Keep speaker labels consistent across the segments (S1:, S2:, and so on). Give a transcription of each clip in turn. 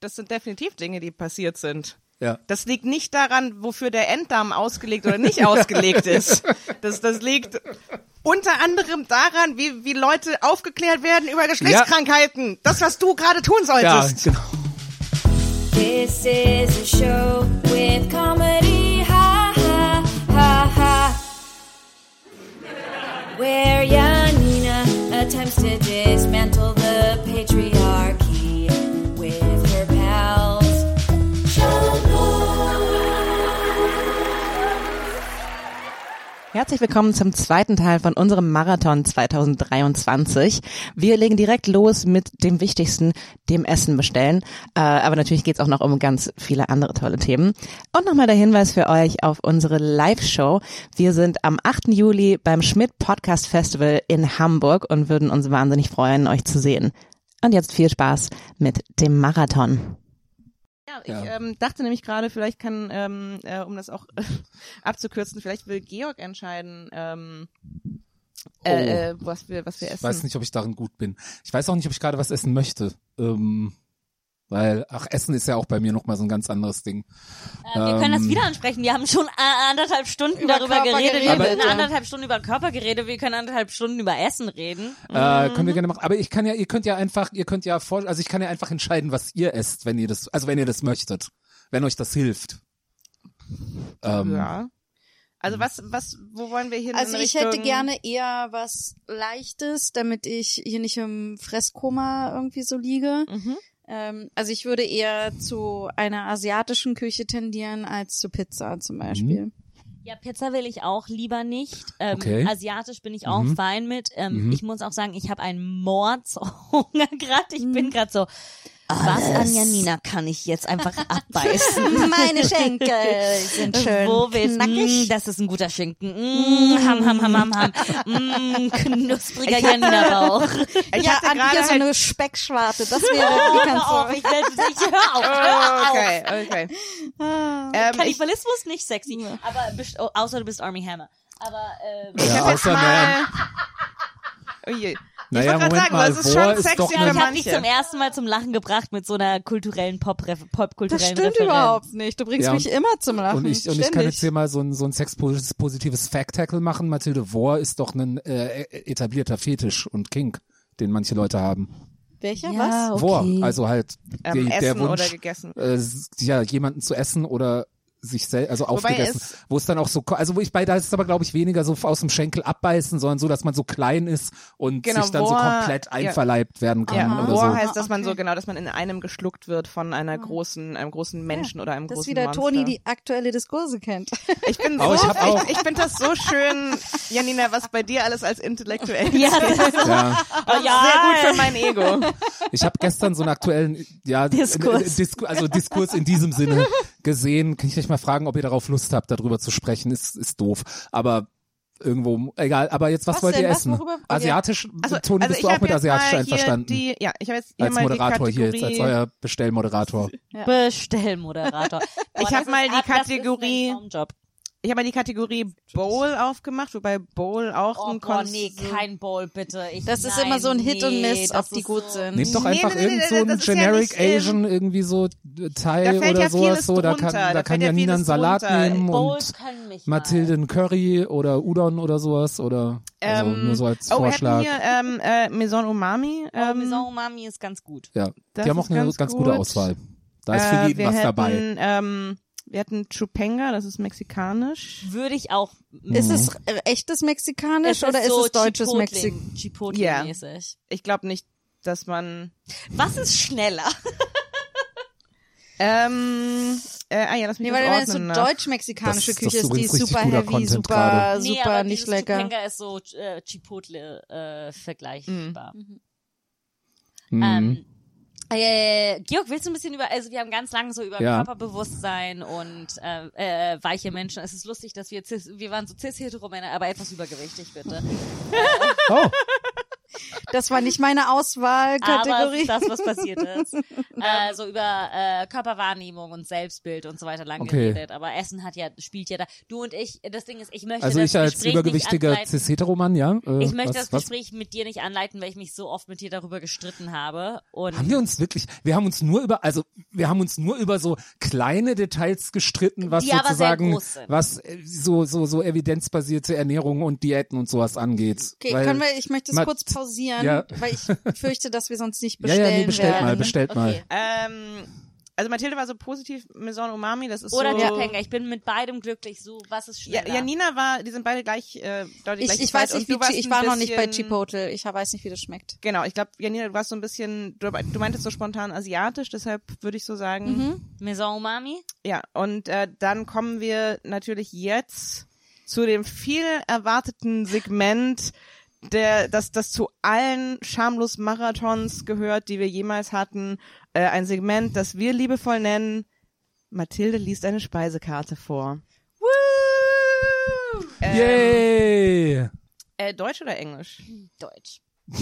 S1: das sind definitiv Dinge, die passiert sind.
S2: Ja.
S1: Das liegt nicht daran, wofür der Enddarm ausgelegt oder nicht ausgelegt ist. Das, das liegt unter anderem daran, wie, wie Leute aufgeklärt werden über Geschlechtskrankheiten. Das, was du gerade tun
S2: Ja,
S1: solltest.
S2: genau.
S3: This is a show with comedy, ha ha ha ha. Where Janina attempts to dismantle
S1: Herzlich willkommen zum zweiten Teil von unserem Marathon 2023. Wir legen direkt los mit dem Wichtigsten, dem Essen bestellen. Äh, aber natürlich geht's auch noch um ganz viele andere tolle Themen. Und nochmal der Hinweis für euch auf unsere Live-Show. Wir sind am 8. Juli beim Schmidt Podcast Festival in Hamburg und würden uns wahnsinnig freuen, euch zu sehen. Und jetzt viel Spaß mit dem Marathon. Ja, ich
S2: Ja.
S1: Ähm, dachte nämlich gerade, vielleicht kann, ähm, äh, um das auch abzukürzen, vielleicht will Georg entscheiden, ähm, äh, äh, was wir, was wir
S2: Oh. Ich
S1: essen.
S2: weiß nicht, ob ich darin gut bin. Ich weiß auch nicht, ob ich gerade was essen möchte. Ähm, weil, ach, Essen ist ja auch bei mir nochmal so ein ganz anderes Ding.
S4: Äh, wir können das
S2: Ähm,
S4: wieder ansprechen. Wir haben schon äh, anderthalb Stunden
S5: Über
S4: darüber
S5: Körper
S4: geredet. Wir
S5: geredet,
S4: können anderthalb Stunden über Körper geredet. Wir können anderthalb Stunden über Essen reden.
S2: Äh, können wir gerne machen. Aber ich kann ja, ihr könnt ja einfach, ihr könnt ja vor, also ich kann ja einfach entscheiden, was ihr esst, wenn ihr das, also wenn ihr das möchtet. Wenn euch das hilft. Ähm,
S1: ja. Also was, was, wo wollen wir hin?
S5: Also ich hätte gerne eher was Leichtes, damit ich hier nicht im Fresskoma irgendwie so liege.
S1: Mhm.
S5: Ähm, also ich würde eher zu einer asiatischen Küche tendieren als zu Pizza zum Beispiel.
S4: Ja, Pizza will ich auch lieber nicht. Ähm,
S2: Okay.
S4: Asiatisch bin ich auch
S2: Mhm.
S4: fein mit. Ähm,
S2: Mhm.
S4: Ich muss auch sagen, ich habe einen Mordshunger gerade. Ich bin gerade so, was an Janina kann ich jetzt einfach abbeißen?
S5: Meine Schenkel sind schön
S4: Wo willst du?
S5: knackig.
S4: Mm, das ist ein guter Schinken. Mm, ham, ham, ham, ham, ham. Mm, knuspriger Janina-Bauch.
S1: Ich
S5: ja,
S1: hatte
S5: an
S1: gerade
S5: hier so
S1: halt,
S5: eine Speckschwarte. Das wäre wie kannst
S4: Hör auf,
S5: du.
S4: ich, ich hör auf, hör
S1: oh,
S4: auf.
S1: okay, okay.
S5: Ah.
S1: Ähm, ich,
S4: Kannibalismus nicht sexy, aber best- oh, außer du bist Army Hammer. Aber ähm,
S1: ich
S2: Ja,
S1: hab jetzt mal, oh je.
S2: Naja,
S1: wollte grad
S2: Moment
S1: sagen,
S2: mal,
S1: das ist
S2: Vor
S1: schon
S2: ist
S1: sexy für
S4: ich habe dich zum ersten Mal zum Lachen gebracht mit so einer kulturellen Pop-Ref-
S5: Das
S4: Pop-kulturellen
S5: stimmt
S4: Referenz.
S5: überhaupt nicht. Du bringst
S2: Ja,
S5: mich immer zum Lachen.
S2: und ich, und ich kann jetzt hier mal so ein, so ein sexpositives Fact-Tackle machen. Mathilde Wohr ist doch ein äh, etablierter Fetisch und Kink, den manche Leute haben.
S5: Welcher?
S4: Ja,
S5: was?
S4: okay.
S2: Wohr, also halt
S1: Ähm,
S2: die, der
S1: essen
S2: Wunsch,
S1: oder gegessen.
S2: äh, ja, jemanden zu essen oder sich selbst, also aufgegessen,
S1: es-
S2: wo es dann auch so, also wo ich bei, da ist es aber glaube ich weniger so aus dem Schenkel abbeißen, sondern so, dass man so klein ist und
S1: Genau,
S2: sich dann so
S1: Wohr-
S2: komplett
S1: ja.
S2: einverleibt werden kann
S1: Ja,
S2: oder
S1: War
S2: so.
S1: heißt, dass man so
S5: Okay.
S1: genau, dass man in einem geschluckt wird von einer großen, einem großen Menschen oder einem
S5: Das ist
S1: großen
S5: wie der
S1: Monster.
S5: Toni die aktuelle Diskurse kennt.
S1: Ich bin
S2: Aber
S1: so,
S2: ich auch-
S1: ich, ich finde das so schön, Janina, was bei dir alles als intellektuell
S4: Ja,
S1: ist.
S4: das ist so,
S2: Ja,
S4: oh, ja.
S1: Sehr gut für mein Ego.
S2: ich habe gestern so einen aktuellen, ja,
S4: Diskurs.
S2: Disku, also Diskurs in diesem Sinne gesehen. Kann ich euch mal fragen, ob ihr darauf Lust habt, darüber zu sprechen? Ist, ist doof. Aber irgendwo, egal. Aber jetzt, was,
S5: Was
S2: wollt
S5: denn?
S2: ihr
S5: Was?
S2: essen?
S5: Worüber?
S2: Asiatisch,
S1: Also,
S2: Toni,
S1: also
S2: bist du auch mit Asiatisch
S1: mal
S2: einverstanden?
S1: Hier die, ja, ich habe jetzt hier
S2: als
S1: mal
S2: Moderator
S1: die
S2: hier,
S1: Kategorie.
S2: jetzt als euer Bestellmoderator.
S4: Bestellmoderator.
S1: Ich hab
S4: das
S1: mal die Kategorie-. Ich habe mal die Kategorie Bowl aufgemacht, wobei Bowl auch
S4: Oh
S1: ein
S4: boah,
S1: Konz-
S4: nee, kein Bowl, bitte. Ich,
S5: Das ist
S4: nein,
S5: immer so ein Hit und
S4: nee,
S5: Miss,
S4: das
S5: ob die
S4: ist
S5: gut
S4: so,
S5: sind.
S2: Nehmt doch einfach
S1: nee, nee,
S2: irgend so ein
S1: das ist ja
S2: Generic
S1: ähm,
S2: Asian, irgendwie so
S1: fällt
S2: oder
S1: ja
S2: sowas, so, da kann, da
S1: da
S2: kann
S1: ja
S2: Janina einen Salat
S1: drunter.
S2: nehmen
S4: Bowls
S2: und Mathilde einen Curry oder Udon oder sowas oder also
S1: Ähm,
S2: nur so als
S1: oh, wir
S2: Vorschlag.
S1: hatten hier ähm, äh, Maison Umami.
S4: Oh,
S1: Ähm,
S4: Maison Umami ist ganz gut.
S2: Ja,
S1: das
S2: die haben auch
S1: ist
S2: eine
S1: ganz
S2: ganz, gute
S1: gut.
S2: Auswahl. Da ist für
S1: äh,
S2: jeden
S1: wir
S2: was
S1: hätten,
S2: dabei.
S1: Ähm, wir hatten Chupenga, das ist mexikanisch.
S4: Würde ich auch.
S5: Ist es
S2: Mhm.
S5: äh, echtes Mexikanisch
S4: Es
S5: oder ist
S4: so
S5: es deutsches
S4: Chipotle-
S5: Mexik?
S4: Chipotle-mäßig.
S1: Ich glaube nicht, dass man
S4: Was ist schneller?
S1: ähm, äh, ah ja, lass mich
S5: Nee,
S1: das
S5: weil wenn es so deutsch-mexikanische Küche
S2: ist
S5: die ist super heavy,
S2: Content
S5: super,
S2: gerade.
S4: nee,
S5: super
S4: aber
S5: nicht lecker.
S4: Chupenga ist so äh, Chipotle äh, vergleichbar.
S2: Mhm.
S4: Ähm, äh, Georg, willst du ein bisschen über, also wir haben ganz lange so über
S2: Ja.
S4: Körperbewusstsein und äh, äh, weiche Menschen. Es ist lustig, dass wir cis, wir waren so cis-heteromänner, aber etwas übergewichtig, bitte.
S2: Oh,
S5: Das war nicht meine
S4: Aber
S5: Auswahlkategorie.
S4: das, was passiert ist. äh, so über äh, Körperwahrnehmung und Selbstbild und so weiter lang
S2: Okay.
S4: geredet. Aber Essen hat ja, spielt ja da. Du und ich, das Ding ist, ich möchte
S2: Also
S4: das
S2: ich als
S4: Gespräch
S2: übergewichtiger
S4: nicht anleiten.
S2: cis-heteromann, ja. Äh,
S4: Ich möchte
S2: was,
S4: das
S2: was?
S4: Gespräch mit dir nicht anleiten, weil ich mich so oft mit dir darüber gestritten habe. Und
S2: Haben wir uns wirklich, wir haben uns nur über, also wir haben uns nur über so kleine Details gestritten, was
S4: Die aber sehr
S2: sozusagen,
S4: groß sind.
S2: was äh, so, so, so evidenzbasierte Ernährung und Diäten und sowas angeht.
S5: Okay,
S2: Weil-
S5: können wir, ich möchte es kurz pausieren,
S2: Ja.
S5: weil ich fürchte, dass wir sonst nicht
S2: ja,
S5: bestellen
S2: ja, nee, bestellt
S5: werden.
S2: mal, bestellt mal.
S4: Okay.
S6: Ähm, also Mathilde war so positiv, Maison Umami, das ist
S4: Oder
S6: so...
S4: Doppelgänger. Ich bin mit beidem glücklich. So, was ist
S6: Ja,
S4: schneller?
S6: Janina war, die sind beide gleich, äh, deutlich
S5: Ich,
S6: gleich
S5: ich weiß nicht, wie, ich war noch nicht bei
S6: bisschen-
S5: Chipotle. Ich weiß nicht, wie das schmeckt.
S6: Genau, ich glaube, Janina, du warst so ein bisschen, du, du meintest so spontan asiatisch, deshalb würde ich so sagen.
S5: Mhm.
S4: Maison Umami?
S6: Ja, und äh, dann kommen wir natürlich jetzt zu dem viel erwarteten Segment, der, das, das zu allen schamlos Marathons gehört, die wir jemals hatten. Äh, ein Segment, das wir liebevoll nennen, Mathilde liest eine Speisekarte vor. Ähm,
S2: Yay!
S6: äh, Deutsch oder Englisch?
S4: Deutsch.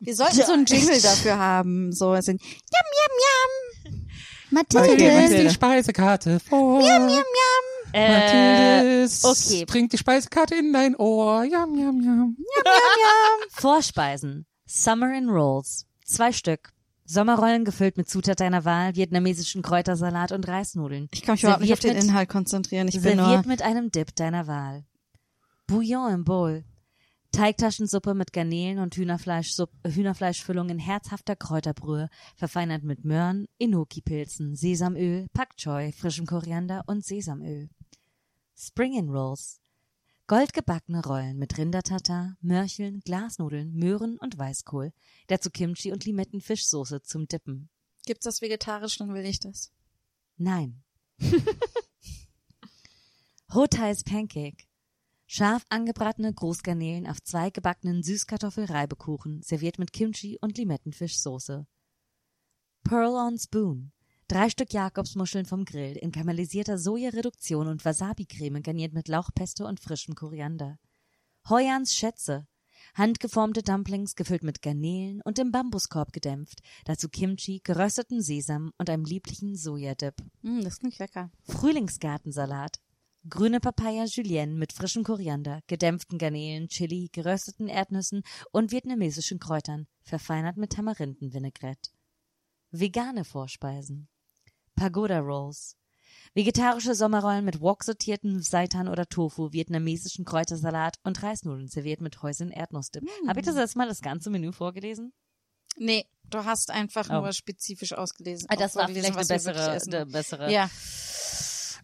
S5: Wir sollten so einen Jingle dafür haben. So, sind Yam, Yam, Yam. Mathilde.
S2: Mathilde liest
S6: Mathilde.
S2: die Speisekarte vor.
S5: Yam, Yam, Yam.
S4: Äh,
S2: Mathilde ist-
S4: okay.
S2: bringt die Speisekarte in dein Ohr. Jam, jam, jam.
S4: Vorspeisen. Summer in Rolls. Zwei Stück. Sommerrollen gefüllt mit Zutat deiner Wahl, vietnamesischen Kräutersalat und Reisnudeln.
S5: Ich kann mich überhaupt nicht auf den
S4: mit-
S5: Inhalt konzentrieren. Ich bin
S4: Serviert
S5: nur,
S4: mit einem Dip deiner Wahl. Bouillon im Bowl. Teigtaschensuppe mit Garnelen und Hühnerfleischsupp Hühnerfleischfüllung in herzhafter Kräuterbrühe, verfeinert mit Möhren, Enoki-Pilzen, Sesamöl, Pak Choi, frischem Koriander und Sesamöl. Spring in Rolls. Goldgebackene Rollen mit Rindertatar, Mörcheln, Glasnudeln, Möhren und Weißkohl. Dazu Kimchi und Limettenfischsoße zum Dippen.
S5: gibt's das vegetarisch, dann will ich das.
S4: Nein. Hotais Pancake. Scharf angebratene Großgarnelen auf zwei gebackenen Süßkartoffel-Reibekuchen, serviert mit Kimchi und Limettenfischsoße. Pearl on Spoon. Drei Stück Jakobsmuscheln vom Grill in karamellisierter Sojareduktion und Wasabi-Creme garniert mit Lauchpesto und frischem Koriander. Heuans Schätze. Handgeformte Dumplings gefüllt mit Garnelen und im Bambuskorb gedämpft. Dazu Kimchi, gerösteten Sesam und einem lieblichen Sojadip.
S5: Mm, das klingt lecker.
S4: Frühlingsgartensalat. Grüne Papaya Julienne mit frischem Koriander, gedämpften Garnelen, Chili, gerösteten Erdnüssen und vietnamesischen Kräutern, verfeinert mit Tamarindenvinaigrette. Vegane Vorspeisen. Pagoda Rolls. Vegetarische Sommerrollen mit wok sortierten Seitan oder Tofu, vietnamesischen Kräutersalat und Reisnudeln serviert mit Häuschen Erdnussdip. Habe ich das jetzt mal das ganze Menü vorgelesen?
S5: Nee, du hast einfach
S4: Oh.
S5: nur spezifisch ausgelesen.
S4: Ah, das war vielleicht eine bessere, eine bessere.
S5: Ja,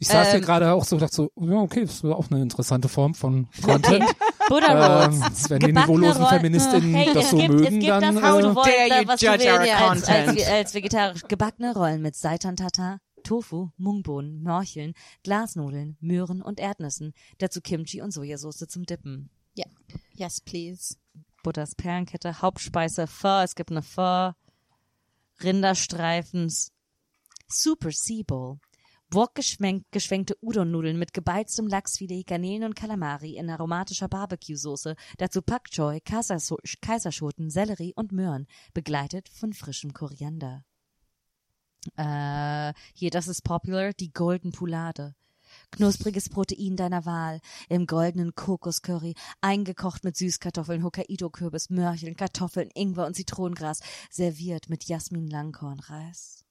S2: Ich saß hier
S4: Ähm,
S2: gerade auch so und dachte so, ja, okay, das wäre auch eine interessante Form von Content.
S4: Buddha
S2: ähm,
S4: Rolls.
S2: wenn die
S4: Gebackene
S2: niveaulosen Feministinnen
S4: Hey,
S2: das
S4: es
S2: so
S4: gibt,
S2: mögen,
S4: es gibt
S2: dann
S4: das, was
S2: äh,
S4: du
S6: you
S4: was du ja, als, als, als vegetarisch gebackene Rollen mit Seitan Tatar, Tofu, Mungbohnen, Morcheln, Glasnudeln, Möhren und Erdnüssen. Dazu Kimchi und Sojasauce zum Dippen.
S5: ja. Yes, please.
S4: Butters Perlenkette, Hauptspeise, Pho, es gibt eine Pho, Rinderstreifens, Super Sea Bowl. Wok geschwenkt, geschwenkte Udon-Nudeln mit gebeiztem Lachsfilet, Garnelen und Kalamari in aromatischer Barbecue-Soße, dazu Pak Choi, Kaiserschoten, Sellerie und Möhren, begleitet von frischem Koriander. Äh, hier, das ist popular, die Golden Poulade. Knuspriges Protein deiner Wahl, im goldenen Kokoscurry, eingekocht mit Süßkartoffeln, Hokkaido-Kürbis, Mörcheln, Kartoffeln, Ingwer und Zitronengras, serviert mit Jasmin-Langkornreis.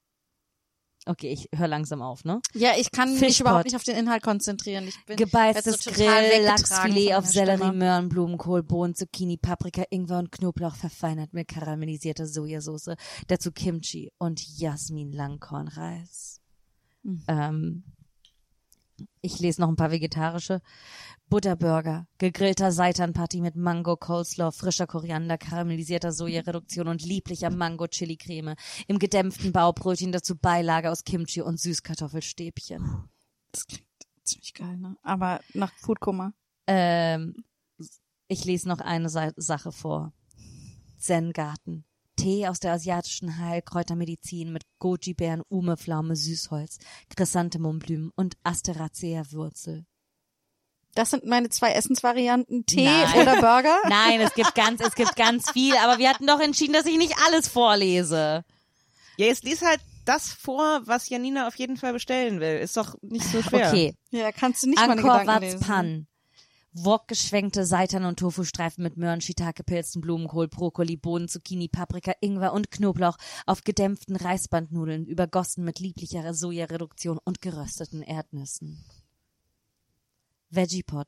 S4: Okay, ich höre langsam auf, ne?
S5: Ja, ich kann mich
S4: Fischpot.
S5: überhaupt nicht auf den Inhalt konzentrieren. Ich bin
S4: Gebeiztes
S5: so
S4: Grill, Lachsfilet auf Sellerie,
S5: Stimme.
S4: Möhren, Blumenkohl, Bohnen, Zucchini, Paprika, Ingwer und Knoblauch verfeinert mit karamellisierter Sojasauce. Dazu Kimchi und Jasmin-Langkornreis.
S5: Mhm.
S4: Ähm, ich lese noch ein paar vegetarische. Butterburger, gegrillter Seitanpatty mit Mango Coleslaw, frischer Koriander, karamellisierter Sojareduktion und lieblicher Mango-Chili-Creme. Im gedämpften Baubrötchen dazu Beilage aus Kimchi und Süßkartoffelstäbchen.
S5: Das klingt ziemlich geil, ne? Aber nach Foodkoma.
S4: Ähm, ich lese noch eine Sa Sache vor. Zen-Garten. Tee aus der asiatischen Heilkräutermedizin mit Goji-Beeren, Ume-Pflaume, Süßholz, Chrysanthemumblümen und Asteracea-Wurzel.
S5: Das sind meine zwei Essensvarianten, Tee
S4: Nein.
S5: oder Burger.
S4: Nein, es gibt ganz, es gibt ganz viel, aber wir hatten doch entschieden, dass ich nicht alles vorlese.
S6: Ja, jetzt lies halt das vor, was Janina auf jeden Fall bestellen will. Ist doch nicht so schwer.
S4: Okay.
S5: Ja, kannst du nicht
S4: Angkor
S5: Gedanken
S4: Wat's
S5: lesen.
S4: Pan. Wok geschwenkte Seitan und Tofu-Streifen mit Möhren, Shiitake, Pilzen, Blumenkohl, Brokkoli, Bohnen, Zucchini, Paprika, Ingwer und Knoblauch auf gedämpften Reisbandnudeln, übergossen mit lieblicher Sojareduktion und gerösteten Erdnüssen. Veggie-Pot.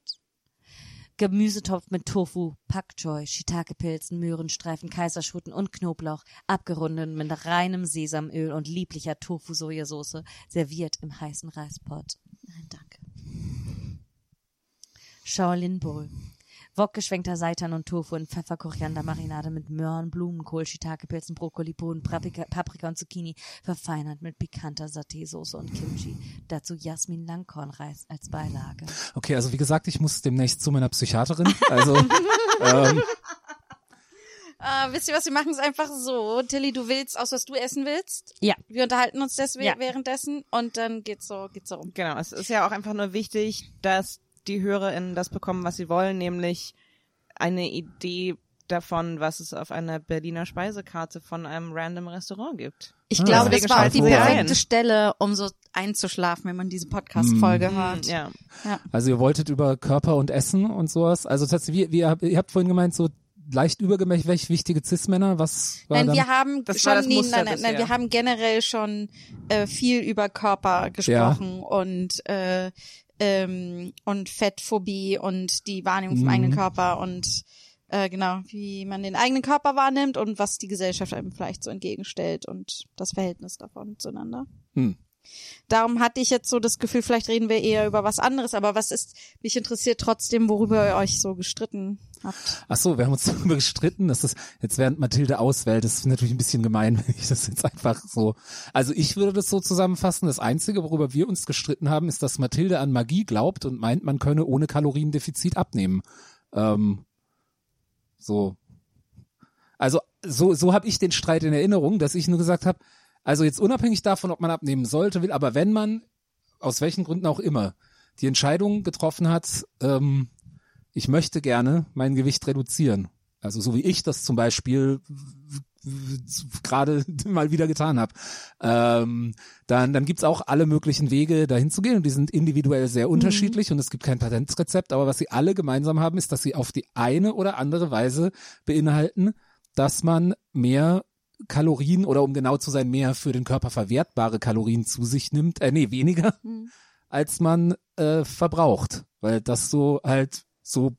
S4: Gemüsetopf mit Tofu, Pak Choi, Shiitake-Pilzen, Möhrenstreifen, Kaiserschruten und Knoblauch, abgerundet mit reinem Sesamöl und lieblicher Tofu-Sojasauce, serviert im heißen Reispott.
S5: Nein, danke.
S4: Shaolin Bowl. Wok geschwenkter Seitan und Tofu in Pfeffer-Koriander-Marinade mit Möhren, Blumenkohl, Shiitake-Pilzen, Brokkoli, Bohnen, Paprika, Paprika und Zucchini, verfeinert mit pikanter Saté-Soße und Kimchi. Dazu Jasmin-Langkornreis als Beilage.
S2: Okay, also wie gesagt, ich muss demnächst zu meiner Psychiaterin. Also ähm,
S5: Äh, wisst ihr was, wir machen es einfach so. Tilly, du willst aus, was du essen willst.
S4: Ja.
S5: Wir unterhalten uns deswegen
S4: Ja.
S5: währenddessen und dann geht's so, geht's so rum.
S6: Genau, es ist ja auch einfach nur wichtig, dass die HörerInnen das bekommen, was sie wollen, nämlich eine Idee davon, was es auf einer Berliner Speisekarte von einem random Restaurant gibt.
S5: Ich
S2: Ah.
S5: glaube, das war auch die perfekte. Stelle, um so einzuschlafen, wenn man diese Podcast-Folge hört.
S6: Ja.
S2: Also ihr wolltet über Körper und Essen und sowas. Also tatsächlich, wie, wie, ihr habt- vorhin gemeint, so leicht übergewichtige Cis-Männer, was war
S5: Nein,
S2: dann?
S5: wir haben
S6: Das war
S5: schon,
S6: das
S5: nee, nein, nein, nein, wir haben generell schon äh, viel über Körper gesprochen und äh, ähm, und Fettphobie und die Wahrnehmung vom
S2: Mhm.
S5: eigenen Körper und äh, genau, wie man den eigenen Körper wahrnimmt und was die Gesellschaft einem vielleicht so entgegenstellt und das Verhältnis davon zueinander.
S2: Hm.
S5: Darum hatte ich jetzt so das Gefühl, vielleicht reden wir eher über was anderes, aber was ist, mich interessiert trotzdem, worüber ihr euch so gestritten habt.
S2: Ach so, wir haben uns darüber gestritten, dass das jetzt während Mathilde auswählt, das ist natürlich ein bisschen gemein, wenn ich das jetzt einfach so. Also ich würde das so zusammenfassen. Das Einzige, worüber wir uns gestritten haben, ist, dass Mathilde an Magie glaubt und meint, man könne ohne Kaloriendefizit abnehmen. Ähm, so. Also so so habe ich den Streit in Erinnerung, dass ich nur gesagt habe, also jetzt unabhängig davon, ob man abnehmen sollte, will, aber wenn man aus welchen Gründen auch immer die Entscheidung getroffen hat, ähm, ich möchte gerne mein Gewicht reduzieren. Also so wie ich das zum Beispiel gerade mal wieder getan habe. Ähm, dann dann gibt's auch alle möglichen Wege, dahin zu gehen und die sind individuell sehr unterschiedlich und es gibt kein Patentrezept, aber was sie alle gemeinsam haben, ist, dass sie auf die eine oder andere Weise beinhalten, dass man mehr Kalorien oder um genau zu sein, mehr für den Körper verwertbare Kalorien zu sich nimmt, äh, nee, weniger, als man äh, verbraucht. Weil das so halt so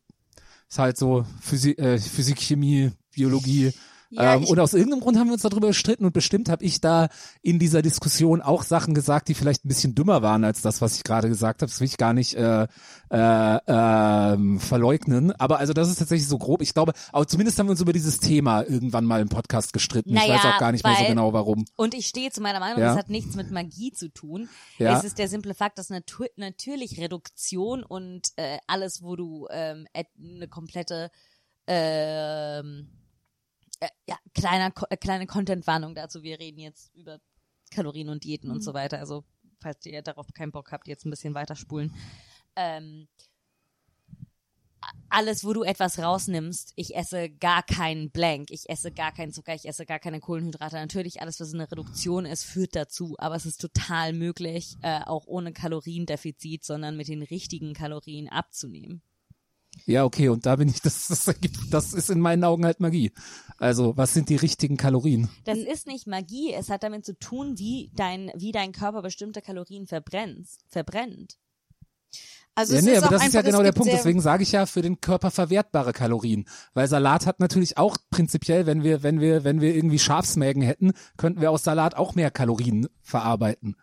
S2: ist halt so Physik, äh, Physik Chemie, Biologie.
S5: Ja,
S2: ähm,
S5: ich-
S2: und aus irgendeinem Grund haben wir uns darüber gestritten und bestimmt habe ich da in dieser Diskussion auch Sachen gesagt, die vielleicht ein bisschen dümmer waren als das, was ich gerade gesagt habe. Das will ich gar nicht äh, äh, ähm, verleugnen. Aber also das ist tatsächlich so grob. Ich glaube, aber zumindest haben wir uns über dieses Thema irgendwann mal im Podcast gestritten. ich
S4: Naja,
S2: weiß auch gar nicht mehr so
S4: weil-
S2: genau warum.
S4: Und ich stehe zu meiner Meinung,
S2: Ja.
S4: es hat nichts mit Magie zu tun.
S2: Ja.
S4: Es ist der simple Fakt, dass natu natürlich Reduktion und äh, alles, wo du ähm, eine komplette ähm, äh, ja, kleiner, äh, kleine Content-Warnung dazu. Wir reden jetzt über Kalorien und Diäten und so weiter. Also, falls ihr darauf keinen Bock habt, jetzt ein bisschen weiterspulen. Ähm, alles, wo du etwas rausnimmst, ich esse gar keinen Blank, ich esse gar keinen Zucker, ich esse gar keine Kohlenhydrate. Natürlich, alles, was eine Reduktion ist, führt dazu, aber es ist total möglich, äh, auch ohne Kaloriendefizit, sondern mit den richtigen Kalorien abzunehmen.
S2: Ja, okay, und da bin ich, das, das, das ist in meinen Augen halt Magie. Also, was sind die richtigen Kalorien?
S4: Das ist nicht Magie, es hat damit zu tun, wie dein, wie dein Körper bestimmte Kalorien verbrennt, verbrennt.
S5: Also
S2: ja,
S5: es
S2: nee, aber das
S5: einfach,
S2: ist ja genau der Punkt. Deswegen sage ich ja für den Körper verwertbare Kalorien. Weil Salat hat natürlich auch prinzipiell, wenn wir, wenn wir, wenn wir irgendwie Schafsmägen hätten, könnten wir aus Salat auch mehr Kalorien verarbeiten.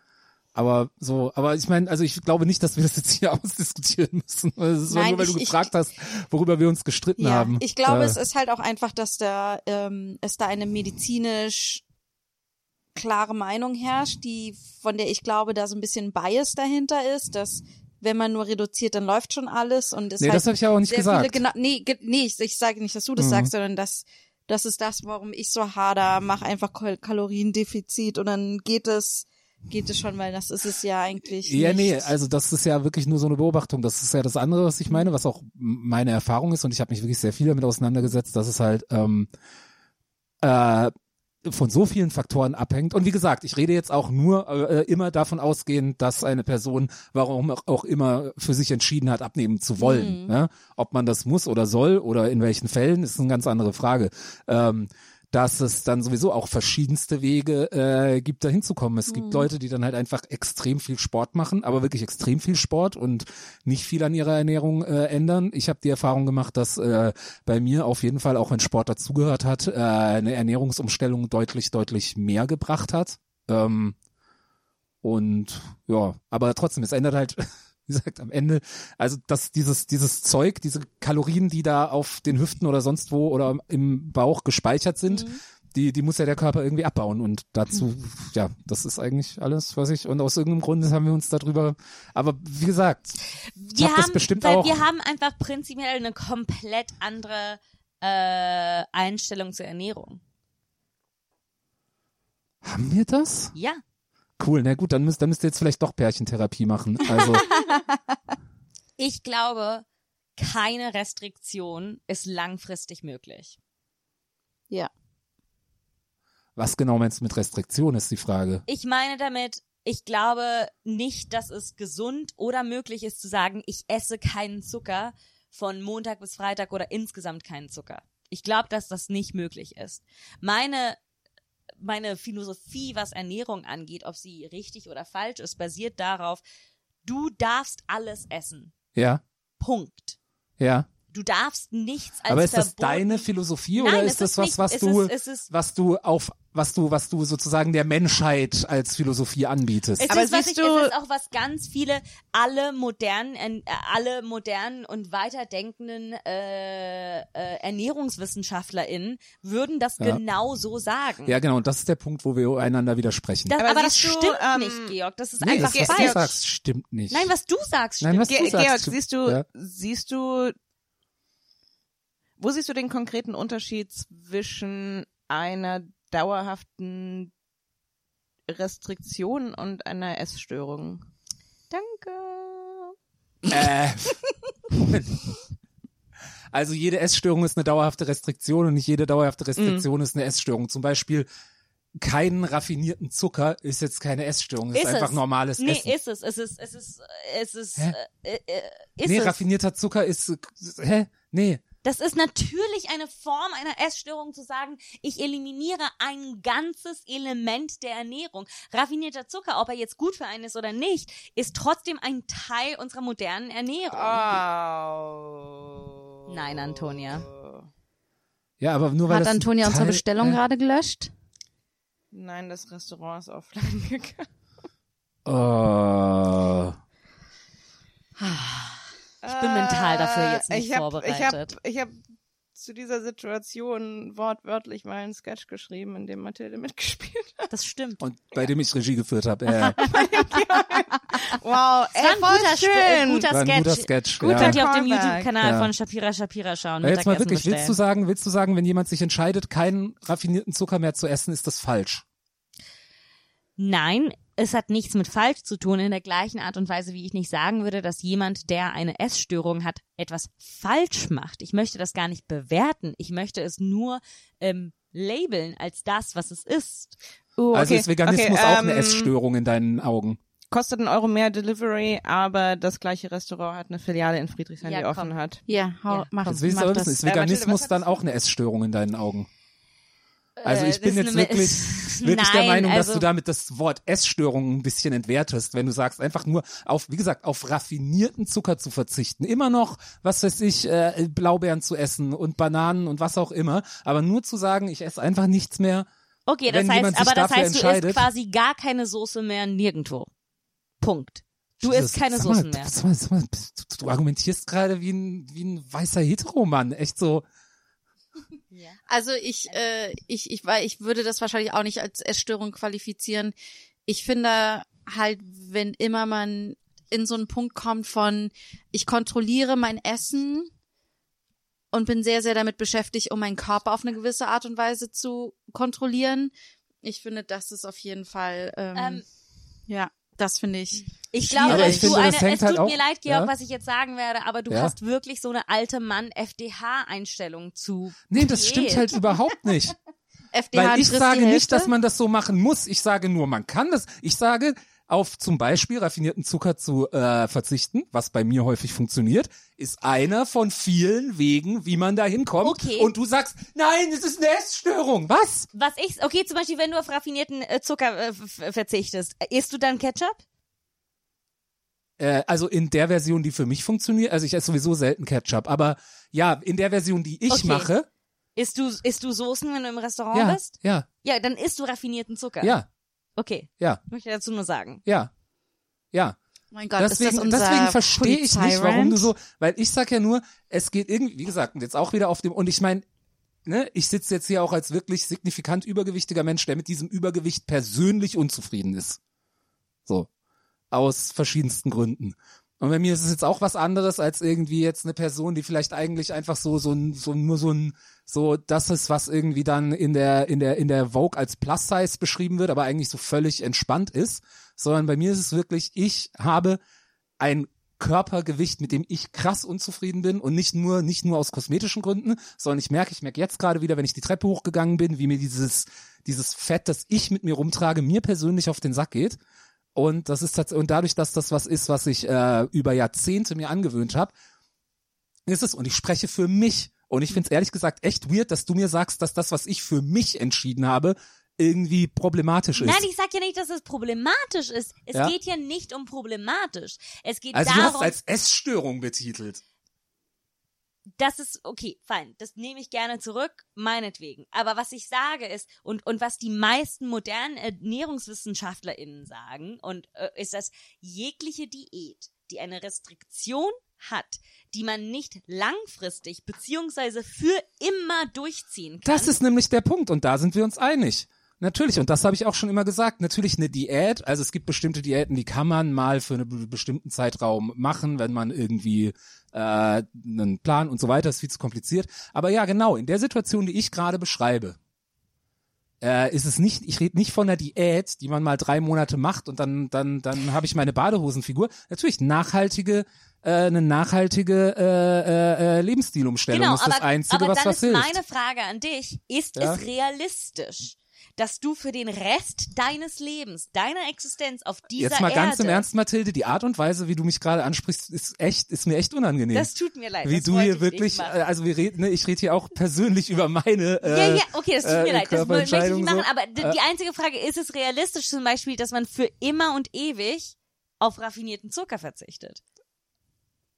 S2: Aber so, aber ich meine, also ich glaube nicht, dass wir das jetzt hier ausdiskutieren müssen. Das ist
S5: Nein,
S2: nur, weil du
S5: ich- ich-
S2: gefragt hast, worüber wir uns gestritten
S5: Ja,
S2: haben.
S5: ich glaube,
S2: äh,
S5: es ist halt auch einfach, dass da ähm, es da eine medizinisch klare Meinung herrscht, die von der ich glaube, da so ein bisschen Bias dahinter ist, dass wenn man nur reduziert, dann läuft schon alles und es
S2: Nee,
S5: halt
S2: das habe ich ja auch nicht gesagt.
S5: viele nee, nee, ich, ich sage nicht, dass du das
S2: Mhm.
S5: sagst, sondern dass das ist das, warum ich so hader, mach einfach Kal Kaloriendefizit und dann geht es geht es schon, weil das ist es ja eigentlich
S2: Ja,
S5: nicht.
S2: nee, also das ist ja wirklich nur so eine Beobachtung. Das ist ja das andere, was ich meine, was auch meine Erfahrung ist und ich habe mich wirklich sehr viel damit auseinandergesetzt, dass es halt ähm, äh, von so vielen Faktoren abhängt. Und wie gesagt, ich rede jetzt auch nur äh, immer davon ausgehend, dass eine Person, warum auch immer, für sich entschieden hat, abnehmen zu wollen.
S5: Mhm.
S2: Ne? Ob man das muss oder soll oder in welchen Fällen, ist eine ganz andere Frage. Ähm, dass es dann sowieso auch verschiedenste Wege äh, gibt, da hinzukommen. Es gibt
S5: Mhm.
S2: Leute, die dann halt einfach extrem viel Sport machen, aber wirklich extrem viel Sport und nicht viel an ihrer Ernährung äh, ändern. Ich habe die Erfahrung gemacht, dass äh, bei mir auf jeden Fall, auch wenn Sport dazugehört hat, äh, eine Ernährungsumstellung deutlich, deutlich mehr gebracht hat. Ähm, und ja, aber trotzdem, es ändert halt, wie gesagt, am Ende, also dass dieses, dieses Zeug, diese Kalorien, die da auf den Hüften oder sonst wo oder im Bauch gespeichert sind, die, die muss ja der Körper irgendwie abbauen. Und dazu, ja, das ist eigentlich alles, was ich, und aus irgendeinem Grund haben wir uns darüber, aber wie gesagt,
S4: Wir
S2: hab das
S4: haben,
S2: bestimmt
S4: weil
S2: auch.
S4: wir haben einfach prinzipiell eine komplett andere äh, Einstellung zur Ernährung.
S2: haben wir das?
S4: Ja.
S2: Cool, na gut, dann müsst, dann müsst ihr jetzt vielleicht doch Pärchentherapie machen. Also,
S4: Ich glaube, keine Restriktion ist langfristig möglich.
S5: Ja.
S2: was genau meinst du mit Restriktion, ist die Frage.
S4: Ich meine damit, ich glaube nicht, dass es gesund oder möglich ist zu sagen, ich esse keinen Zucker von Montag bis Freitag oder insgesamt keinen Zucker. Ich glaube, dass das nicht möglich ist. Meine meine Philosophie, was Ernährung angeht, ob sie richtig oder falsch ist, basiert darauf, du darfst alles essen.
S2: Ja,
S4: Punkt.
S2: ja.
S4: Du darfst nichts als
S2: Aber ist das deine Philosophie
S4: Nein,
S2: oder ist das was, was du,
S4: ist- ist-
S2: was du auf, was du, was du sozusagen der Menschheit als Philosophie anbietest?
S4: Es
S6: Aber
S4: ist, was
S6: siehst
S4: ich,
S6: du-
S4: es ist auch was ganz viele, alle modernen, äh, alle modernen und weiterdenkenden äh, äh, ErnährungswissenschaftlerInnen würden das
S2: Ja.
S4: genau so sagen.
S2: ja, genau. Und das ist der Punkt, wo wir einander widersprechen.
S4: das,
S6: Aber
S4: aber das
S6: du,
S4: stimmt
S6: ähm,
S4: nicht, Georg. Das ist
S2: nee,
S4: einfach
S2: das, was
S4: falsch.
S2: du sagst, stimmt nicht.
S4: Nein, was du sagst, stimmt.
S2: Nein, was
S6: Ge
S2: du sagst,
S6: Georg, siehst du,
S2: Ja.
S6: siehst du, wo siehst du den konkreten Unterschied zwischen einer dauerhaften Restriktion und einer Essstörung? Danke.
S2: Äh. Also jede Essstörung ist eine dauerhafte Restriktion und nicht jede dauerhafte Restriktion ist eine Essstörung. Zum Beispiel keinen raffinierten Zucker ist jetzt keine Essstörung, ist,
S4: Ist
S2: einfach
S4: es.
S2: normales
S4: Nee,
S2: Essen.
S4: ist es. Es ist, es ist, es ist,
S2: Hä?
S4: äh, äh, ist
S2: nee,
S4: es.
S2: raffinierter Zucker ist, äh, hä? Nee.
S4: Das ist natürlich eine Form einer Essstörung zu sagen, ich eliminiere ein ganzes Element der Ernährung. Raffinierter Zucker, ob er jetzt gut für einen ist oder nicht, ist trotzdem ein Teil unserer modernen Ernährung.
S6: Oh.
S4: Nein, Antonia.
S2: Ja, aber nur weil
S5: Hat
S2: das
S5: Antonia unsere Bestellung
S2: hä?
S5: gerade gelöscht?
S6: Nein, das Restaurant ist offline gegangen.
S2: Oh.
S4: Ich bin mental dafür jetzt nicht
S6: ich hab,
S4: vorbereitet.
S6: Ich habe hab zu dieser Situation wortwörtlich mal einen Sketch geschrieben, in dem Mathilde mitgespielt hat.
S4: Das stimmt.
S2: Und bei dem ich Regie geführt habe. Äh,
S6: Wow,
S4: Das war ein guter, äh, guter
S2: war ein
S4: Sketch.
S2: guter Sketch.
S4: Gut,
S2: ja.
S4: könnt ihr auf dem. YouTube-Kanal
S2: Ja.
S4: von Shapira Shapira schauen.
S2: Ja, jetzt mal wirklich, willst du sagen, willst du sagen, wenn jemand sich entscheidet, keinen raffinierten Zucker mehr zu essen, ist das falsch?
S4: Nein, es hat nichts mit falsch zu tun, in der gleichen Art und Weise, wie ich nicht sagen würde, dass jemand, der eine Essstörung hat, etwas falsch macht. Ich möchte das gar nicht bewerten. Ich möchte es nur ähm, labeln als das, was es ist.
S6: Uh,
S2: Also
S6: okay,
S2: ist Veganismus
S6: okay,
S2: auch eine
S6: ähm,
S2: Essstörung in deinen Augen?
S6: Kostet einen Euro mehr Delivery, aber das gleiche Restaurant hat eine Filiale in Friedrichshain,
S4: Ja,
S6: die
S4: komm.
S6: offen hat.
S5: Ja, hau,
S4: Ja.
S5: mach,
S2: Das willst du
S5: mach das.
S2: ist
S6: Äh, Mathilde,
S2: Veganismus dann auch eine Essstörung in deinen Augen? Also
S4: Äh,
S2: ich bin jetzt wirklich, wirklich der
S4: Nein,
S2: Meinung, dass
S4: also-
S2: du damit das Wort Essstörung ein bisschen entwertest, wenn du sagst, einfach nur auf, wie gesagt, auf raffinierten Zucker zu verzichten. Immer noch, was weiß ich, äh, Blaubeeren zu essen und Bananen und was auch immer, aber nur zu sagen, ich esse einfach nichts mehr.
S4: Okay, das heißt, aber das heißt, du isst quasi gar keine Soße mehr nirgendwo. Punkt. Du
S2: Das-
S4: isst keine Soßen mehr.
S2: Sag mal, sag mal, du, du argumentierst gerade wie ein, wie ein weißer Heteromann, echt so.
S5: Also ich, äh, ich, ich, weil ich würde das wahrscheinlich auch nicht als Essstörung qualifizieren. Ich finde halt, wenn immer man in so einen Punkt kommt von, ich kontrolliere mein Essen und bin sehr, sehr damit beschäftigt, um meinen Körper auf eine gewisse Art und Weise zu kontrollieren. Ich finde, das ist auf jeden Fall. Ähm,
S4: Ähm,
S5: Ja, das finde ich.
S4: Ich glaube,
S2: Aber
S4: dass
S2: ich
S4: du
S2: finde,
S4: eine,
S2: das hängt
S4: es tut
S2: halt
S4: mir
S2: auch-
S4: leid, Georg,
S2: ja.
S4: was ich jetzt sagen werde, aber du
S2: Ja.
S4: hast wirklich so eine alte Mann-FDH-Einstellung zu
S2: Nee, das stimmt
S4: Diät.
S2: halt überhaupt nicht.
S5: FDH
S2: Weil ich sage nicht, dass man das so machen muss. Ich sage nur, man kann das. Ich sage, auf zum Beispiel raffinierten Zucker zu äh, verzichten, was bei mir häufig funktioniert, ist einer von vielen Wegen, wie man da hinkommt.
S4: Okay.
S2: Und du sagst, nein, es ist eine Essstörung. Was?
S4: Was ich, okay, zum Beispiel, wenn du auf raffinierten äh, Zucker äh, verzichtest, äh, isst du dann Ketchup?
S2: Äh, also in der Version, die für mich funktioniert, also ich esse sowieso selten Ketchup, aber ja, in der Version, die ich
S4: Okay.
S2: mache,
S4: Isst du, isst du Soßen, wenn du im Restaurant
S2: ja,
S4: bist?
S2: ja,
S4: Ja, dann isst du raffinierten Zucker.
S2: ja,
S4: Okay,
S2: ja,
S4: möchte ich dazu nur sagen.
S2: ja, ja.
S5: mein Gott,
S2: deswegen,
S5: ist das unser
S2: deswegen verstehe ich nicht, warum du so, weil ich sag ja nur, es geht irgendwie, wie gesagt, und jetzt auch wieder auf dem, und ich meine, ne, ich sitze jetzt hier auch als wirklich signifikant übergewichtiger Mensch, der mit diesem Übergewicht persönlich unzufrieden ist. So. Aus verschiedensten Gründen. Und bei mir ist es jetzt auch was anderes als irgendwie jetzt eine Person, die vielleicht eigentlich einfach so, so so nur so ein, so das ist, was irgendwie dann in der, in der, in der Vogue als Plus Size beschrieben wird, aber eigentlich so völlig entspannt ist. Sondern bei mir ist es wirklich, ich habe ein Körpergewicht, mit dem ich krass unzufrieden bin und nicht nur, nicht nur aus kosmetischen Gründen, sondern ich merke, ich merke jetzt gerade wieder, wenn ich die Treppe hochgegangen bin, wie mir dieses, dieses Fett, das ich mit mir rumtrage, mir persönlich auf den Sack geht. Und das ist und dadurch, dass das was ist, was ich äh, über Jahrzehnte mir angewöhnt habe, ist es, und ich spreche für mich. Und ich finde es ehrlich gesagt echt weird, dass du mir sagst, dass das, was ich für mich entschieden habe, irgendwie problematisch ist.
S4: Nein, ich sag ja nicht, dass es problematisch ist. Es
S2: Ja.
S4: geht ja nicht um problematisch. Es geht
S2: also du hast
S4: darum,
S2: als Essstörung betitelt.
S4: Das ist, okay, fein, das nehme ich gerne zurück, meinetwegen. Aber was ich sage ist, und, und was die meisten modernen ErnährungswissenschaftlerInnen sagen, und äh, ist, dass jegliche Diät, die eine Restriktion hat, die man nicht langfristig beziehungsweise für immer durchziehen kann.
S2: Das ist nämlich der Punkt und da sind wir uns einig. Natürlich, und das habe ich auch schon immer gesagt, natürlich eine Diät, also es gibt bestimmte Diäten, die kann man mal für einen be- bestimmten Zeitraum machen, wenn man irgendwie äh, einen Plan und so weiter, ist viel zu kompliziert. Aber ja, genau, in der Situation, die ich gerade beschreibe, äh, ist es nicht, ich rede nicht von einer Diät, die man mal drei Monate macht und dann, dann, dann habe ich meine Badehosenfigur. Natürlich nachhaltige, äh, eine nachhaltige äh, äh, äh, Lebensstilumstellung
S4: genau,
S2: ist das
S4: aber,
S2: Einzige,
S4: aber
S2: was
S4: dann
S2: was
S4: ist
S2: hilft.
S4: meine Frage an dich, ist
S2: Ja?
S4: es realistisch, dass du für den Rest deines Lebens, deiner Existenz auf dieser
S2: Jetzt mal ganz
S4: Erde,
S2: im Ernst, Mathilde, die Art und Weise, wie du mich gerade ansprichst, ist echt, ist mir echt unangenehm.
S4: das tut mir leid,
S2: wie du hier
S4: ich
S2: wirklich, äh, also wir reden, ne, ich rede hier auch persönlich über meine. Äh,
S4: Ja, ja, okay, das tut
S2: äh,
S4: mir leid. Das möchte ich nicht machen.
S2: so.
S4: Aber d- die einzige Frage, ist es realistisch zum Beispiel, dass man für immer und ewig auf raffinierten Zucker verzichtet?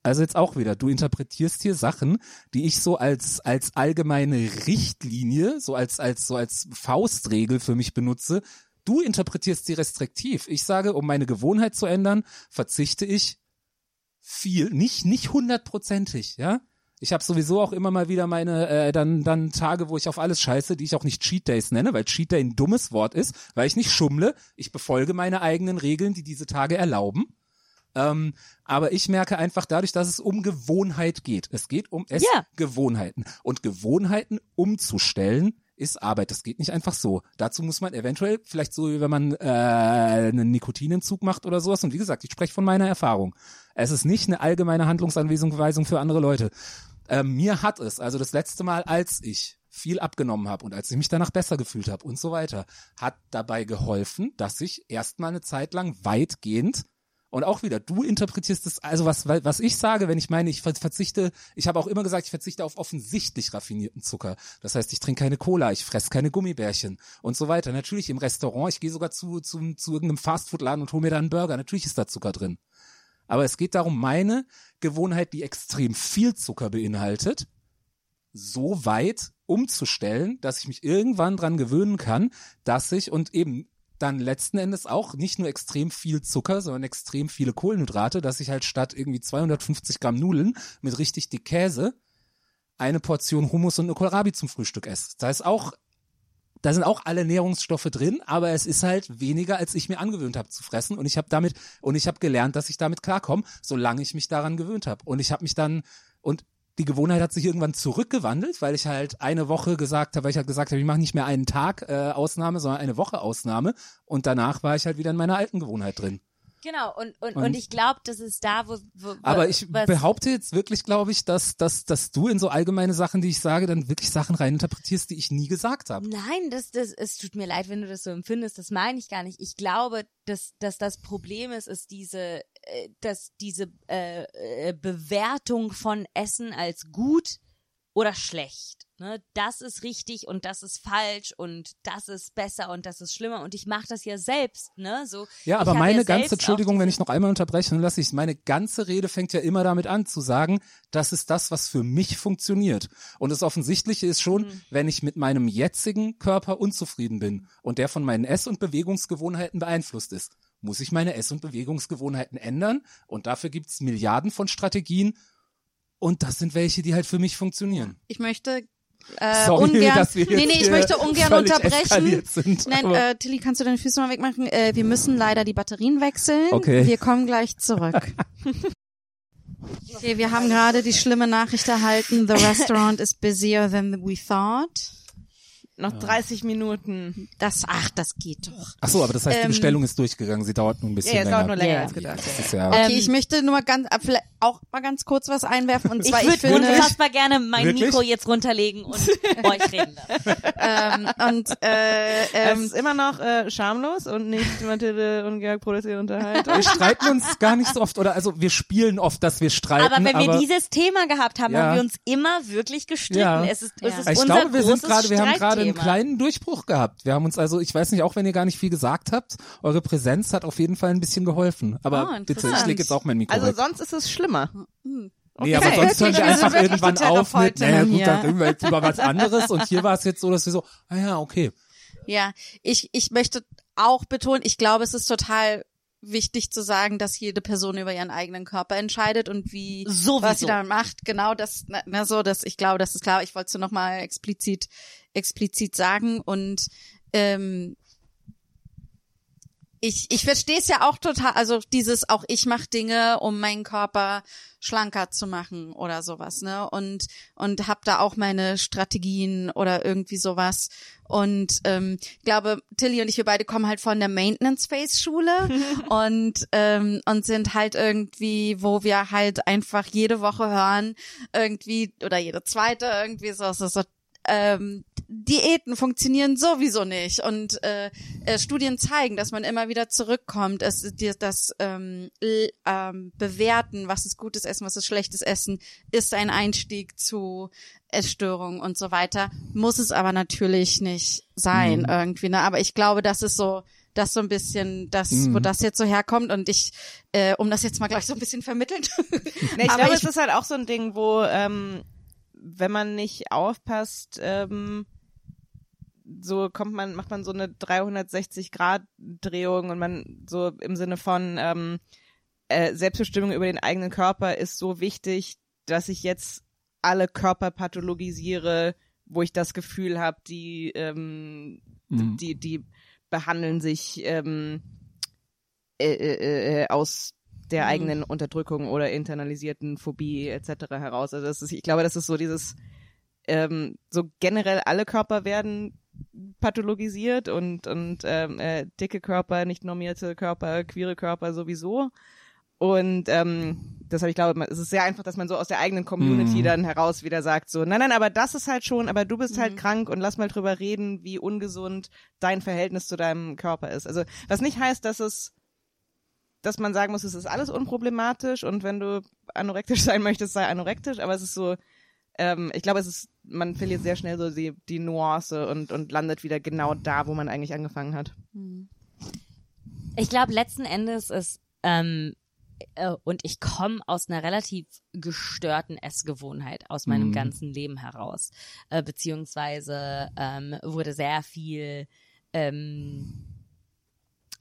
S2: Also jetzt auch wieder, du interpretierst hier Sachen, die ich so als als allgemeine Richtlinie, so als als so als Faustregel für mich benutze. Du interpretierst sie restriktiv. Ich sage, um meine Gewohnheit zu ändern, verzichte ich viel, nicht nicht hundertprozentig, ja. Ich habe sowieso auch immer mal wieder meine äh, dann dann Tage, wo ich auf alles scheiße, die ich auch nicht Cheat Days nenne, weil Cheat Day ein dummes Wort ist, weil ich nicht schummle. Ich befolge meine eigenen Regeln, die diese Tage erlauben. Ähm, aber ich merke einfach dadurch, dass es um Gewohnheit geht. Es geht um. Essgewohnheiten. Und Gewohnheiten umzustellen ist Arbeit. Das geht nicht einfach so. Dazu muss man eventuell, vielleicht so, wie wenn man äh, einen Nikotinentzug macht oder sowas. Und wie gesagt, ich spreche von meiner Erfahrung. Es ist nicht eine allgemeine Handlungsanweisung für andere Leute. Ähm, mir hat es, also das letzte Mal, als ich viel abgenommen habe und als ich mich danach besser gefühlt habe und so weiter, hat dabei geholfen, dass ich erstmal eine Zeit lang weitgehend und auch wieder, du interpretierst es, also was, was ich sage, wenn ich meine, ich ver- verzichte, ich habe auch immer gesagt, ich verzichte auf offensichtlich raffinierten Zucker. Das heißt, ich trinke keine Cola, ich fresse keine Gummibärchen und so weiter. Natürlich im Restaurant, ich gehe sogar zu, zu, zu irgendeinem Fastfood-Laden und hole mir da einen Burger. Natürlich ist da Zucker drin. Aber es geht darum, meine Gewohnheit, die extrem viel Zucker beinhaltet, so weit umzustellen, dass ich mich irgendwann dran gewöhnen kann, dass ich und eben dann letzten Endes auch nicht nur extrem viel Zucker, sondern extrem viele Kohlenhydrate, dass ich halt statt irgendwie 250 Gramm Nudeln mit richtig dick Käse eine Portion Hummus und eine Kohlrabi zum Frühstück esse. Da ist auch, da sind auch alle Nährungsstoffe drin, aber es ist halt weniger, als ich mir angewöhnt habe zu fressen. Und ich habe damit, und ich habe gelernt, dass ich damit klarkomme, solange ich mich daran gewöhnt habe. Und ich habe mich dann, und die Gewohnheit hat sich irgendwann zurückgewandelt, weil ich halt eine Woche gesagt habe, weil ich halt gesagt habe, ich mache nicht mehr einen Tag äh, Ausnahme, sondern eine Woche Ausnahme. Und danach war ich halt wieder in meiner alten Gewohnheit drin.
S4: Genau, und, und,
S2: Und-
S4: und ich glaube, das ist da, wo, wo
S2: Aber ich behaupte jetzt wirklich, glaube ich, dass, dass, dass du in so allgemeine Sachen, die ich sage, dann wirklich Sachen reininterpretierst, die ich nie gesagt habe.
S4: Nein, das, das, es tut mir leid, wenn du das so empfindest. Das meine ich gar nicht. Ich glaube, dass, dass das Problem ist, ist diese, dass diese äh, äh, Bewertung von Essen als gut oder schlecht. Ne? Das ist richtig und das ist falsch und das ist besser und das ist schlimmer. Und ich mache das ja selbst. Ne? So,
S2: Ja, aber meine
S4: ja
S2: ganze, Entschuldigung, wenn ich noch einmal unterbreche, dann lasse ich meine ganze Rede fängt ja immer damit an zu sagen, das ist das, was für mich funktioniert. Und das Offensichtliche ist schon,
S4: Mhm.
S2: wenn ich mit meinem jetzigen Körper unzufrieden bin und der von meinen Ess- und Bewegungsgewohnheiten beeinflusst ist, muss ich meine Ess- und Bewegungsgewohnheiten ändern und dafür gibt's Milliarden von Strategien und das sind welche, die halt für mich funktionieren.
S5: Ich möchte äh,
S2: Sorry,
S5: ungern,
S2: dass wir jetzt
S5: nee, nee, ich möchte ungern unterbrechen.
S2: sind,
S5: Nein, äh, Tilly, kannst du deine Füße mal wegmachen? Äh, wir müssen leider die Batterien wechseln.
S2: Okay.
S5: Wir kommen gleich zurück. Okay, wir haben gerade die schlimme Nachricht erhalten. The restaurant is busier than we thought.
S1: Noch 30 Minuten.
S5: Das, ach, das geht doch.
S2: Ach so, aber das heißt, die
S5: Ähm,
S2: Bestellung ist durchgegangen, sie dauert nur ein bisschen
S1: Ja, es
S2: länger.
S1: dauert nur länger
S4: Ja,
S1: als gedacht.
S2: Ja,
S5: Okay,
S4: Ähm,
S5: ich möchte nur mal ganz, äh, vielleicht auch mal ganz kurz was einwerfen. Und
S4: Ich
S5: zwar, ich,
S4: würde
S5: finde,
S4: unfassbar gerne mein
S2: Wirklich?
S4: Mikro jetzt runterlegen und euch reden lassen.
S5: ähm, und äh,
S1: Es
S5: ähm,
S1: ist immer noch äh, schamlos und nicht Mathilde und Georg produzieren Unterhaltung.
S2: wir streiten uns gar nicht so oft oder also wir spielen oft, dass wir streiten.
S4: Aber wenn wir
S2: aber
S4: dieses Thema gehabt haben,
S2: Ja.
S4: haben wir uns immer wirklich gestritten.
S2: Ja.
S4: Es ist, es
S5: Ja.
S4: ist
S2: ich
S4: unser
S2: glaube, wir sind gerade, wir haben gerade einen kleinen Durchbruch gehabt. Wir haben uns also, ich weiß nicht, auch wenn ihr gar nicht viel gesagt habt, eure Präsenz hat auf jeden Fall ein bisschen geholfen. Aber
S5: Ah,
S2: bitte, ich lege jetzt auch mein Mikro
S1: Also
S2: weg.
S1: sonst ist es schlimmer.
S2: Nee, aber sonst hören wir einfach irgendwann auf mit, naja gut, dann reden wir jetzt über was anderes und hier war es jetzt so, dass wir so, ah ja, okay.
S5: Ja, ich, ich möchte auch betonen, ich glaube, es ist total wichtig zu sagen, dass jede Person über ihren eigenen Körper entscheidet und wie
S4: Sowieso.
S5: was sie da macht. Genau das, na, na so, das, ich glaube, das ist klar. Ich wollte es nur noch mal explizit, explizit sagen und ähm, ich, ich verstehe es ja auch total, also dieses auch ich mache Dinge, um meinen Körper schlanker zu machen oder sowas, ne? Und und hab da auch meine Strategien oder irgendwie sowas. Und ähm, ich glaube, Tilly und ich, wir beide kommen halt von der Maintenance Phase Schule und ähm, und sind halt irgendwie, wo wir halt einfach jede Woche hören, irgendwie oder jede zweite irgendwie so, so, so ähm, Diäten funktionieren sowieso nicht und äh, äh, Studien zeigen, dass man immer wieder zurückkommt. Es die, das ähm, ähm, Bewerten, was ist gutes Essen, was ist schlechtes Essen, ist ein Einstieg zu Essstörungen und so weiter. Muss es aber natürlich nicht sein irgendwie. Ne? Aber ich glaube, das ist so das so ein bisschen das, wo
S2: Mhm.
S5: das jetzt so herkommt und ich, äh, um das jetzt mal gleich so ein bisschen vermitteln.
S1: Nee, ich
S5: Aber
S1: glaube,
S5: ich-
S1: es ist halt auch so ein Ding, wo, ähm, wenn man nicht aufpasst, ähm, so kommt man, macht man so eine 360 Grad Drehung und man so im Sinne von ähm, äh, Selbstbestimmung über den eigenen Körper ist so wichtig, dass ich jetzt alle Körper pathologisiere, wo ich das Gefühl habe, die ähm,
S2: Mhm.
S1: die die behandeln sich ähm, äh, äh, äh, aus der
S5: Mhm.
S1: eigenen Unterdrückung oder internalisierten Phobie etc. heraus. Also das ist, ich glaube, das ist so dieses ähm, so generell alle Körper werden pathologisiert und und ähm, äh, dicke Körper, nicht normierte Körper, queere Körper sowieso. Und ähm, deshalb, ich glaube, man- es ist sehr einfach, dass man so aus der eigenen Community
S2: Mhm.
S1: dann heraus wieder sagt, so, nein, nein, aber das ist halt schon, aber du bist halt
S5: Mhm.
S1: krank und lass mal drüber reden, wie ungesund dein Verhältnis zu deinem Körper ist. Also, was nicht heißt, dass es, dass man sagen muss, es ist alles unproblematisch und wenn du anorektisch sein möchtest, sei anorektisch, aber es ist so, ähm, ich glaube, es ist, man verliert sehr schnell so die, die Nuance und, und landet wieder genau da, wo man eigentlich angefangen hat.
S4: Ich glaube, letzten Endes ist, ähm, äh, und ich komme aus einer relativ gestörten Essgewohnheit aus meinem
S2: Mhm.
S4: ganzen Leben heraus, äh, beziehungsweise ähm, wurde sehr viel ähm, äh,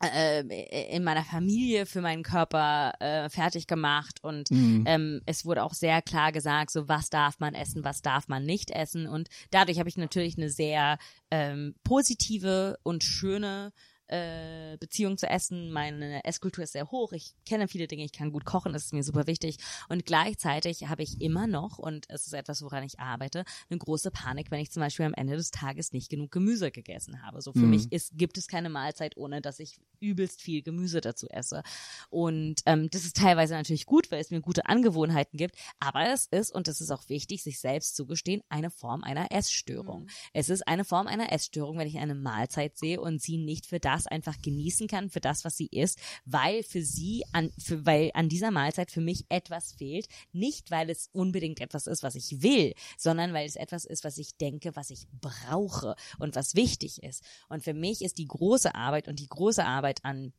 S4: in meiner Familie für meinen Körper äh, fertig gemacht und
S2: Mhm.
S4: ähm, es wurde auch sehr klar gesagt, so was darf man essen, was darf man nicht essen und dadurch habe ich natürlich eine sehr ähm, positive und schöne äh, Beziehung zu Essen. Meine Esskultur ist sehr hoch. Ich kenne viele Dinge. Ich kann gut kochen. Das ist mir super wichtig. Und gleichzeitig habe ich immer noch, und es ist etwas, woran ich arbeite, eine große Panik, wenn ich zum Beispiel am Ende des Tages nicht genug Gemüse gegessen habe. So für
S2: Mhm.
S4: mich ist, gibt es keine Mahlzeit, ohne dass ich übelst viel Gemüse dazu esse. Und ähm, das ist teilweise natürlich gut, weil es mir gute Angewohnheiten gibt. Aber es ist, und das ist auch wichtig, sich selbst zugestehen, eine Form einer Essstörung. Es ist eine Form einer Essstörung, wenn ich eine Mahlzeit sehe und sie nicht für das einfach genießen kann, für das, was sie ist, weil für sie an, für, weil an dieser Mahlzeit für mich etwas fehlt. Nicht, weil es unbedingt etwas ist, was ich will, sondern weil es etwas ist, was ich denke, was ich brauche und was wichtig ist. Und für mich ist die große Arbeit und die große Arbeit an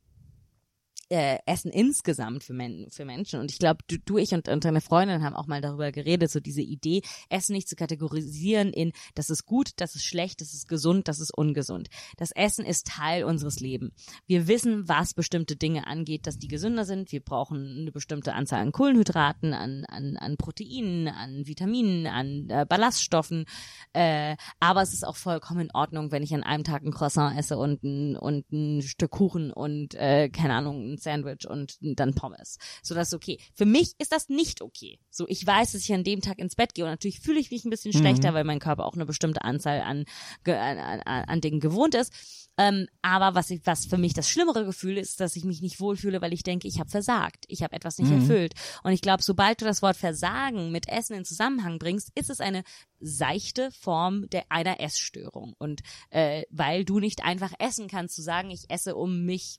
S4: äh, Essen insgesamt für, Men für Menschen. Und ich glaube, du, du, ich und, und deine Freundin haben auch mal darüber geredet, so diese Idee, Essen nicht zu kategorisieren in, das ist gut, das ist schlecht, das ist gesund, das ist ungesund. Das Essen ist Teil unseres Lebens. Wir wissen, was bestimmte Dinge angeht, dass die gesünder sind. Wir brauchen eine bestimmte Anzahl an Kohlenhydraten, an, an, an Proteinen, an Vitaminen, an äh, Ballaststoffen. Äh, aber es ist auch vollkommen in Ordnung, wenn ich an einem Tag ein Croissant esse und ein, und ein Stück Kuchen und, äh, keine Ahnung, Sandwich und dann Pommes. So, das ist okay. Für mich ist das nicht okay. So, ich weiß, dass ich an dem Tag ins Bett gehe und natürlich fühle ich mich ein bisschen schlechter, weil mein Körper auch eine bestimmte Anzahl an, an, an, an Dingen gewohnt ist. Ähm, aber was, ich, was für mich das schlimmere Gefühl ist, dass ich mich nicht wohlfühle, weil ich denke, ich habe versagt, ich habe etwas nicht erfüllt. Und ich glaube, sobald du das Wort Versagen mit Essen in Zusammenhang bringst, ist es eine seichte Form der einer Essstörung. Und äh, weil du nicht einfach essen kannst, zu sagen, ich esse, um mich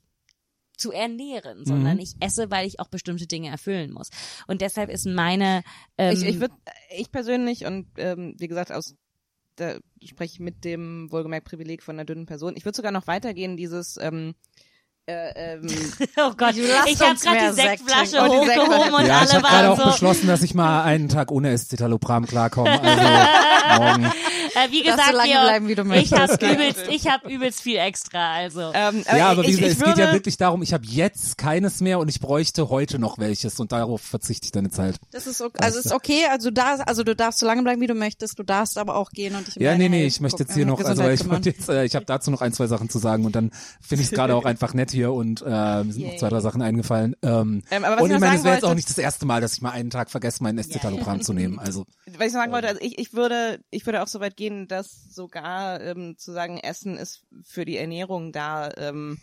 S4: zu ernähren, sondern ich esse, weil ich auch bestimmte Dinge erfüllen muss. Und deshalb ist meine ähm,
S1: ich ich würde, ich persönlich und ähm, wie gesagt aus da spreche ich mit dem wohlgemerkt Privileg von einer dünnen Person. Ich würde sogar noch weitergehen, dieses ähm, äh, ähm,
S4: Oh Gott, ich habe gerade die
S5: Sekt
S4: Sektflasche.
S1: Oh, Sekt-
S4: hochgehoben und
S2: ja, ich
S4: alle
S2: habe gerade auch
S4: waren so.
S2: beschlossen, dass ich mal einen Tag ohne Escitalopram klarkomme. Also morgen.
S4: Äh, wie gesagt,
S5: du lange
S4: Georg,
S5: bleiben, wie du
S4: ich
S5: möchtest.
S4: habe übelst, ich habe übelst viel extra. Also
S1: ähm,
S2: Ja, aber wie
S1: ich,
S2: gesagt,
S1: ich
S2: es geht ja wirklich darum, ich habe jetzt keines mehr und ich bräuchte heute noch welches und darauf verzichte ich deine Zeit.
S5: Das ist okay, also ist okay, also du darfst, also du darfst so lange bleiben, wie du möchtest, du darfst aber auch gehen und dich um
S2: Ja, nee, nee, ich möchte jetzt hier noch, also ich
S5: kümmern.
S2: wollte jetzt, äh, ich habe dazu noch ein, zwei Sachen zu sagen und dann finde ich es gerade auch einfach nett hier und äh, mir sind noch zwei, drei Sachen eingefallen. Ähm,
S1: Ähm, aber was
S2: und
S1: ich
S2: ich meine,
S1: sagen
S2: es wäre jetzt auch
S1: wollte-
S2: nicht das erste Mal, dass ich mal einen Tag vergesse, meinen Escitalopram zu nehmen. Also
S1: was ich sagen wollte, also ich, ich würde, ich würde auch so weit gehen, dass sogar ähm, zu sagen, Essen ist für die Ernährung da, ähm,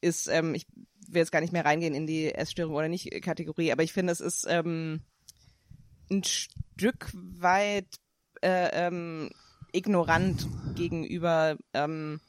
S1: ist, ähm, ich will jetzt gar nicht mehr reingehen in die Essstörung oder nicht Kategorie, aber ich finde, es ist ähm, ein Stück weit äh, ähm, ignorant gegenüber ähm,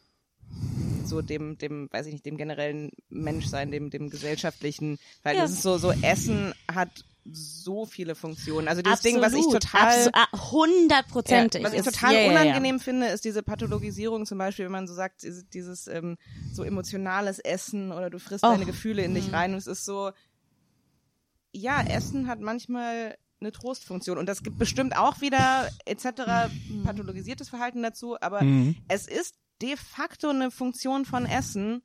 S1: so dem, dem, weiß ich nicht, dem generellen Menschsein, dem, dem gesellschaftlichen, weil
S4: Ja.
S1: das ist so, so Essen hat so viele Funktionen. Also dieses Ding, was ich total
S4: hundertprozentig.
S1: ja, was ich
S4: ist-
S1: total
S4: ja, ja, ja.
S1: unangenehm finde, ist diese Pathologisierung zum Beispiel, wenn man so sagt, dieses, ähm, so emotionales Essen oder du frisst
S4: Oh.
S1: deine Gefühle in
S4: Mhm.
S1: dich rein und es ist so, ja, Essen hat manchmal eine Trostfunktion und das gibt bestimmt auch wieder etc.
S4: Mhm.
S1: pathologisiertes Verhalten dazu, aber
S2: Mhm.
S1: es ist de facto eine Funktion von Essen,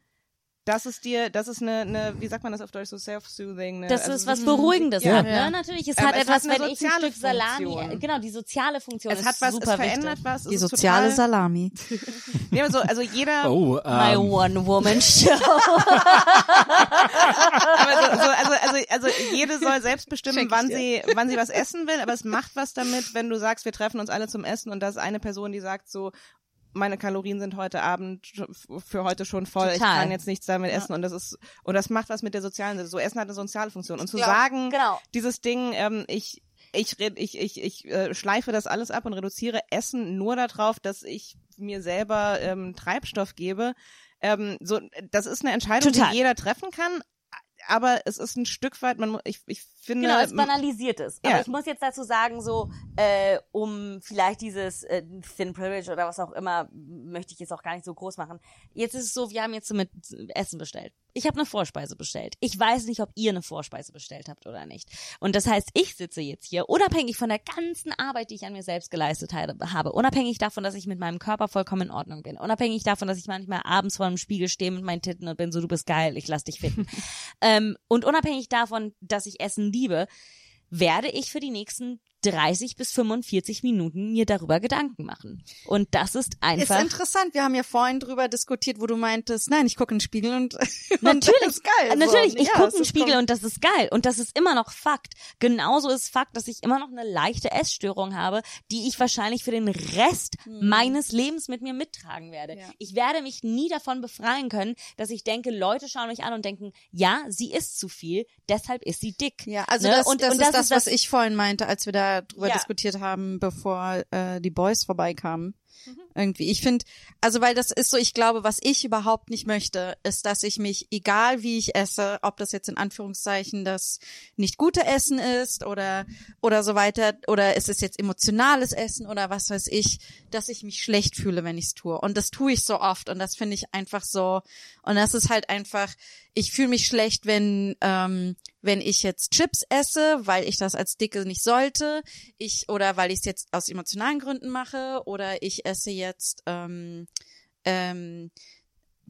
S1: dass es dir, das ist eine, eine, wie sagt man das auf Deutsch, so self-soothing. eine-
S4: Das
S1: also
S4: ist was Beruhigendes
S1: Ja.
S4: hat, ne? Natürlich, es
S1: Ähm,
S4: hat
S1: es
S4: etwas,
S1: hat
S4: wenn ich ein Stück Salami,
S1: Funktion.
S4: genau, die soziale Funktion
S1: Es
S4: ist
S1: hat was, es
S4: super
S1: verändert
S4: wichtig.
S1: was.
S5: Die
S1: ist
S5: soziale
S1: total,
S5: Salami.
S1: Nee, aber so, also jeder,
S2: Oh,
S4: My
S2: ähm,
S4: One-Woman-Show.
S1: aber so, so, also, also, also jede soll selbst bestimmen, wann sie, wann sie was essen will, aber es macht was damit, wenn du sagst, wir treffen uns alle zum Essen und da ist eine Person, die sagt so, meine Kalorien sind heute Abend für heute schon voll, ich
S4: Total.
S1: kann jetzt nichts damit essen und das ist und das macht was mit der sozialen, so Essen hat eine soziale Funktion und zu
S4: Ja,
S1: sagen,
S4: genau.
S1: dieses Ding, ähm, ich ich, ich, ich, ich äh, schleife das alles ab und reduziere Essen nur darauf, dass ich mir selber ähm, Treibstoff gebe. Ähm, so, das ist eine Entscheidung,
S4: Total.
S1: die jeder treffen kann, aber es ist ein Stück weit, man, ich, ich finde,
S4: Genau, es banalisiert es.
S1: Ja.
S4: Aber ich muss jetzt dazu sagen, so, äh, um vielleicht dieses äh, Thin Privilege oder was auch immer, möchte ich jetzt auch gar nicht so groß machen. Jetzt ist es so, wir haben jetzt mit Essen bestellt. Ich habe eine Vorspeise bestellt. Ich weiß nicht, ob ihr eine Vorspeise bestellt habt oder nicht. Und das heißt, ich sitze jetzt hier, unabhängig von der ganzen Arbeit, die ich an mir selbst geleistet habe, unabhängig davon, dass ich mit meinem Körper vollkommen in Ordnung bin, unabhängig davon, dass ich manchmal abends vor dem Spiegel stehe mit meinen Titten und bin so, du bist geil, ich lass dich finden. ähm, und unabhängig davon, dass ich Essen liebe, werde ich für die nächsten 30 bis 45 Minuten mir darüber Gedanken machen. Und das ist
S5: Ist
S4: einfach.
S5: interessant. Wir haben ja vorhin drüber diskutiert, wo du meintest, nein, ich gucke in den Spiegel und, und
S4: Natürlich,
S5: das ist geil.
S4: natürlich,
S5: so.
S4: ich
S5: Ja,
S4: gucke in den
S5: ist
S4: Spiegel und das ist geil. Und das ist immer noch Fakt. Genauso ist Fakt, dass ich immer noch eine leichte Essstörung habe, die ich wahrscheinlich für den Rest meines Lebens mit mir mittragen werde.
S5: Ja.
S4: Ich werde mich nie davon befreien können, dass ich denke, Leute schauen mich an und denken, ja, sie isst zu viel, deshalb ist sie dick.
S5: Ja, also
S4: Ne?
S5: das,
S4: und,
S5: das
S4: und
S5: ist das, was ich vorhin meinte, als wir da drüber
S4: Ja.
S5: diskutiert haben, bevor äh, die Boys vorbeikamen.
S4: Mhm.
S5: Irgendwie. Ich finde, also weil das ist so, ich glaube, was ich überhaupt nicht möchte, ist, dass ich mich, egal wie ich esse, ob das jetzt in Anführungszeichen das nicht gute Essen ist oder oder so weiter, oder es ist jetzt emotionales Essen oder was weiß ich, dass ich mich schlecht fühle, wenn ich es tue. Und das tue ich so oft und das finde ich einfach so. Und das ist halt einfach, ich fühle mich schlecht, wenn ähm, wenn ich jetzt Chips esse, weil ich das als Dicke nicht sollte, ich oder weil ich es jetzt aus emotionalen Gründen mache. Oder ich esse jetzt ähm, ähm,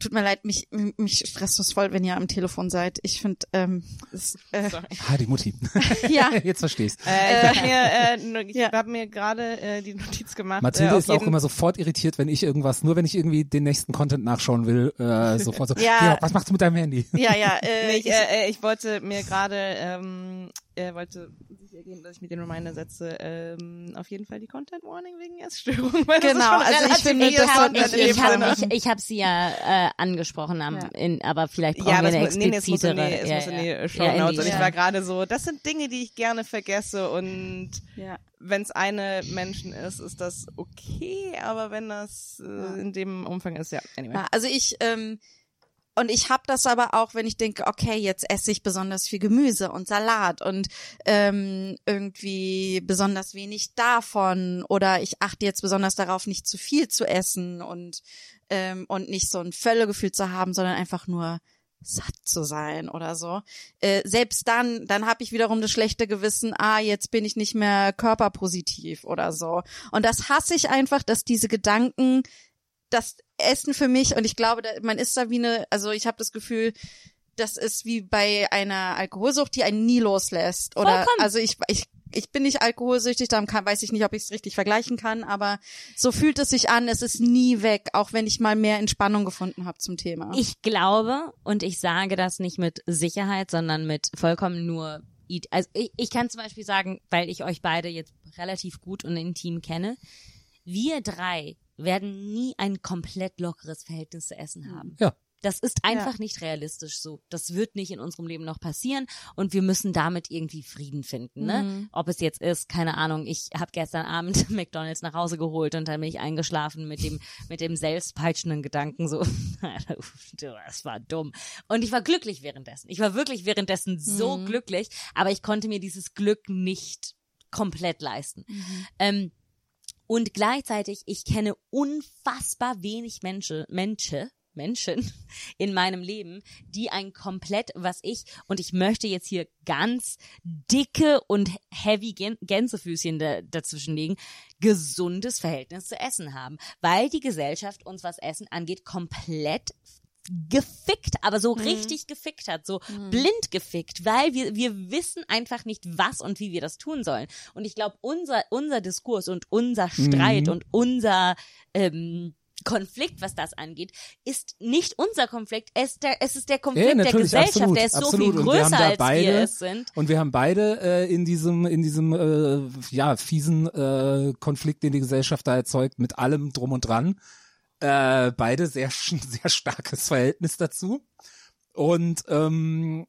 S5: tut mir leid, mich mich stresst das voll, wenn ihr am Telefon seid. Ich finde ähm, es, äh,
S2: Ah, die Mutti.
S5: ja
S2: Jetzt verstehe ich's.
S1: Äh, ich habe mir, äh, ich
S5: Ja.
S1: hab mir gerade äh, die Notiz gemacht. äh,
S2: Mathilde
S1: auf
S2: ist auch immer sofort irritiert, wenn ich irgendwas, nur wenn ich irgendwie den nächsten Content nachschauen will, äh, sofort so,
S5: Ja.
S2: ja. was machst du mit deinem Handy?
S5: ja ja äh,
S1: Nee, ich,
S5: ich,
S1: äh, äh, ich wollte mir gerade, ähm, äh, wollte sicher gehen, dass ich mir den Reminder setze, ähm, auf jeden Fall die Content Warning wegen Essstörung. weil
S5: Genau, also ich finde, das wir
S4: ich, ich,
S1: Fall
S4: habe ich, ich hab sie ja äh, angesprochen, am,
S5: Ja.
S4: in, aber vielleicht brauchen
S1: Ja,
S4: wir
S1: es,
S4: eine
S1: mu- nee, nee, es muss in
S4: explizitere.
S1: die, es
S4: ja,
S1: muss in die
S4: ja.
S1: Show
S4: Ja, die-
S1: und ich war gerade so, das sind Dinge, die ich gerne vergesse und
S5: ja.
S1: wenn es eine Menschen ist, ist das okay, aber wenn das äh, in dem Umfang ist, ja, anyway.
S5: Ja, also ich ähm, und ich habe das aber auch, wenn ich denke, okay, jetzt esse ich besonders viel Gemüse und Salat und ähm, irgendwie besonders wenig davon oder ich achte jetzt besonders darauf, nicht zu viel zu essen und ähm, und nicht so ein Völlegefühl zu haben, sondern einfach nur satt zu sein oder so. Äh, selbst dann, dann habe ich wiederum das schlechte Gewissen, ah, jetzt bin ich nicht mehr körperpositiv oder so. Und das hasse ich einfach, dass diese Gedanken das Essen für mich und ich glaube, man ist da wie eine, also ich habe das Gefühl, das ist wie bei einer Alkoholsucht, die einen nie loslässt. Oder
S4: Vollkommen.
S5: also ich, ich, ich bin nicht alkoholsüchtig, darum kann, weiß ich nicht, ob ich es richtig vergleichen kann, aber so fühlt es sich an, es ist nie weg, auch wenn ich mal mehr Entspannung gefunden habe zum Thema.
S4: Ich glaube, und ich sage das nicht mit Sicherheit, sondern mit vollkommen nur, also ich, ich kann zum Beispiel sagen, weil ich euch beide jetzt relativ gut und intim kenne, wir drei werden nie ein komplett lockeres Verhältnis zu Essen haben.
S2: Ja.
S4: Das ist einfach nicht realistisch so. Das wird nicht in unserem Leben noch passieren und wir müssen damit irgendwie Frieden finden. Ne?
S5: Mhm.
S4: Ob es jetzt ist, keine Ahnung, ich habe gestern Abend McDonalds nach Hause geholt und dann bin ich eingeschlafen mit dem mit dem selbstpeitschenden Gedanken so, das war dumm. Und ich war glücklich währenddessen. Ich war wirklich währenddessen so
S5: Mhm.
S4: glücklich, aber ich konnte mir dieses Glück nicht komplett leisten.
S5: Mhm.
S4: Ähm, und gleichzeitig, ich kenne unfassbar wenig Menschen, Menschen, Menschen in meinem Leben, die ein komplett, was ich, und ich möchte jetzt hier ganz dicke und heavy Gän Gänsefüßchen da, dazwischen legen, gesundes Verhältnis zu Essen haben. Weil die Gesellschaft uns, was Essen angeht, komplett gefickt, aber so richtig gefickt hat, so blind gefickt, weil wir, wir wissen einfach nicht, was und wie wir das tun sollen. Und ich glaube, unser, unser Diskurs und unser Streit
S2: Mhm.
S4: und unser ähm, Konflikt, was das angeht, ist nicht unser Konflikt, es ist der, es ist der Konflikt der
S2: natürlich,
S4: Gesellschaft,
S2: absolut,
S4: der ist so
S2: absolut.
S4: viel
S2: wir haben
S4: größer,
S2: da
S4: als
S2: beide-
S4: wir es sind.
S2: Und wir haben beide äh, in diesem, in diesem äh, ja, fiesen äh, Konflikt, den die Gesellschaft da erzeugt, mit allem drum und dran, äh, beide sehr, sehr starkes Verhältnis dazu. Und ähm,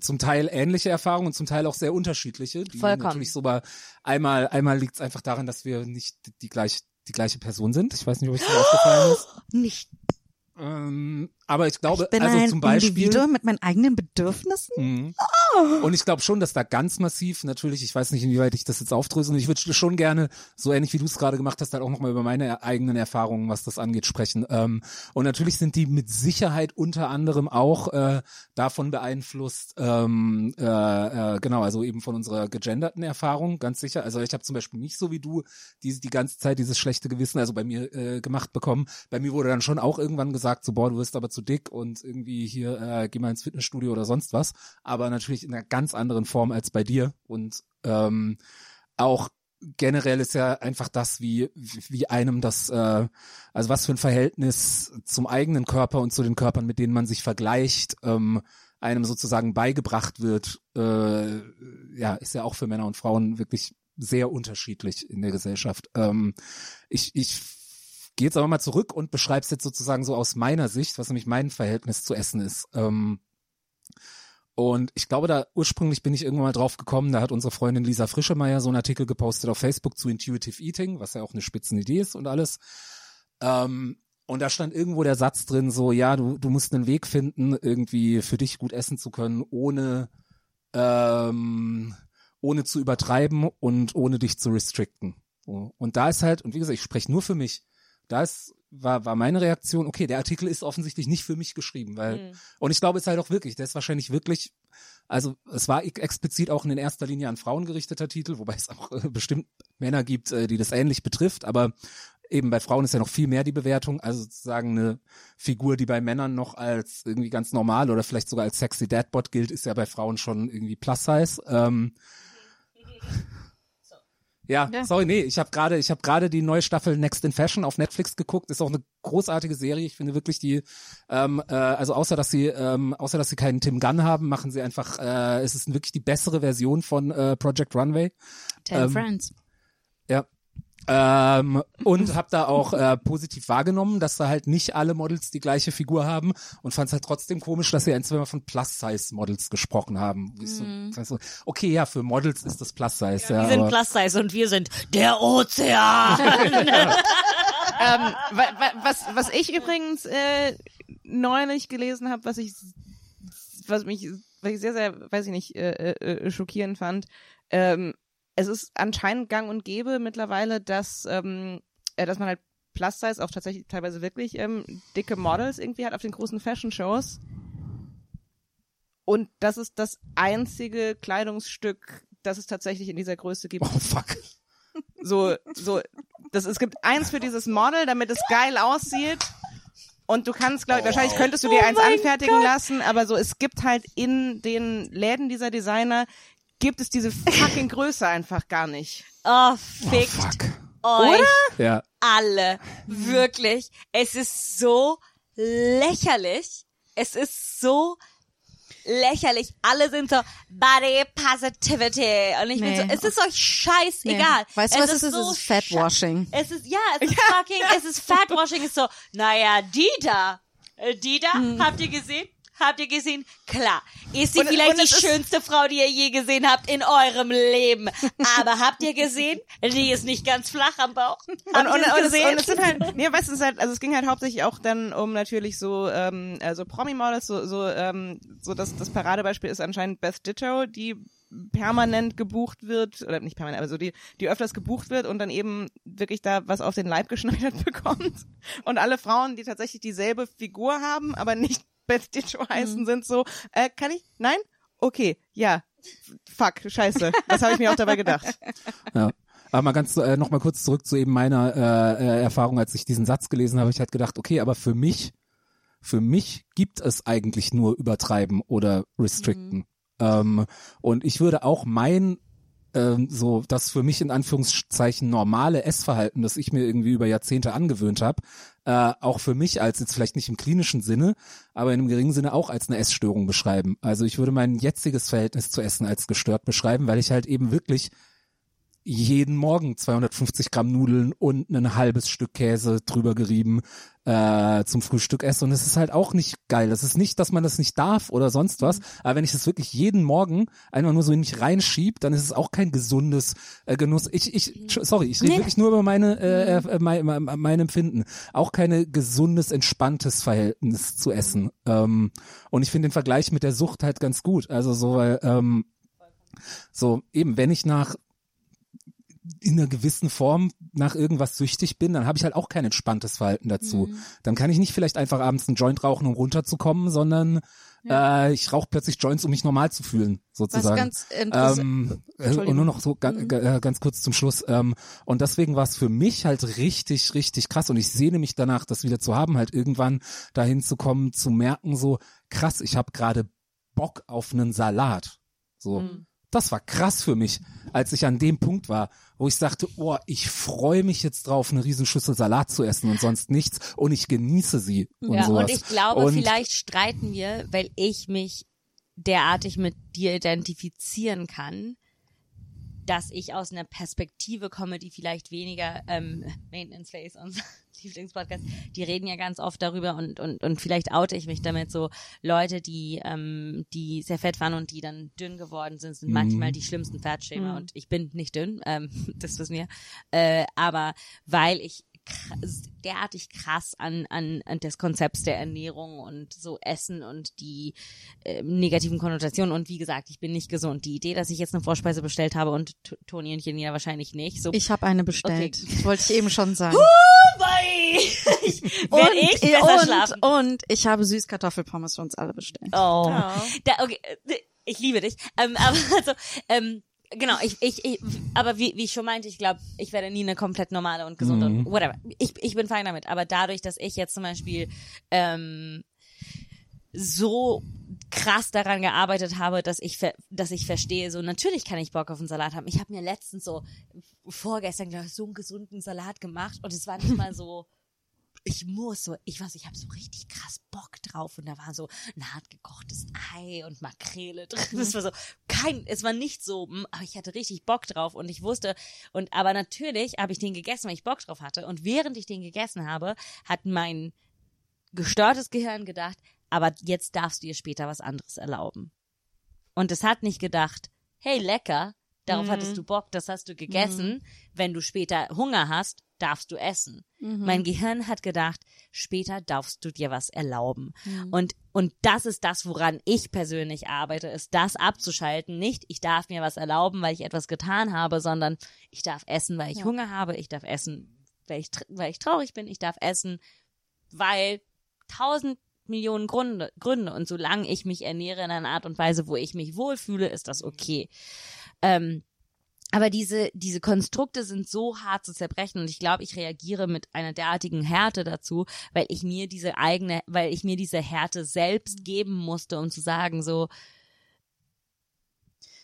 S2: zum Teil ähnliche Erfahrungen und zum Teil auch sehr unterschiedliche. Die
S4: Vollkommen.
S2: natürlich so bei einmal, einmal liegt es einfach daran, dass wir nicht die gleich die gleiche Person sind. Ich weiß nicht, ob euch das aufgefallen ist.
S4: Nicht.
S2: Ähm, aber ich glaube,
S5: ich bin
S2: also
S5: ein
S2: zum Beispiel.
S5: Individuum mit meinen eigenen Bedürfnissen.
S2: Mhm. Und ich glaube schon, dass da ganz massiv, natürlich, ich weiß nicht, inwieweit ich das jetzt aufdröse, und ich würde schon gerne, so ähnlich wie du es gerade gemacht hast, halt auch nochmal über meine eigenen Erfahrungen, was das angeht, sprechen. Ähm, und natürlich sind die mit Sicherheit unter anderem auch äh, davon beeinflusst, ähm, äh, äh, genau, also eben von unserer gegenderten Erfahrung, ganz sicher. Also ich habe zum Beispiel nicht so wie du die, die ganze Zeit dieses schlechte Gewissen, also bei mir äh, gemacht bekommen. Bei mir wurde dann schon auch irgendwann gesagt, so boah, du wirst aber zu dick und irgendwie hier äh, geh mal ins Fitnessstudio oder sonst was. Aber natürlich in einer ganz anderen Form als bei dir. Und ähm, auch generell ist ja einfach das, wie, wie einem das, äh, also was für ein Verhältnis zum eigenen Körper und zu den Körpern, mit denen man sich vergleicht, ähm, einem sozusagen beigebracht wird, äh, ja, ist ja auch für Männer und Frauen wirklich sehr unterschiedlich in der Gesellschaft. Ähm, ich, ich gehe jetzt aber mal zurück und beschreibe es jetzt sozusagen so aus meiner Sicht, was nämlich mein Verhältnis zu Essen ist. Ähm, und ich glaube, da ursprünglich bin ich irgendwann mal drauf gekommen, da hat unsere Freundin Lisa Frischemeyer so einen Artikel gepostet auf Facebook zu Intuitive Eating, was ja auch eine Spitzenidee ist und alles. Ähm, und da stand irgendwo der Satz drin, so, ja, du, du musst einen Weg finden, irgendwie für dich gut essen zu können, ohne, ähm, ohne zu übertreiben und ohne dich zu restricten. Und da ist halt, und wie gesagt, ich spreche nur für mich, da ist, war, war meine Reaktion, okay, der Artikel ist offensichtlich nicht für mich geschrieben, weil,
S1: Mhm.
S2: und ich glaube, es ist halt auch wirklich, der ist wahrscheinlich wirklich, also es war ex- explizit auch in erster Linie an Frauen gerichteter Titel, wobei es auch äh, bestimmt Männer gibt, äh, die das ähnlich betrifft, aber eben bei Frauen ist ja noch viel mehr die Bewertung, also sozusagen eine Figur, die bei Männern noch als irgendwie ganz normal oder vielleicht sogar als sexy Dadbot gilt, ist ja bei Frauen schon irgendwie Plus Size. Ähm, ja,
S5: Ja.
S2: sorry, nee, ich habe gerade, ich habe gerade die neue Staffel Next in Fashion auf Netflix geguckt. Ist auch eine großartige Serie. Ich finde wirklich die, ähm, äh, also außer dass sie, ähm, außer dass sie keinen Tim Gunn haben, machen sie einfach, äh, es ist wirklich die bessere Version von äh, Project Runway.
S5: Ten
S2: Ähm,
S5: Friends.
S2: Ja. Ähm, und habe da auch äh, positiv wahrgenommen, dass da halt nicht alle Models die gleiche Figur haben und fand es halt trotzdem komisch, dass sie ein, zweimal von Plus-Size-Models gesprochen haben. Ich so, okay, ja, für Models ist das Plus-Size. Ja,
S4: Wir sind
S2: aber,
S4: Plus Size und wir sind der Ozean.
S1: ähm, wa, wa, was, was ich übrigens äh, neulich gelesen habe, was ich, was mich, was ich sehr, sehr, weiß ich nicht, äh, äh, schockierend fand, ähm, es ist anscheinend gang und gäbe mittlerweile, dass, ähm, äh, dass man halt Plus-Size auch tatsächlich teilweise wirklich ähm, dicke Models irgendwie hat auf den großen Fashion-Shows. Und das ist das einzige Kleidungsstück, das es tatsächlich in dieser Größe gibt.
S2: oh fuck.
S1: So, so, das, es gibt eins für dieses Model, damit es geil aussieht. Und du kannst, glaube ich, wahrscheinlich könntest du dir eins anfertigen lassen, aber so, es gibt halt in den Läden dieser Designer, gibt es diese fucking Größe einfach gar nicht.
S4: Oh,
S2: Oh,
S4: fickt
S2: fuck.
S4: euch
S2: Ja.
S4: alle. Wirklich. Es ist so lächerlich. Es ist so lächerlich. Alle sind so Body Positivity. Und ich bin
S5: Nee.
S4: so, es ist euch scheißegal.
S5: Nee. Weißt du,
S4: es
S5: was es ist?
S4: so
S5: Es ist Fatwashing.
S4: Es ist, ja, es ist fucking, es ist Fatwashing. Es ist so, naja, die da, äh, die da,
S5: Hm.
S4: habt ihr gesehen? Habt ihr gesehen? Klar. Ist sie
S1: Und-
S4: vielleicht
S1: und
S4: die schönste Frau, die ihr je gesehen habt in eurem Leben. Aber habt ihr gesehen? Die ist nicht ganz flach am Bauch. Habt
S1: Und, und,
S4: es
S1: und, es,
S4: gesehen?
S1: und es sind halt, nee, weißt du, es halt, also es ging halt hauptsächlich auch dann um natürlich so, ähm, also Promi-Models, so, so, ähm, so das, das Paradebeispiel ist anscheinend Beth Ditto, die permanent gebucht wird, oder nicht permanent, aber so die, die öfters gebucht wird und dann eben wirklich da was auf den Leib geschneidert bekommt. Und alle Frauen, die tatsächlich dieselbe Figur haben, aber nicht Beth Ditto heißen, sind so, äh, kann ich? Nein? Okay, ja. Fuck, scheiße. Was habe ich mir auch dabei gedacht?
S2: Ja. Aber mal ganz äh, noch mal kurz zurück zu eben meiner äh, äh, Erfahrung, als ich diesen Satz gelesen habe, ich halt gedacht, okay, aber für mich, für mich gibt es eigentlich nur übertreiben oder restricten. Ähm, und ich würde auch mein ähm, so das für mich in Anführungszeichen normale Essverhalten, das ich mir irgendwie über Jahrzehnte angewöhnt habe, äh, auch für mich als jetzt vielleicht nicht im klinischen Sinne, aber in einem geringen Sinne auch als eine Essstörung beschreiben. Also ich würde mein jetziges Verhältnis zu Essen als gestört beschreiben, weil ich halt eben wirklich jeden Morgen 250 Gramm Nudeln und ein halbes Stück Käse drüber gerieben äh, zum Frühstück esse und es ist halt auch nicht geil. Das ist nicht, dass man das nicht darf oder sonst was, aber wenn ich das wirklich jeden Morgen einfach nur so in mich reinschieb, dann ist es auch kein gesundes äh, Genuss. Ich, ich, sorry, ich rede wirklich nur über meine, äh, äh, mein, mein, mein Empfinden. Auch keine gesundes, entspanntes Verhältnis zu essen. Ähm, und ich finde den Vergleich mit der Sucht halt ganz gut. Also so, weil ähm, so eben, wenn ich nach in einer gewissen Form nach irgendwas süchtig bin, dann habe ich halt auch kein entspanntes Verhalten dazu.
S5: Mhm.
S2: Dann kann ich nicht vielleicht einfach abends einen Joint rauchen, um runterzukommen, sondern äh, ich rauche plötzlich Joints, um mich normal zu fühlen,
S5: Was
S2: sozusagen.
S5: ganz interessant.
S2: Ähm, äh, und nur noch so ga,
S5: Mhm.
S2: ga, äh, ganz kurz zum Schluss. Ähm, und deswegen war es für mich halt richtig, richtig krass. Und ich sehne mich danach, das wieder zu haben, halt irgendwann dahin zu kommen, zu merken, so krass, ich habe gerade Bock auf einen Salat. So.
S5: Mhm.
S2: Das war krass für mich, als ich an dem Punkt war, wo ich sagte, oh, ich freue mich jetzt drauf, eine Riesenschüssel Salat zu essen und sonst nichts und ich genieße sie und
S4: ja,
S2: sowas.
S4: und ich glaube,
S2: Und-
S4: vielleicht streiten wir, weil ich mich derartig mit dir identifizieren kann, dass ich aus einer Perspektive komme, die vielleicht weniger ähm, Maintenance Face, unser Lieblingspodcast, die reden ja ganz oft darüber und, und, und vielleicht oute ich mich damit so, Leute, die, ähm, die sehr fett waren und die dann dünn geworden sind, sind manchmal die schlimmsten Fettschämer. Und ich bin nicht dünn, ähm, das wissen wir, äh, aber weil ich derartig krass an, an, an des Konzepts der Ernährung und so Essen und die äh, negativen Konnotationen und wie gesagt, ich bin nicht gesund. Die Idee, dass ich jetzt eine Vorspeise bestellt habe und T- Toni und Janina wahrscheinlich nicht, so
S5: Ich habe eine bestellt.
S4: Okay.
S5: Das wollte ich eben schon sagen.
S4: Bye. ich,
S5: und,
S4: ich besser
S5: und,
S4: schlafen.
S5: und ich habe Süßkartoffelpommes für uns alle bestellt.
S4: Oh.
S1: Ja.
S4: Da, okay, äh, ich liebe dich. Ähm, aber also, ähm, genau, ich, ich, ich aber wie, wie ich schon meinte, ich glaube, ich werde nie eine komplett normale und gesunde
S2: Mhm.
S4: und whatever. Ich, ich bin fein damit. Aber dadurch, dass ich jetzt zum Beispiel ähm, so krass daran gearbeitet habe, dass ich dass ich verstehe, so natürlich kann ich Bock auf einen Salat haben. Ich habe mir letztens so vorgestern glaub ich, so einen gesunden Salat gemacht und es war nicht mal so ich muss so, ich weiß, ich habe so richtig krass Bock drauf und da war so ein hart gekochtes Ei und Makrele drin. Das war so kein, es war nicht so, mm, aber ich hatte richtig Bock drauf und ich wusste und aber natürlich habe ich den gegessen, weil ich Bock drauf hatte und während ich den gegessen habe, hat mein gestörtes Gehirn gedacht, aber jetzt darfst du dir später was anderes erlauben. Und es hat nicht gedacht, hey lecker, darauf
S5: Mhm.
S4: hattest du Bock, das hast du gegessen, wenn du später Hunger hast, darfst du essen.
S5: Mhm.
S4: Mein Gehirn hat gedacht, später darfst du dir was erlauben.
S5: Mhm.
S4: Und, und das ist das, woran ich persönlich arbeite, ist das abzuschalten. Nicht, ich darf mir was erlauben, weil ich etwas getan habe, sondern ich darf essen, weil ich
S5: Ja.
S4: Hunger habe, ich darf essen, weil ich, weil ich traurig bin, ich darf essen, weil tausend Millionen Gründe, Gründe. Und solange ich mich ernähre in einer Art und Weise, wo ich mich wohlfühle, ist das okay. Ähm, aber diese, diese Konstrukte sind so hart zu zerbrechen und ich glaube, ich reagiere mit einer derartigen Härte dazu, weil ich mir diese eigene, weil ich mir diese Härte selbst geben musste, um zu sagen, so,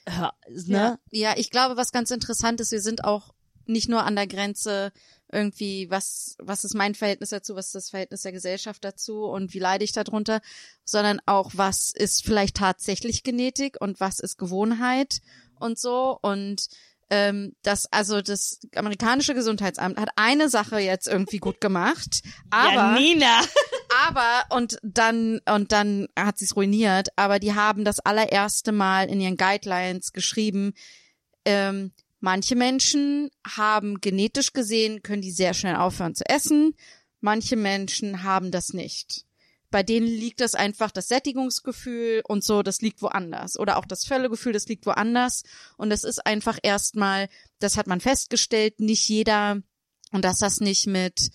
S4: hör, ne?
S5: Ja, ja, ich glaube, was ganz interessant ist, wir sind auch nicht nur an der Grenze irgendwie, was, was ist mein Verhältnis dazu, was ist das Verhältnis der Gesellschaft dazu und wie leide ich darunter, sondern auch, was ist vielleicht tatsächlich Genetik und was ist Gewohnheit und so und ähm, das, also das amerikanische Gesundheitsamt hat eine Sache jetzt irgendwie gut gemacht, aber
S4: Janina!
S5: aber und dann und dann hat sie es ruiniert. Aber die haben das allererste Mal in ihren Guidelines geschrieben. Ähm, manche Menschen haben genetisch gesehen können die sehr schnell aufhören zu essen. Manche Menschen haben das nicht. Bei denen liegt das einfach das Sättigungsgefühl und so, das liegt woanders. Oder auch das Völlegefühl, das liegt woanders. Und das ist einfach erstmal, das hat man festgestellt, nicht jeder und dass das nicht mit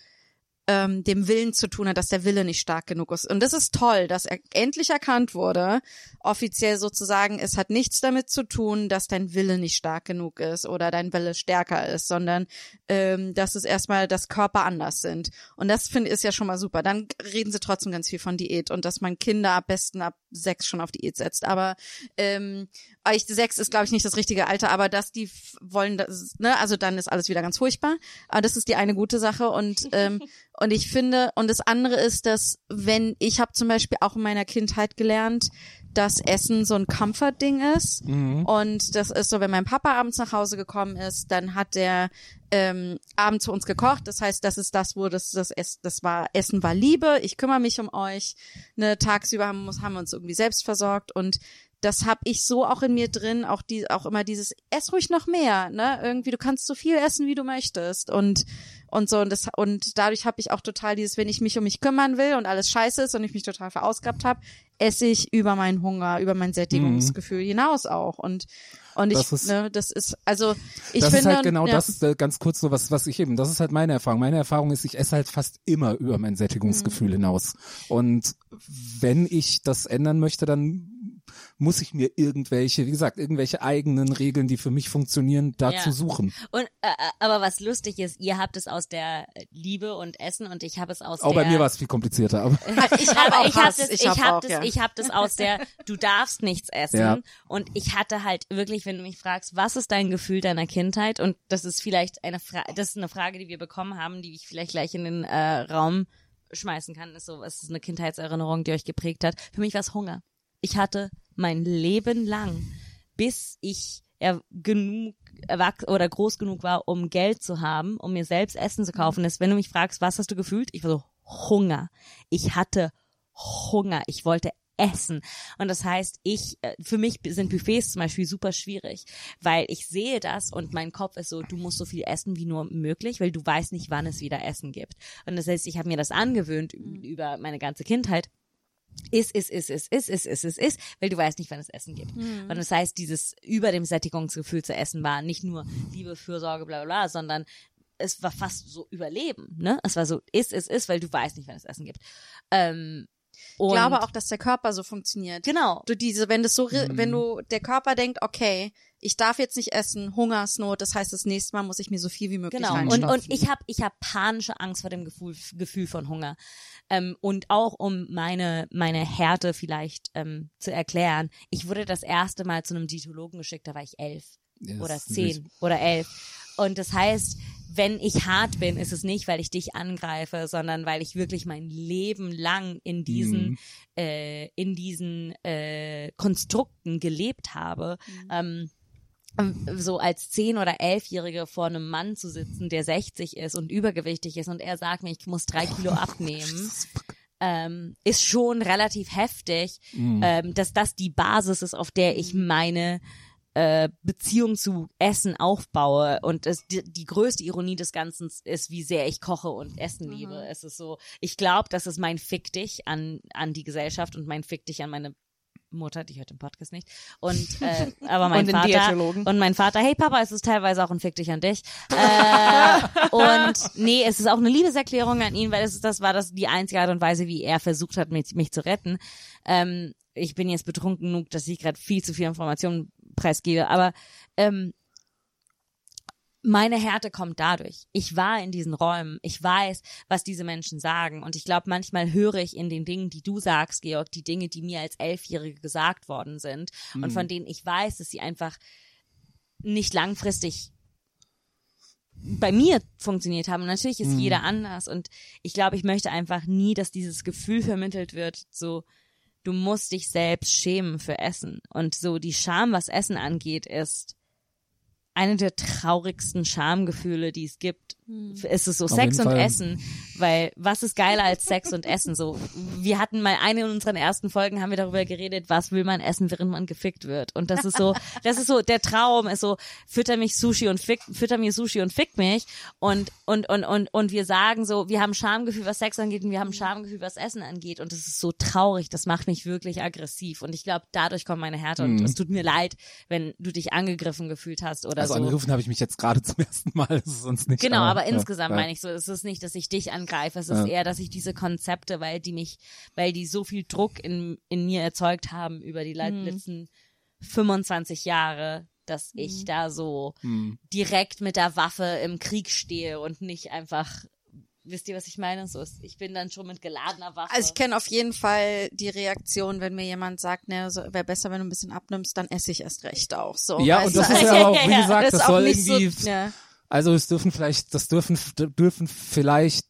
S5: ähm, dem Willen zu tun hat, dass der Wille nicht stark genug ist. Und das ist toll, dass er endlich erkannt wurde, offiziell sozusagen, es hat nichts damit zu tun, dass dein Wille nicht stark genug ist oder dein Wille stärker ist, sondern ähm, dass es erstmal, dass Körper anders sind. Und das finde ich ist ja schon mal super. Dann reden sie trotzdem ganz viel von Diät und dass man Kinder am besten ab sechs schon auf Diät setzt. Aber ähm, ich, sechs ist, glaube ich, nicht das richtige Alter, aber dass die wollen, das, ne, also dann ist alles wieder ganz furchtbar. Aber das ist die eine gute Sache und ähm, und ich finde und das andere ist, dass wenn ich habe zum Beispiel auch in meiner Kindheit gelernt, dass Essen so ein Comfort-Ding ist und das ist so, wenn mein Papa abends nach Hause gekommen ist, dann hat der ähm, abends für uns gekocht. Das heißt, das ist das, wo das das Ess, das war Essen war Liebe. Ich kümmere mich um euch. Ne, tagsüber haben, wir uns- haben wir uns irgendwie selbst versorgt und das habe ich so auch in mir drin, auch die, auch immer dieses ess ruhig noch mehr, ne? Irgendwie du kannst so viel essen, wie du möchtest und und so und das und dadurch habe ich auch total dieses, wenn ich mich um mich kümmern will und alles scheiße ist und ich mich total verausgabt habe, esse ich über meinen Hunger, über mein Sättigungsgefühl hinaus auch und und ich,
S2: Das ist-
S5: ne, das ist also ich
S2: das
S5: finde
S2: ist halt genau
S5: ja,
S2: das, äh, ganz kurz so was, was ich eben, das ist halt meine Erfahrung. Meine Erfahrung ist, ich esse halt fast immer über mein Sättigungsgefühl
S5: Mhm.
S2: hinaus. Und wenn ich das ändern möchte, dann muss ich mir irgendwelche, wie gesagt, irgendwelche eigenen Regeln, die für mich funktionieren, dazu
S4: Ja.
S2: suchen.
S4: Und äh, äh, aber was lustig ist, ihr habt es aus der Liebe und Essen und ich habe es aus
S2: Auch
S4: der
S2: bei mir war es viel komplizierter, aber
S5: Ich habe auch
S4: ich habe das, ich
S5: hab
S4: habe
S5: auch,
S4: das,
S5: ja.
S4: ich habe das aus der, du darfst nichts essen.
S2: Ja.
S4: Und ich hatte halt wirklich, wenn du mich fragst, was ist dein Gefühl deiner Kindheit? Und das ist vielleicht eine Frage, das ist eine Frage, die wir bekommen haben, die ich vielleicht gleich in den äh, Raum schmeißen kann. Ist so, was ist eine Kindheitserinnerung, die euch geprägt hat? Für mich war es Hunger. Ich hatte mein Leben lang, bis ich er genug erwachsen oder groß genug war, um Geld zu haben, um mir selbst Essen zu kaufen, ist, wenn du mich fragst, was hast du gefühlt? Ich war so Hunger. Ich hatte Hunger. Ich wollte essen. Und das heißt, ich, äh, für mich sind Buffets zum Beispiel super schwierig, weil ich sehe das und mein Kopf ist so, du musst so viel essen wie nur möglich, weil du weißt nicht, wann es wieder Essen gibt. Und das heißt, ich habe mir das angewöhnt ü- über meine ganze Kindheit. Ist, ist, ist, ist, ist, ist, ist, ist, ist, weil du weißt nicht, wann es Essen gibt. Und das heißt, dieses über dem Sättigungsgefühl zu essen war nicht nur Liebe, Fürsorge, bla, bla, bla, sondern es war fast so Überleben, ne? Es war so, ist, ist, ist, weil du weißt nicht, wann es Essen gibt. Ähm, und
S5: Ich glaube auch, dass der Körper so funktioniert.
S4: Genau.
S5: Du diese, wenn das so,
S2: Mhm.
S5: wenn du der Körper denkt, okay, ich darf jetzt nicht essen, Hungersnot, das heißt, das nächste Mal muss ich mir so viel wie möglich
S4: Genau. Und,
S5: reinstopfen.
S4: und ich habe ich hab panische Angst vor dem Gefühl, Gefühl von Hunger. Ähm, und auch um meine, meine Härte vielleicht ähm, zu erklären, ich wurde das erste Mal zu einem Diätologen geschickt, da war ich elf
S2: das
S4: oder zehn oder elf. Und das heißt, wenn ich hart bin, ist es nicht, weil ich dich angreife, sondern weil ich wirklich mein Leben lang in diesen,
S2: Mhm.
S4: äh, in diesen äh, Konstrukten gelebt habe. Ähm, ähm, so als zehn oder elfjährige vor einem Mann zu sitzen, der 60 ist und übergewichtig ist und er sagt mir, ich muss drei Kilo abnehmen, ähm, ist schon relativ heftig,
S2: Mhm.
S4: ähm, dass das die Basis ist, auf der ich meine äh, Beziehung zu Essen aufbaue und es, die, die größte Ironie des Ganzen ist, wie sehr ich koche und Essen liebe. Es ist so, ich glaube, das ist mein Fick dich an, an die Gesellschaft und mein Fick dich an meine Mutter, die hört den Podcast nicht. Und äh, aber mein
S1: Und
S4: Vater und mein Vater, hey Papa, es ist teilweise auch ein Fick dich an dich. Äh, und nee, es ist auch eine Liebeserklärung an ihn, weil es das war das die einzige Art und Weise, wie er versucht hat, mich, mich zu retten. Ähm, ich bin jetzt betrunken genug, dass ich gerade viel zu viel Informationen preisgebe, aber ähm, meine Härte kommt dadurch. Ich war in diesen Räumen. Ich weiß, was diese Menschen sagen. Und ich glaube, manchmal höre ich in den Dingen, die du sagst, Georg, die Dinge, die mir als Elfjährige gesagt worden sind und von denen ich weiß, dass sie einfach nicht langfristig bei mir funktioniert haben. Und natürlich ist jeder anders. Und ich glaube, ich möchte einfach nie, dass dieses Gefühl vermittelt wird, so, du musst dich selbst schämen für Essen. Und so die Scham, was Essen angeht, ist eine der traurigsten Schamgefühle, die es gibt. Es ist so
S2: Auf
S4: Sex und
S2: Fall.
S4: Essen, weil was ist geiler als Sex und Essen? So, wir hatten mal eine in unseren ersten Folgen haben wir darüber geredet, was will man essen, während man gefickt wird. Und das ist so, das ist so der Traum ist so, fütter mich Sushi und fick, fütter mir Sushi und fick mich. Und und und und und wir sagen so, wir haben Schamgefühl, was Sex angeht, und wir haben Schamgefühl, was Essen angeht. Und das ist so traurig. Das macht mich wirklich aggressiv. Und ich glaube, dadurch kommt meine Härte. Und es tut mir leid, wenn du dich angegriffen gefühlt hast oder
S2: Also
S4: so.
S2: angegriffen habe ich mich jetzt gerade zum ersten Mal, das ist sonst nicht.
S4: Genau, aber
S2: ja,
S4: insgesamt
S2: ja.
S4: meine ich so, es ist nicht, dass ich dich angreife, es ist
S2: Ja.
S4: eher, dass ich diese Konzepte, weil die mich, weil die so viel Druck in, in mir erzeugt haben über die le- letzten 25 Jahre, dass ich da so
S2: Hm.
S4: direkt mit der Waffe im Krieg stehe und nicht einfach, wisst ihr, was ich meine? So ist, ich bin dann schon mit geladener Waffe.
S5: Also ich kenne auf jeden Fall die Reaktion, wenn mir jemand sagt, ne, so, wäre besser, wenn du ein bisschen abnimmst, dann esse ich erst recht auch. So,
S2: Ja, und das
S5: du?
S2: ist ja aber auch, wie
S4: Ja,
S2: gesagt,
S5: das
S2: das,
S5: auch
S2: soll
S5: nicht so-
S2: irgendwie,
S5: ja.
S2: Also es dürfen vielleicht, das dürfen, dürfen vielleicht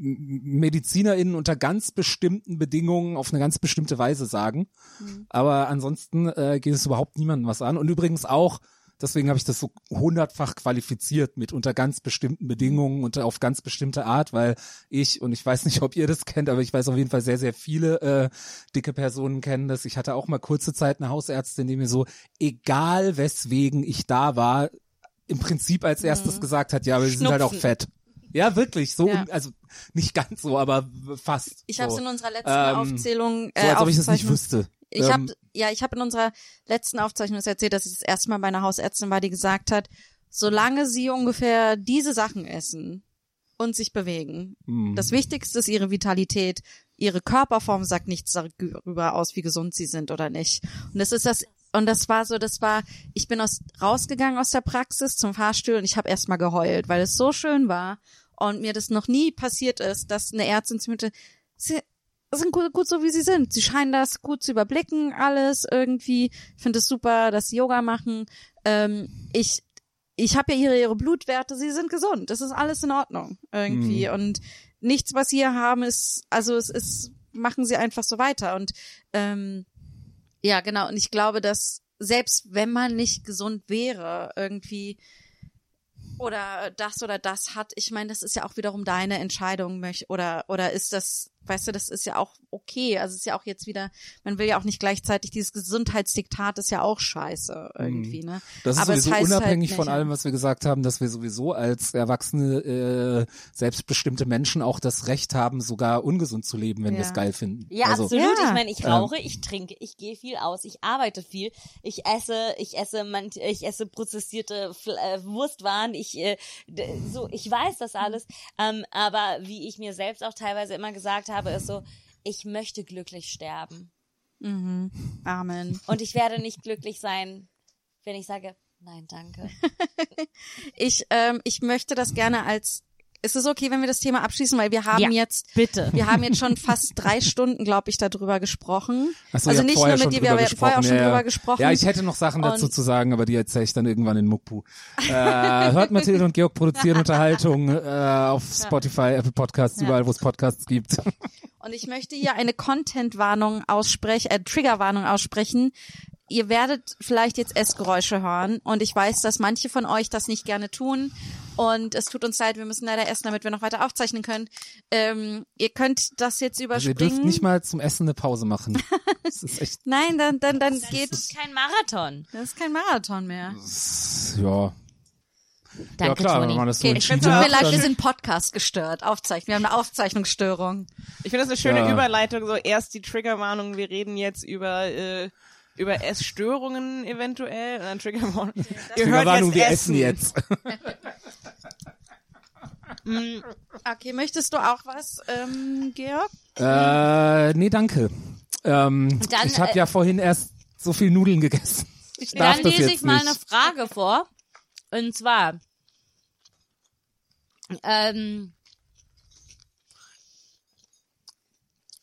S2: MedizinerInnen unter ganz bestimmten Bedingungen auf eine ganz bestimmte Weise sagen.
S5: Mhm.
S2: Aber ansonsten äh, geht es überhaupt niemandem was an. Und übrigens auch, deswegen habe ich das so hundertfach qualifiziert mit unter ganz bestimmten Bedingungen und auf ganz bestimmte Art, weil ich, und ich weiß nicht, ob ihr das kennt, aber ich weiß auf jeden Fall sehr, sehr viele äh, dicke Personen kennen das. Ich hatte auch mal kurze Zeit eine Hausärztin, die mir so, egal weswegen ich da war, im Prinzip als erstes gesagt hat, ja, aber sie sind halt auch fett. Ja, wirklich, so,
S5: Ja.
S2: also nicht ganz so, aber fast.
S5: Ich
S2: so.
S5: habe es in unserer letzten
S2: Ähm,
S5: Aufzählung äh,
S2: so, als ob ich das nicht wüsste.
S5: Ich
S2: Ähm,
S5: habe ja, ich habe in unserer letzten Aufzeichnung erzählt, dass ich das erste Mal bei einer Hausärztin war, die gesagt hat, solange sie ungefähr diese Sachen essen und sich bewegen,
S2: hm.
S5: das Wichtigste ist ihre Vitalität, ihre Körperform sagt nichts darüber aus, wie gesund sie sind oder nicht. Und das ist das und das war so, das war, ich bin aus, rausgegangen aus der Praxis zum Fahrstuhl und ich habe erstmal geheult, weil es so schön war und mir das noch nie passiert ist, dass eine Ärztin zu mir sie sind gut, gut so, wie sie sind. Sie scheinen das gut zu überblicken, alles irgendwie. Ich finde es super, dass sie Yoga machen. Ähm, ich ich habe ja ihre, ihre Blutwerte, sie sind gesund. Das ist alles in Ordnung irgendwie. Und nichts, was sie hier haben, ist, also es ist, machen sie einfach so weiter. Und ähm, ja, genau. Und ich glaube, dass selbst wenn man nicht gesund wäre, irgendwie oder das oder das hat, ich meine, das ist ja auch wiederum deine Entscheidung, oder oder ist das, weißt du, das ist ja auch okay. Also es ist ja auch jetzt wieder, man will ja auch nicht gleichzeitig dieses Gesundheitsdiktat ist ja auch scheiße irgendwie, ne?
S2: Das ist
S5: Aber es
S2: sowieso
S5: heißt halt
S2: unabhängig
S5: nicht,
S2: von allem, was wir gesagt haben, dass wir sowieso als erwachsene, äh, selbstbestimmte Menschen auch das Recht haben, sogar ungesund zu leben, wenn wir
S5: Ja.
S2: es geil finden.
S4: Ja,
S2: also,
S4: absolut.
S5: Ja.
S4: Ich meine, ich
S2: Ähm.
S4: rauche, ich trinke, ich gehe viel aus, ich arbeite viel, ich esse, ich esse, man, ich esse prozessierte Fl äh, Wurstwaren, ich äh, so, ich weiß das alles. Ähm, aber wie ich mir selbst auch teilweise immer gesagt habe, ist so, ich möchte glücklich sterben
S5: Mhm. Amen.
S4: und ich werde nicht glücklich sein, wenn ich sage, nein, danke.
S5: Ich, ähm, ich möchte das gerne als ist es okay, wenn wir das Thema abschließen, weil wir haben
S4: Ja,
S5: jetzt,
S4: bitte.
S5: wir haben jetzt schon fast drei Stunden, glaube ich, darüber gesprochen.
S2: Ach so,
S5: also nicht nur mit dir, wir haben ja vorher auch schon
S2: ja,
S5: drüber
S2: ja.
S5: gesprochen.
S2: Ja, ich hätte noch Sachen dazu
S5: Und-
S2: zu sagen, aber die erzähle ich dann irgendwann in Mukpu. Äh, hört Mathilde und Georg produzieren Unterhaltung äh, auf Spotify, Apple Podcasts, überall, wo es Podcasts gibt.
S5: Und ich möchte hier eine Content-Warnung aussprechen, äh, Triggerwarnung aussprechen. Ihr werdet vielleicht jetzt Essgeräusche hören und ich weiß, dass manche von euch das nicht gerne tun und es tut uns leid, wir müssen leider essen, damit wir noch weiter aufzeichnen können. Ähm, ihr könnt das jetzt
S2: Also ihr
S5: überspringen.
S2: dürft nicht mal zum Essen eine Pause machen. Das ist echt,
S5: Nein, dann, dann, dann geht,
S4: Das ist kein Marathon.
S5: das ist kein Marathon mehr.
S2: ja.
S4: Danke,
S2: ja klar,
S4: Toni.
S2: wenn man das so
S5: Okay, ich
S2: entschieden
S5: tut mir leid, wir sind Podcast gestört. Aufzeichnen. Wir haben eine Aufzeichnungsstörung.
S1: Ich finde das eine schöne
S2: Ja.
S1: Überleitung, so erst die Triggerwarnung, wir reden jetzt über äh, über Essstörungen eventuell und dann Triggerwarnung. Ihr hört
S2: Triggerwarnung,
S1: jetzt
S2: wir
S1: Essen.
S2: essen jetzt.
S5: Okay, möchtest du auch was, ähm, Georg?
S2: Äh, nee, danke. Ähm,
S4: Dann,
S2: ich habe
S4: äh,
S2: ja vorhin erst so viel Nudeln gegessen. Ich darf
S4: Dann
S2: das
S4: lese
S2: jetzt
S4: ich mal
S2: nicht.
S4: eine Frage vor. Und zwar, ähm,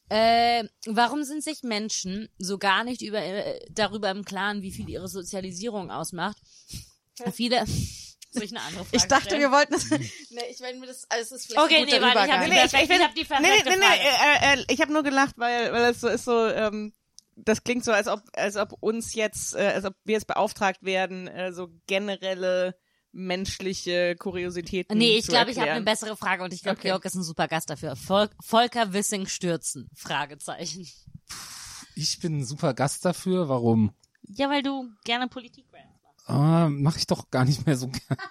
S4: äh, warum sind sich Menschen so gar nicht über, äh, darüber im Klaren, wie viel ihre Sozialisierung ausmacht? Viele, soll ich eine andere Frage
S5: Ich dachte,
S4: stellen?
S5: wir wollten das. nee, ich meine, das, also es ist vielleicht
S4: Okay,
S5: ein guter
S4: nee, warte, ich
S5: Übergang.
S4: hab-
S1: Nee, ich, ich,
S4: Ich hab die
S1: nee, nee,
S4: perfekte
S1: nee,
S4: Frage.
S1: nee, äh, äh, ich habe nur gelacht, weil weil es so ist so ähm, das klingt so, als ob als ob uns jetzt äh, als ob wir jetzt beauftragt werden, äh, so generelle menschliche Kuriositäten
S4: Nee, ich glaube, ich habe eine bessere Frage und ich glaube,
S1: Okay.
S4: Georg ist ein super Gast dafür. Vol Volker Wissing stürzen? Fragezeichen.
S2: Ich bin ein super Gast dafür. Warum?
S4: Ja, weil du gerne Politik machst.
S2: Ah, Mache ich doch gar nicht mehr so gerne.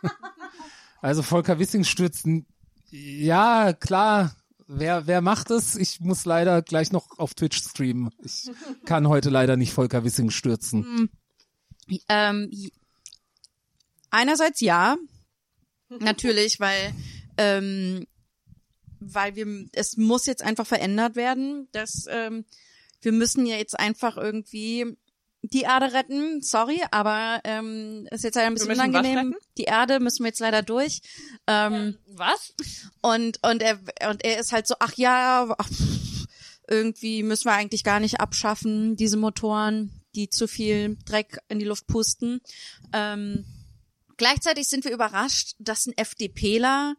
S2: Also Volker Wissing stürzen. Ja, klar. Wer, wer macht es? Ich muss leider gleich noch auf Twitch streamen. Ich kann heute leider nicht Volker Wissing stürzen.
S5: Ähm, j- einerseits ja, natürlich, weil ähm, weil wir es muss jetzt einfach verändert werden, dass ähm, wir müssen ja jetzt einfach irgendwie die Erde retten. Sorry, aber ähm, ist jetzt leider ein bisschen unangenehm. Die Erde müssen wir jetzt leider durch. Ähm,
S4: Was?
S5: und und er und er ist halt so, ach ja, ach, irgendwie müssen wir eigentlich gar nicht abschaffen diese Motoren, die zu viel Dreck in die Luft pusten. Ähm, gleichzeitig sind wir überrascht, dass ein FDPler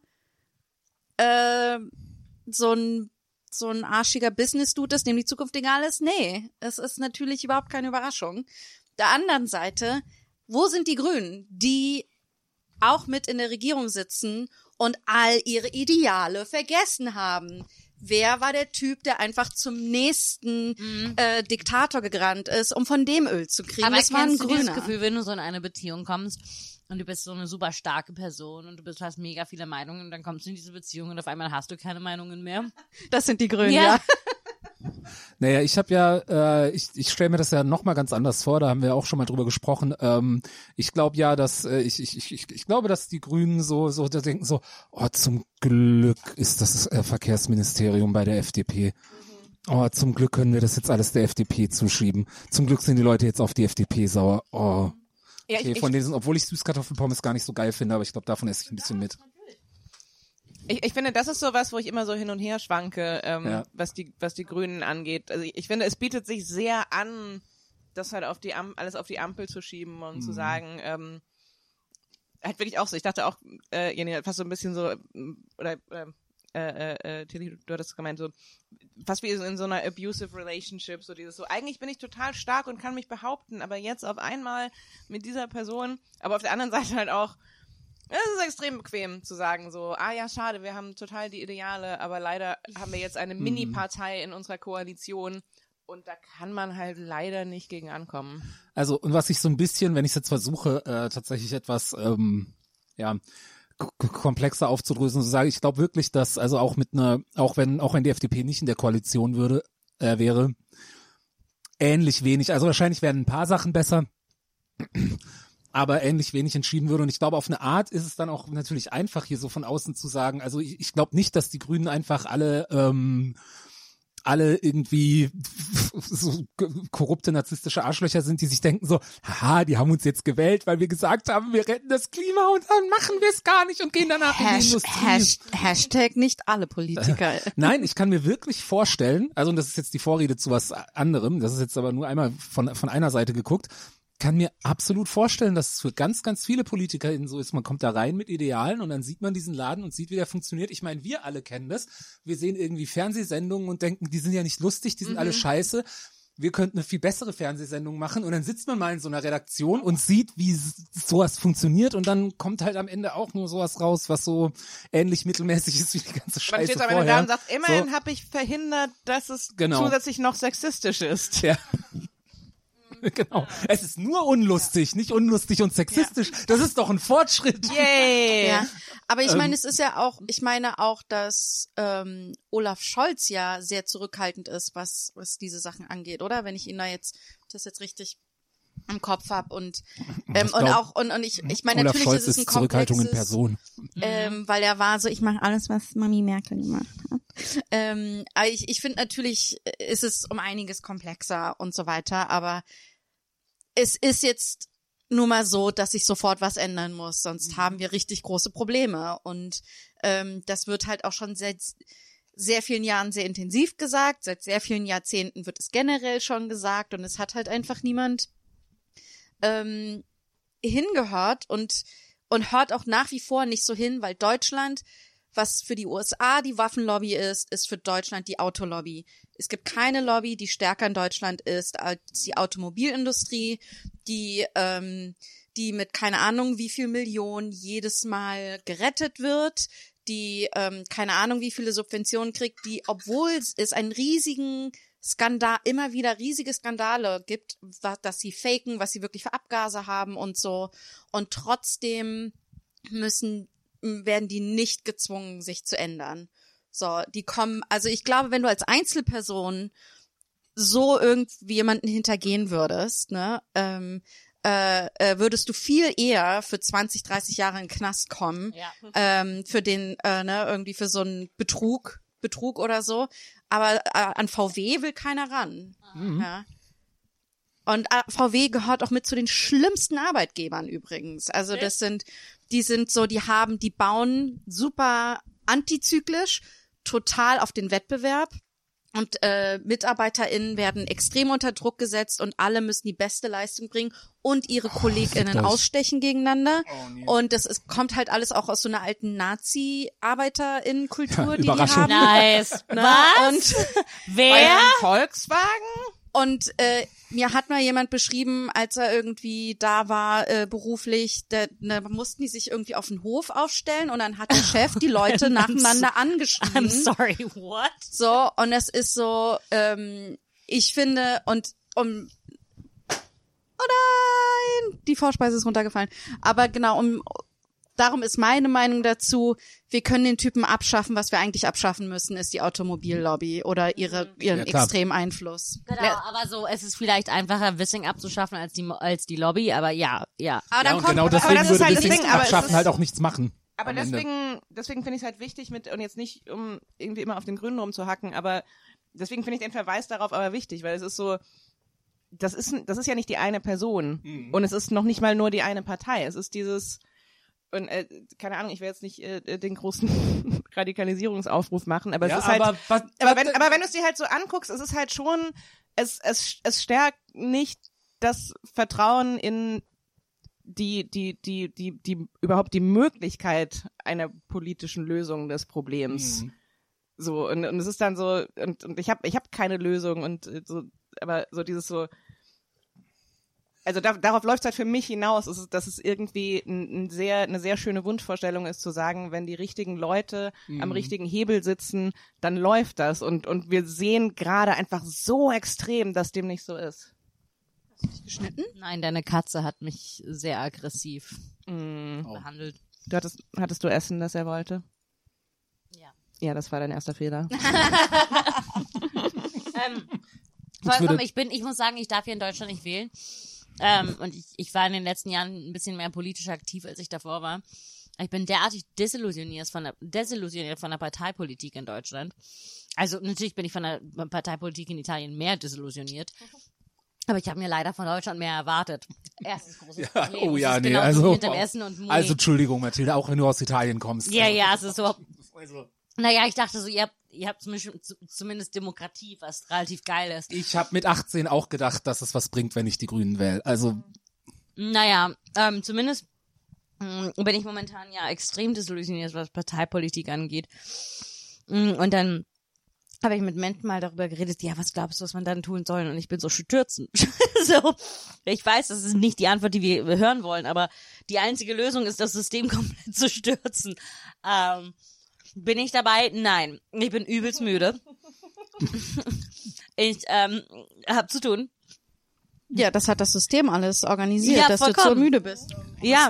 S5: äh, so ein so ein arschiger Business-Dude ist, dem die Zukunft egal ist. Nee, es ist natürlich überhaupt keine Überraschung. Der anderen Seite, wo sind die Grünen, die auch mit in der Regierung sitzen und all ihre Ideale vergessen haben. Wer war der Typ, der einfach zum nächsten äh, Diktator gerannt ist, um von dem Öl zu kriegen?
S4: Aber
S5: das war ein
S4: kennst du
S5: Grüner.
S4: Gefühl, wenn du so in eine Beziehung kommst und du bist so eine super starke Person und du bist, hast mega viele Meinungen und dann kommst du in diese Beziehung und auf einmal hast du keine Meinungen mehr?
S5: Das sind die Grünen,
S4: Ja.
S5: ja.
S2: Naja, ich habe ja, äh, ich, ich stelle mir das ja noch mal ganz anders vor, da haben wir auch schon mal drüber gesprochen. Ähm, ich glaube ja, dass äh, ich, ich, ich, ich, ich glaube, dass die Grünen so, so da denken so, oh, zum Glück ist das äh, Verkehrsministerium bei der FDP. Oh, zum Glück können wir das jetzt alles der FDP zuschieben. Zum Glück sind die Leute jetzt auf die FDP sauer. Oh.
S1: Ja,
S2: Okay,
S1: ich,
S2: von diesen, obwohl ich Süßkartoffelpommes gar nicht so geil finde, aber ich glaube, davon esse ich ein bisschen mit.
S1: ich, ich finde, das ist so was, wo ich immer so hin und her schwanke, ähm,
S2: Ja.
S1: was die was die Grünen angeht. Also ich, ich finde, es bietet sich sehr an, das halt auf die Am alles auf die Ampel zu schieben und
S2: Mhm.
S1: zu sagen, ähm, halt wirklich auch so. Ich dachte auch, äh, fast so ein bisschen so ähm, oder äh, äh, äh, Tilly, du hattest gemeint, so fast wie in so einer abusive relationship, so dieses so, eigentlich bin ich total stark und kann mich behaupten, aber jetzt auf einmal mit dieser Person, aber auf der anderen Seite halt auch, es ist extrem bequem zu sagen so, ah ja, schade, wir haben total die Ideale, aber leider haben wir jetzt eine Mini-Partei in unserer Koalition und da kann man halt leider nicht gegen ankommen.
S2: Also, und was ich so ein bisschen, wenn ich jetzt versuche, äh, tatsächlich etwas, ähm, ja, komplexer aufzudröseln, so sage ich, ich glaube wirklich, dass, also auch mit einer, auch wenn, auch wenn die FDP nicht in der Koalition würde, äh, wäre, ähnlich wenig, also wahrscheinlich werden ein paar Sachen besser, aber ähnlich wenig entschieden würde. Und ich glaube, auf eine Art ist es dann auch natürlich einfach, hier so von außen zu sagen, also ich, ich glaube nicht, dass die Grünen einfach alle, ähm, alle irgendwie so korrupte narzisstische Arschlöcher sind, die sich denken so, haha, die haben uns jetzt gewählt, weil wir gesagt haben, wir retten das Klima und dann machen wir es gar nicht und gehen danach in die
S5: Hash,
S2: Industrie.
S5: Hash, Hashtag nicht alle Politiker.
S2: Nein, ich kann mir wirklich vorstellen, also und das ist jetzt die Vorrede zu was anderem, das ist jetzt aber nur einmal von, von einer Seite geguckt, kann mir absolut vorstellen, dass es für ganz, ganz viele PolitikerInnen so ist. Man kommt da rein mit Idealen und dann sieht man diesen Laden und sieht, wie der funktioniert. Ich meine, wir alle kennen das. Wir sehen irgendwie Fernsehsendungen und denken, die sind ja nicht lustig, die sind alle scheiße. Wir könnten eine viel bessere Fernsehsendung machen und dann sitzt man mal in so einer Redaktion und sieht, wie sowas funktioniert und dann kommt halt am Ende auch nur sowas raus, was so ähnlich mittelmäßig ist wie die ganze
S1: Man
S2: Scheiße
S1: steht am Ende da und sagt, immerhin
S2: So.
S1: habe ich verhindert, dass es
S2: Genau.
S1: zusätzlich noch sexistisch ist.
S2: Ja. Genau. Es ist nur unlustig, nicht unlustig und sexistisch. Das ist doch ein Fortschritt.
S1: Yay!
S5: Ja, aber ich
S2: Ähm.
S5: meine, es ist ja auch, ich meine auch, dass ähm, Olaf Scholz ja sehr zurückhaltend ist, was was diese Sachen angeht, oder? Wenn ich ihn da jetzt das jetzt richtig im Kopf hab und ähm,
S2: Ich
S5: und
S2: glaub,
S5: auch und und ich ich meine natürlich
S2: Scholz
S5: ist es ein
S2: Zurückhaltung in Person.
S5: ähm, weil er war so, ich mache alles, was Mami Merkel gemacht hat. Ähm, aber ich, ich finde natürlich äh, ist es um einiges komplexer und so weiter, aber es ist jetzt nur mal so, dass sich sofort was ändern muss, sonst haben wir richtig große Probleme und ähm, das wird halt auch schon seit sehr vielen Jahren sehr intensiv gesagt, seit sehr vielen Jahrzehnten wird es generell schon gesagt und es hat halt einfach niemand ähm, hingehört und und hört auch nach wie vor nicht so hin, weil Deutschland, was für die USA die Waffenlobby ist, ist für Deutschland die Autolobby. Es gibt keine Lobby, die stärker in Deutschland ist als die Automobilindustrie, die ähm, die mit keine Ahnung wie viel Millionen jedes Mal gerettet wird, die ähm, keine Ahnung wie viele Subventionen kriegt, die obwohl es einen riesigen Skandal, immer wieder riesige Skandale gibt, wa- dass sie faken, was sie wirklich für Abgase haben und so. Und trotzdem müssen, werden die nicht gezwungen, sich zu ändern. So, die kommen, also ich glaube, wenn du als Einzelperson so irgendwie jemanden hintergehen würdest, ne, ähm, äh, äh, würdest du viel eher für 20, 30 Jahre in den Knast kommen,
S7: Ja.
S5: ähm, für den, äh, ne, irgendwie für so einen Betrug, Betrug oder so. Aber äh, an VW will keiner ran. Ja. Und äh, VW gehört auch mit zu den schlimmsten Arbeitgebern übrigens. Also das sind, die sind so, die haben, die bauen super antizyklisch, total auf den Wettbewerb. Und äh, MitarbeiterInnen werden extrem unter Druck gesetzt und alle müssen die beste Leistung bringen und ihre KollegInnen
S2: euch.
S5: ausstechen gegeneinander. Und das ist, kommt halt alles auch aus so einer alten Nazi-ArbeiterInnen-Kultur,
S2: Ja,
S5: die die haben.
S7: Nice.
S5: Ne?
S7: Was?
S5: Und
S7: Wer?
S1: Volkswagen?
S5: Und äh, mir hat mal jemand beschrieben, als er irgendwie da war äh, beruflich, da, ne, mussten die sich irgendwie auf den Hof aufstellen und dann hat der Chef die Leute nacheinander
S7: I'm
S5: angeschrieben.
S7: sorry, what?
S5: So, und es ist so, ähm, ich finde, und um Oh nein, die Vorspeise ist runtergefallen. Aber genau, um darum ist meine Meinung dazu, wir können den Typen abschaffen, was wir eigentlich abschaffen müssen, ist die Automobillobby oder ihre, ihren
S2: Ja,
S5: extremen Einfluss.
S7: Genau, aber so, es ist vielleicht einfacher, Wissing abzuschaffen als die, als die Lobby, aber ja, ja.
S5: Aber
S2: Ja,
S5: dann
S2: und
S5: kommt,
S2: genau
S1: das
S2: deswegen
S1: ist
S2: würde
S1: halt das Ding, aber es
S2: abschaffen halt auch nichts machen.
S1: Aber deswegen, deswegen finde ich es halt wichtig mit, und jetzt nicht, um irgendwie immer auf den Grünen rumzuhacken, aber deswegen finde ich den Verweis darauf aber wichtig, weil es ist so, das ist, das ist ja nicht die eine Person und es ist noch nicht mal nur die eine Partei. Es ist dieses, und äh, keine Ahnung, ich will jetzt nicht äh, den großen Radikalisierungsaufruf machen, aber
S2: Ja,
S1: es ist halt,
S2: aber was-
S1: aber wenn, aber wenn du es dir halt so anguckst, es ist halt schon, es, es, es stärkt nicht das Vertrauen in die, die, die, die, die, überhaupt die Möglichkeit einer politischen Lösung des Problems.
S2: Mhm.
S1: So, und, und es ist dann so, und, und ich habe ich hab keine Lösung und äh, so, aber so dieses so, also da, darauf läuft es halt für mich hinaus, ist, dass es irgendwie ein, ein sehr, eine sehr schöne Wunschvorstellung ist, zu sagen, wenn die richtigen Leute am richtigen Hebel sitzen, dann läuft das. Und, und wir sehen gerade einfach so extrem, dass dem nicht so ist.
S5: Geschnitten?
S4: Nein, deine Katze hat mich sehr aggressiv
S1: Mm.
S4: behandelt.
S1: Du hattest, hattest du Essen, das er wollte?
S4: Ja.
S1: Ja, das war dein erster Fehler.
S4: Ähm, vollkommen, ich bin, ich muss sagen, ich darf hier in Deutschland nicht wählen. Ähm, und ich, ich war in den letzten Jahren ein bisschen mehr politisch aktiv, als ich davor war. Ich bin derartig desillusioniert von der, desillusioniert von der Parteipolitik in Deutschland. Also natürlich bin ich von der Parteipolitik in Italien mehr desillusioniert. Aber ich habe mir leider von Deutschland mehr erwartet. Erstes großes
S2: Ja,
S4: Problem.
S2: oh ja, nee, also, also Entschuldigung, Mathilde, auch wenn du aus Italien kommst.
S4: ja, ja, es ist so.
S2: Also,
S4: Naja, ich dachte so, ihr habt, ihr habt zumindest, Demokratie, was relativ geil ist.
S2: ich habe mit 18 auch gedacht, dass es was bringt, wenn ich die Grünen wähle. Also
S4: Naja, ähm, zumindest mh, bin ich momentan ja extrem desillusioniert, was Parteipolitik angeht. Mm, Und dann habe ich mit Menschen mal darüber geredet, ja, was glaubst du, was man dann tun soll? Und ich bin so stürzen. so, ich weiß, das ist nicht die Antwort, die wir hören wollen, aber die einzige Lösung ist, das System komplett zu stürzen. Ähm, bin ich dabei? Nein. Ich bin übelst müde. ich ähm, hab zu tun.
S5: Ja, das hat das System alles organisiert,
S4: Ja,
S5: dass du zu müde bist.
S4: Ja.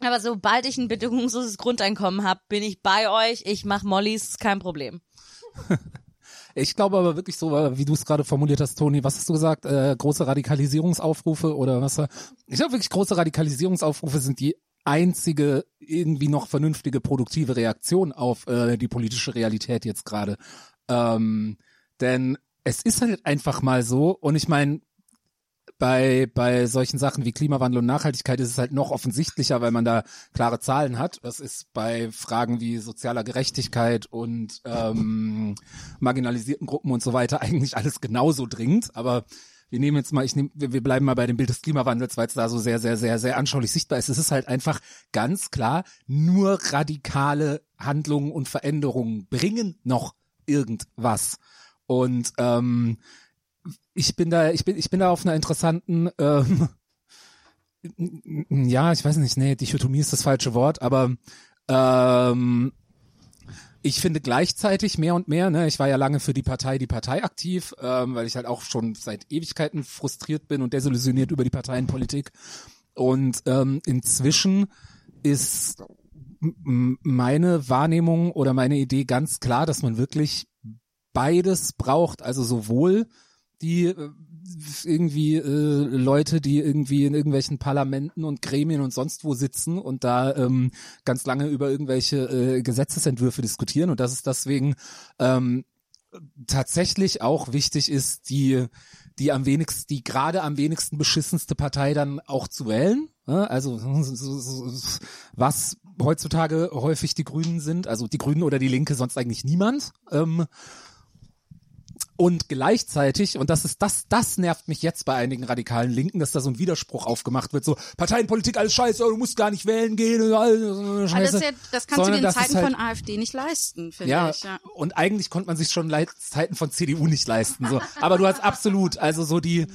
S4: Aber sobald ich ein bedingungsloses Grundeinkommen habe, bin ich bei euch. Ich mache Mollys, kein Problem.
S2: ich glaube aber wirklich so, wie du es gerade formuliert hast, Toni, was hast du gesagt? Äh, große Radikalisierungsaufrufe oder was? war- Ich glaube wirklich, große Radikalisierungsaufrufe sind die einzige irgendwie noch vernünftige, produktive Reaktion auf äh, die politische Realität jetzt gerade. Ähm, denn es ist halt einfach mal so, und ich meine, bei, bei solchen Sachen wie Klimawandel und Nachhaltigkeit ist es halt noch offensichtlicher, weil man da klare Zahlen hat. Das ist bei Fragen wie sozialer Gerechtigkeit und ähm, marginalisierten Gruppen und so weiter eigentlich alles genauso dringend. Aber wir nehmen jetzt mal, ich nehme, wir bleiben mal bei dem Bild des Klimawandels, weil es da so sehr, sehr, sehr, sehr anschaulich sichtbar ist. Es ist halt einfach ganz klar, nur radikale Handlungen und Veränderungen bringen noch irgendwas. Und ähm, ich bin da, ich bin, ich bin da auf einer interessanten, ähm, ja, ich weiß nicht, nee, Dichotomie ist das falsche Wort, aber ähm, ich finde gleichzeitig mehr und mehr, ne, ich war ja lange für die Partei, die Partei aktiv, ähm, weil ich halt auch schon seit Ewigkeiten frustriert bin und desillusioniert über die Parteienpolitik. Und ähm, inzwischen ist meine Wahrnehmung oder meine Idee ganz klar, dass man wirklich beides braucht, also sowohl die äh, irgendwie äh, Leute, die irgendwie in irgendwelchen Parlamenten und Gremien und sonst wo sitzen und da ähm, ganz lange über irgendwelche äh, Gesetzesentwürfe diskutieren und dass es deswegen ähm, tatsächlich auch wichtig ist, die die am wenigsten, die gerade am wenigsten beschissenste Partei dann auch zu wählen. ne? Also so- so- so- was heutzutage häufig die Grünen sind, also die Grünen oder die Linke, sonst eigentlich niemand. Ähm, und gleichzeitig, und das ist das, das nervt mich jetzt bei einigen radikalen Linken, dass da so ein Widerspruch aufgemacht wird, so Parteienpolitik, alles scheiße, du musst gar nicht wählen gehen, alles so eine
S5: Aber das,
S2: Scheiße.
S5: ja, das kannst
S2: Sondern
S5: du
S2: ist
S5: Zeiten
S2: halt-
S5: von AfD nicht leisten, finde
S2: ja,
S5: ich. Ja.
S2: und eigentlich konnte man sich schon Zeiten von CDU nicht leisten. So. Aber du hast absolut, also so die,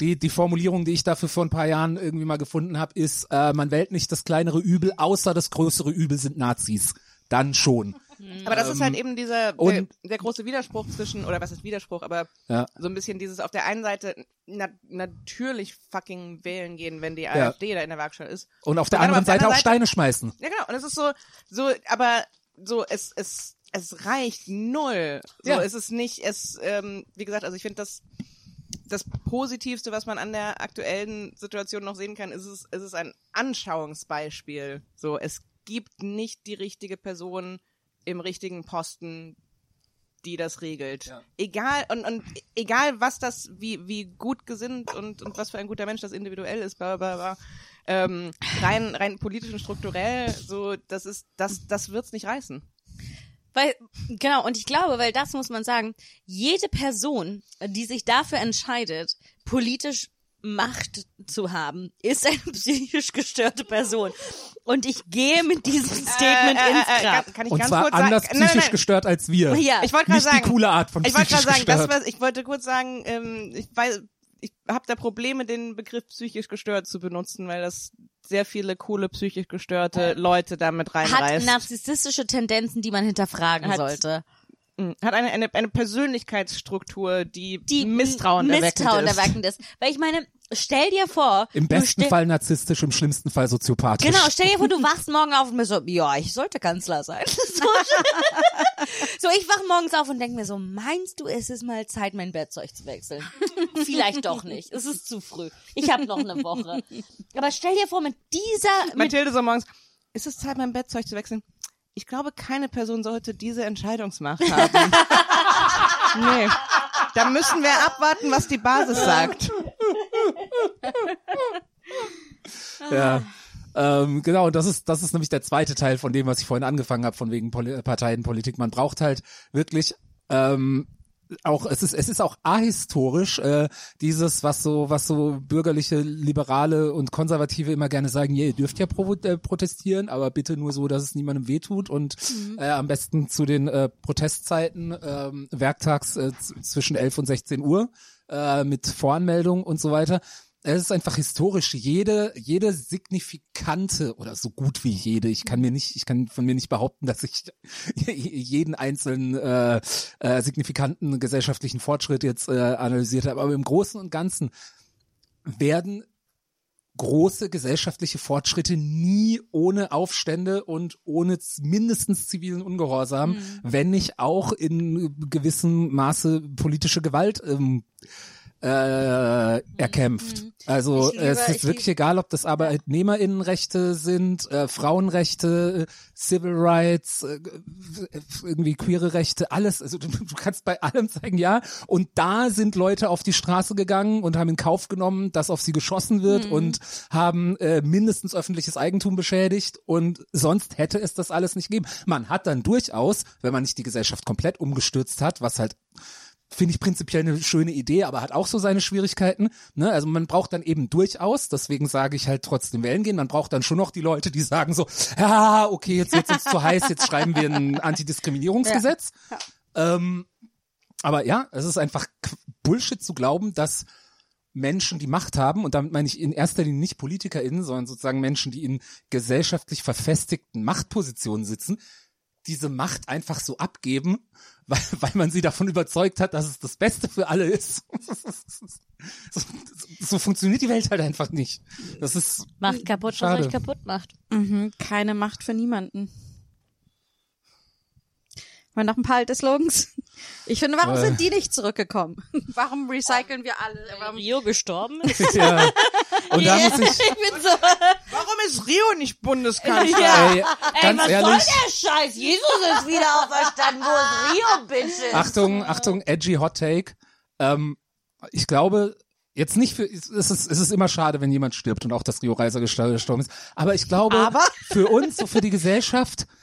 S2: die, die Formulierung, die ich dafür vor ein paar Jahren irgendwie mal gefunden habe, ist, äh, man wählt nicht das kleinere Übel, außer das größere Übel sind Nazis. Dann schon.
S1: Aber das ist halt eben dieser, der,
S2: und-
S1: der große Widerspruch zwischen, oder was ist Widerspruch, aber
S2: Ja.
S1: so ein bisschen dieses auf der einen Seite na, natürlich fucking wählen gehen, wenn die
S2: Ja.
S1: AfD da in der Waagschale ist.
S2: Und auf der anderen
S1: auf
S2: Seite auch Steine schmeißen.
S1: Ja, genau. Und es ist so, so, aber so, es, es, es reicht null. So,
S2: Ja.
S1: es ist nicht, es, ähm, wie gesagt, also ich finde das, das Positivste, was man an der aktuellen Situation noch sehen kann, ist es, ist es ein Anschauungsbeispiel. So, es gibt nicht die richtige Person im richtigen Posten, die das regelt.
S2: Ja.
S1: Egal und, und egal was das, wie wie gut gesinnt und und was für ein guter Mensch das individuell ist, bla bla bla. Ähm, rein rein politisch und strukturell, so das ist das das wird's nicht reißen.
S7: Weil, genau, und ich glaube, weil das muss man sagen, jede Person, die sich dafür entscheidet, politisch Macht zu haben, ist eine psychisch gestörte Person. Und ich gehe mit diesem Statement
S1: Äh, äh,
S7: ins
S1: äh,
S7: Grab.
S1: kann, kann ich
S2: Und
S1: ganz
S2: zwar
S1: kurz
S2: anders
S1: sagen, nein,
S2: psychisch
S1: nein,
S2: gestört als wir.
S7: Ja.
S1: Ich wollte gerade sagen,
S2: die coole Art von
S1: ich wollte
S2: psychisch
S1: gerade sagen, das
S2: gestört.
S1: was ich wollte kurz sagen, ähm, ich weiß, ich habe da Probleme, den Begriff psychisch gestört zu benutzen, weil das sehr viele coole psychisch gestörte Leute damit
S7: Hat
S1: reinreißt.
S7: narzisstische Tendenzen, die man hinterfragen
S1: Hat-
S7: sollte.
S1: Mm, hat eine, eine, eine Persönlichkeitsstruktur, die,
S7: Die
S1: Misstrauen,
S7: Misstrauen
S1: erweckend ist.
S7: erweckend ist. Weil ich meine, stell dir vor,
S2: Im besten Fall narzisstisch, im schlimmsten Fall soziopathisch.
S7: Genau, stell dir vor, du wachst morgen auf und bist so, ja, ich sollte Kanzler sein. So, so ich wach morgens auf und denk mir so, meinst du, es ist mal Zeit, mein Bettzeug zu wechseln? Vielleicht doch nicht. Es ist zu früh. Ich habe noch eine Woche. Aber stell dir vor, mit dieser, mit,
S1: Mathilde so morgens, ist es Zeit, mein Bettzeug zu wechseln? Ich glaube, keine Person sollte diese Entscheidungsmacht haben. nee. Da müssen wir abwarten, was die Basis sagt.
S2: Ja. Ähm, genau, und das ist, das ist nämlich der zweite Teil von dem, was ich vorhin angefangen habe, von wegen Poli Parteienpolitik. Man braucht halt wirklich ähm, auch, es ist, es ist auch ahistorisch, äh, dieses, was so, was so bürgerliche, liberale und konservative immer gerne sagen, ja, ihr dürft ja provo äh, protestieren, aber bitte nur so, dass es niemandem wehtut und äh, am besten zu den äh, Protestzeiten ähm, werktags äh, zwischen 11 und 16 Uhr äh, mit Voranmeldung und so weiter. Es ist einfach historisch. Jede, jede signifikante oder so gut wie jede. Ich kann mir nicht, ich kann von mir nicht behaupten, dass ich jeden einzelnen äh, äh, signifikanten gesellschaftlichen Fortschritt jetzt äh, analysiert habe. Aber im Großen und Ganzen werden große gesellschaftliche Fortschritte nie ohne Aufstände und ohne mindestens zivilen Ungehorsam, wenn nicht auch in gewissem Maße politische Gewalt ähm, äh, erkämpft. Also
S5: Ich liebe-
S2: es ist
S5: ich
S2: wirklich egal, ob das Arbeitnehmerinnenrechte sind, äh, Frauenrechte, äh, Civil Rights, äh, irgendwie queere Rechte, alles. Also du, du kannst bei allem sagen, ja. Und da sind Leute auf die Straße gegangen und haben in Kauf genommen, dass auf sie geschossen wird
S5: Mhm.
S2: und haben äh, mindestens öffentliches Eigentum beschädigt und sonst hätte es das alles nicht gegeben. Man hat dann durchaus, wenn man nicht die Gesellschaft komplett umgestürzt hat, was halt finde ich prinzipiell eine schöne Idee, aber hat auch so seine Schwierigkeiten. Ne? Also man braucht dann eben durchaus, deswegen sage ich halt trotzdem wählen gehen, man braucht dann schon noch die Leute, die sagen so, ja, okay, jetzt wird's uns zu heiß, jetzt schreiben wir ein Antidiskriminierungsgesetz. Ähm, aber ja, es ist einfach Bullshit zu glauben, dass Menschen, die Macht haben, und damit meine ich in erster Linie nicht PolitikerInnen, sondern sozusagen Menschen, die in gesellschaftlich verfestigten Machtpositionen sitzen, diese Macht einfach so abgeben, weil, weil man sie davon überzeugt hat, dass es das Beste für alle ist. So, so funktioniert die Welt halt einfach nicht. Das ist
S7: macht kaputt,
S2: Schade.
S7: was euch kaputt macht.
S5: Mhm, keine Macht für niemanden. Mal noch ein paar alte Slogans. Ich finde, warum
S2: Äh.
S5: sind die nicht zurückgekommen? Warum recyceln wir alle? Warum
S7: Rio gestorben ist.
S2: ja. Und da muss ich,
S7: ich bin so,
S1: Warum ist Rio nicht Bundeskanzler?
S7: Ja.
S2: ey,
S7: ey, was
S2: ehrlich,
S7: soll der Scheiß? Jesus ist wieder auferstanden. Wo ist Rio, Bitches?
S2: Achtung, Achtung, edgy Hot Take. Ähm, ich glaube, jetzt nicht für, es ist, es ist immer schade, wenn jemand stirbt und auch, dass Rio Reiser gestorben ist. Aber ich glaube,
S5: Aber?
S2: für uns, so für die Gesellschaft,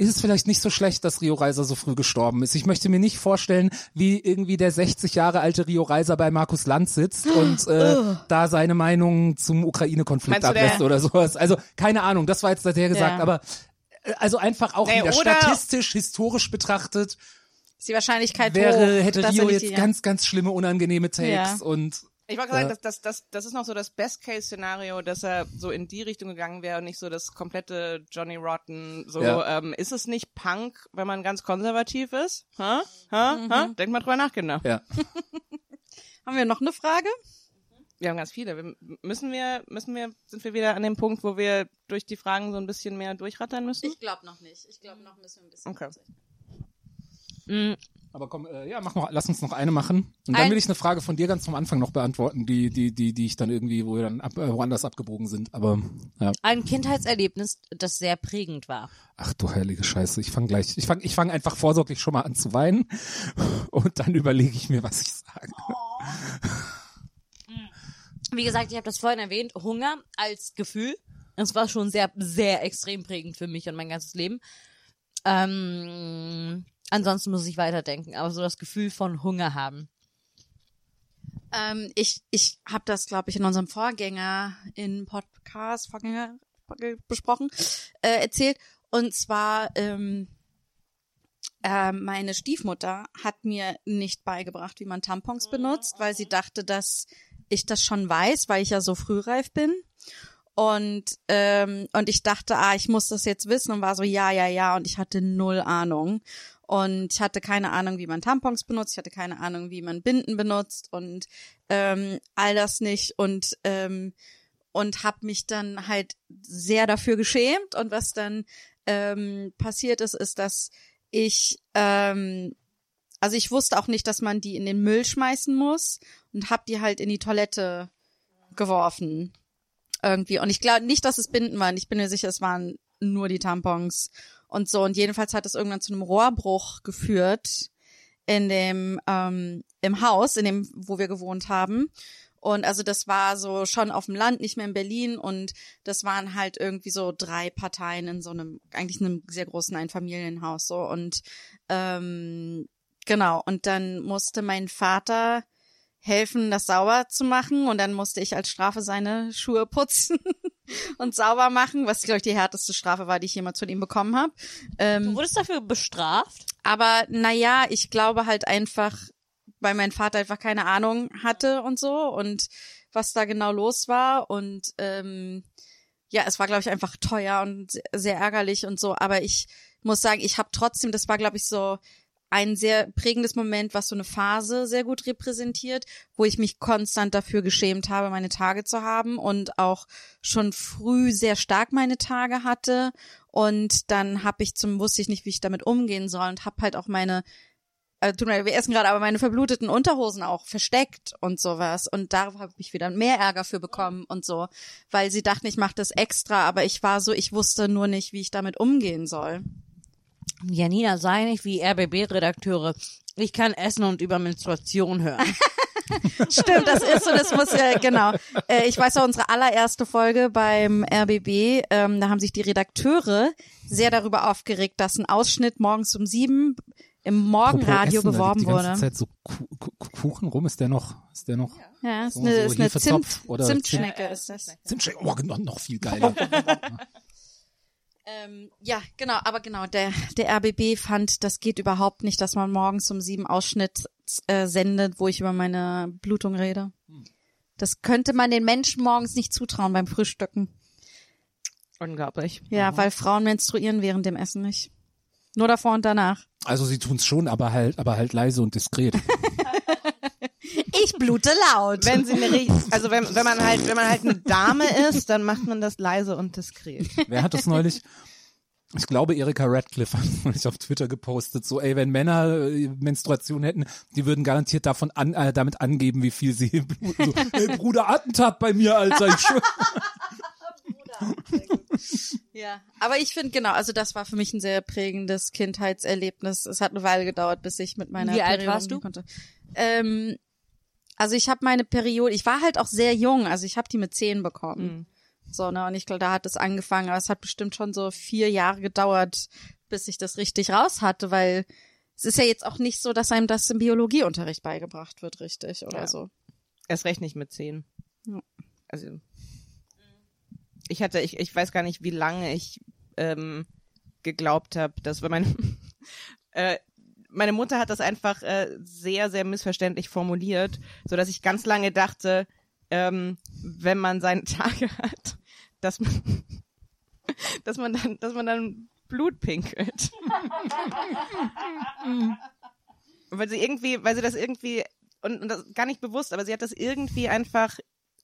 S2: ist es vielleicht nicht so schlecht, dass Rio Reiser so früh gestorben ist. Ich möchte mir nicht vorstellen, wie irgendwie der 60 Jahre alte Rio Reiser bei Markus Lanz sitzt und äh, da seine Meinung zum Ukraine-Konflikt ablässt oder sowas. Also keine Ahnung, das war jetzt der gesagt,
S5: Ja.
S2: aber äh, also einfach auch
S1: Nee,
S2: wieder statistisch, historisch betrachtet,
S5: ist die Wahrscheinlichkeit
S2: wäre,
S5: hoch,
S2: hätte Rio jetzt
S5: die-
S2: ganz, ganz schlimme, unangenehme Takes
S5: Ja.
S2: und
S1: Ich wollte sagen,
S2: Ja.
S1: das, das, das, das ist noch so das Best-Case-Szenario, dass er so in die Richtung gegangen wäre und nicht so das komplette Johnny Rotten. So,
S2: Ja.
S1: ähm, ist es nicht Punk, wenn man ganz konservativ ist? Ha? Ha? Ha? Denk mal drüber nach, Kinder.
S2: ja.
S5: Haben wir noch eine Frage?
S1: Wir haben ganz viele. Wir, müssen wir, müssen wir, sind wir wieder an dem Punkt, wo wir durch die Fragen so ein bisschen mehr durchrattern müssen?
S5: glaube noch nicht. Ich glaube noch müssen wir ein bisschen.
S1: Okay.
S2: Aber komm, äh, ja, mach noch, lass uns noch eine machen. Und dann
S7: Ein-
S2: will ich eine Frage von dir ganz vom Anfang noch beantworten, die, die, die, die ich dann irgendwie, wo wir dann ab, äh, woanders abgebogen sind. Aber ja.
S7: Ein Kindheitserlebnis, das sehr prägend war.
S2: Ach du heilige Scheiße, ich fange gleich, ich fange ich fang einfach vorsorglich schon mal an zu weinen und dann überlege ich mir, was ich sage.
S7: Wie gesagt, ich habe das vorhin erwähnt, Hunger als Gefühl. Das war schon sehr, sehr extrem prägend für mich und mein ganzes Leben. Ähm, ansonsten muss ich weiterdenken, aber so das Gefühl von Hunger haben.
S5: Ähm, ich ich habe das, glaube ich, in unserem Vorgänger in Podcast Vorgänger besprochen, äh, erzählt. Und zwar ähm, äh, meine Stiefmutter hat mir nicht beigebracht, wie man Tampons benutzt, weil sie dachte, dass ich das schon weiß, weil ich ja so frühreif bin. Und ähm, und ich dachte, ah, ich muss das jetzt wissen und war so, ja, ja, ja. Und ich hatte null Ahnung. Und ich hatte keine Ahnung, wie man Tampons benutzt, ich hatte keine Ahnung, wie man Binden benutzt und ähm, all das nicht. Und ähm, und habe mich dann halt sehr dafür geschämt. Und was dann ähm, passiert ist, ist, dass ich ähm, also ich wusste auch nicht, dass man die in den Müll schmeißen muss und habe die halt in die Toilette geworfen irgendwie. Und ich glaube nicht, dass es Binden waren. Ich bin mir sicher, es waren nur die Tampons und so und jedenfalls hat es irgendwann zu einem Rohrbruch geführt in dem ähm, im Haus, in dem wo wir gewohnt haben. Und also das war so schon auf dem Land, nicht mehr in Berlin. Und das waren halt irgendwie so drei Parteien in so einem, eigentlich einem sehr großen Einfamilienhaus so. Und ähm, genau, und dann musste mein Vater helfen, das sauber zu machen. Und dann musste ich als Strafe seine Schuhe putzen und sauber machen, was, glaube ich, die härteste Strafe war, die ich jemals von ihm bekommen habe. Ähm,
S7: Du wurdest dafür bestraft?
S5: aber naja, ich glaube halt einfach, weil mein Vater einfach keine Ahnung hatte und so und was da genau los war. Und ähm, ja, es war, glaube ich, einfach teuer und se- sehr ärgerlich und so. Aber ich muss sagen, ich habe trotzdem, das war, glaube ich, so ein sehr prägendes Moment, was so eine Phase sehr gut repräsentiert, wo ich mich konstant dafür geschämt habe, meine Tage zu haben und auch schon früh sehr stark meine Tage hatte. Und dann habe ich zum, wusste ich nicht, wie ich damit umgehen soll und habe halt auch meine äh, tut mir wir essen gerade, aber meine verbluteten Unterhosen auch versteckt und sowas. Und darauf habe ich wieder mehr Ärger für bekommen und so, weil sie dachten, ich mache das extra, aber ich war so, ich wusste nur nicht, wie ich damit umgehen soll.
S7: Janina, sei nicht wie RBB-Redakteure. Ich kann essen und über Menstruation hören.
S5: Stimmt, das ist so, das muss ja, genau. Äh, ich weiß auch, unsere allererste Folge beim RBB, ähm, da haben sich die Redakteure sehr darüber aufgeregt, dass ein Ausschnitt morgens um sieben im Morgenradio
S2: Essen, da
S5: beworben
S2: liegt die ganze
S5: wurde.
S2: Zeit so Ku- Ku- Ku- Kuchen rum, ist der noch, ist der noch?
S5: Ja, ist
S2: So-
S5: eine,
S2: so
S5: ist eine Zimt,
S2: oder
S5: Zimtschnecke ist das.
S2: Zimtschneck, oh, noch, noch viel geiler.
S5: Ähm, ja, genau, aber genau, der, der RBB fand, das geht überhaupt nicht, dass man morgens um sieben Ausschnitt äh, sendet, wo ich über meine Blutung rede. Das könnte man den Menschen morgens nicht zutrauen beim Frühstücken.
S1: Unglaublich.
S5: Ja, weil Frauen menstruieren während dem Essen nicht. Nur davor und danach.
S2: Also sie tun's schon, aber halt, aber halt leise und diskret.
S5: Ich blute laut.
S1: Wenn sie eine, also wenn, wenn man halt, wenn man halt eine Dame ist, dann macht man das leise und diskret.
S2: Wer hat das neulich? Ich glaube, Erika Radcliffe hat es neulich auf Twitter gepostet, so, ey, wenn Männer äh, Menstruation hätten, die würden garantiert davon an, äh, damit angeben, wie viel sie bluten. So, ey, Bruder, Attentat bei mir, Alter, ich schwör.
S5: Ja, aber ich finde genau, also das war für mich ein sehr prägendes Kindheitserlebnis. Es hat eine Weile gedauert, bis ich mit meiner
S7: Wie alt warst du?
S5: Konnte. Ähm, also ich habe meine Periode, ich war halt auch sehr jung, also ich habe die mit zehn bekommen. So, ne, und ich glaube, da hat es angefangen, aber es hat bestimmt schon so vier Jahre gedauert, bis ich das richtig raus hatte, weil es ist ja jetzt auch nicht so, dass einem das im Biologieunterricht beigebracht wird, richtig, oder
S1: Ja.
S5: so.
S1: Erst recht nicht mit zehn.
S5: Ja.
S1: Also ich hatte, ich, ich weiß gar nicht, wie lange ich ähm, geglaubt habe, dass wenn meine äh, meine Mutter hat das einfach äh, sehr, sehr missverständlich formuliert, so dass ich ganz lange dachte, ähm, wenn man seine Tage hat, dass man, dass man dann, dass man dann Blut pinkelt. weil sie irgendwie, weil sie das irgendwie und, und das gar nicht bewusst, aber sie hat das irgendwie einfach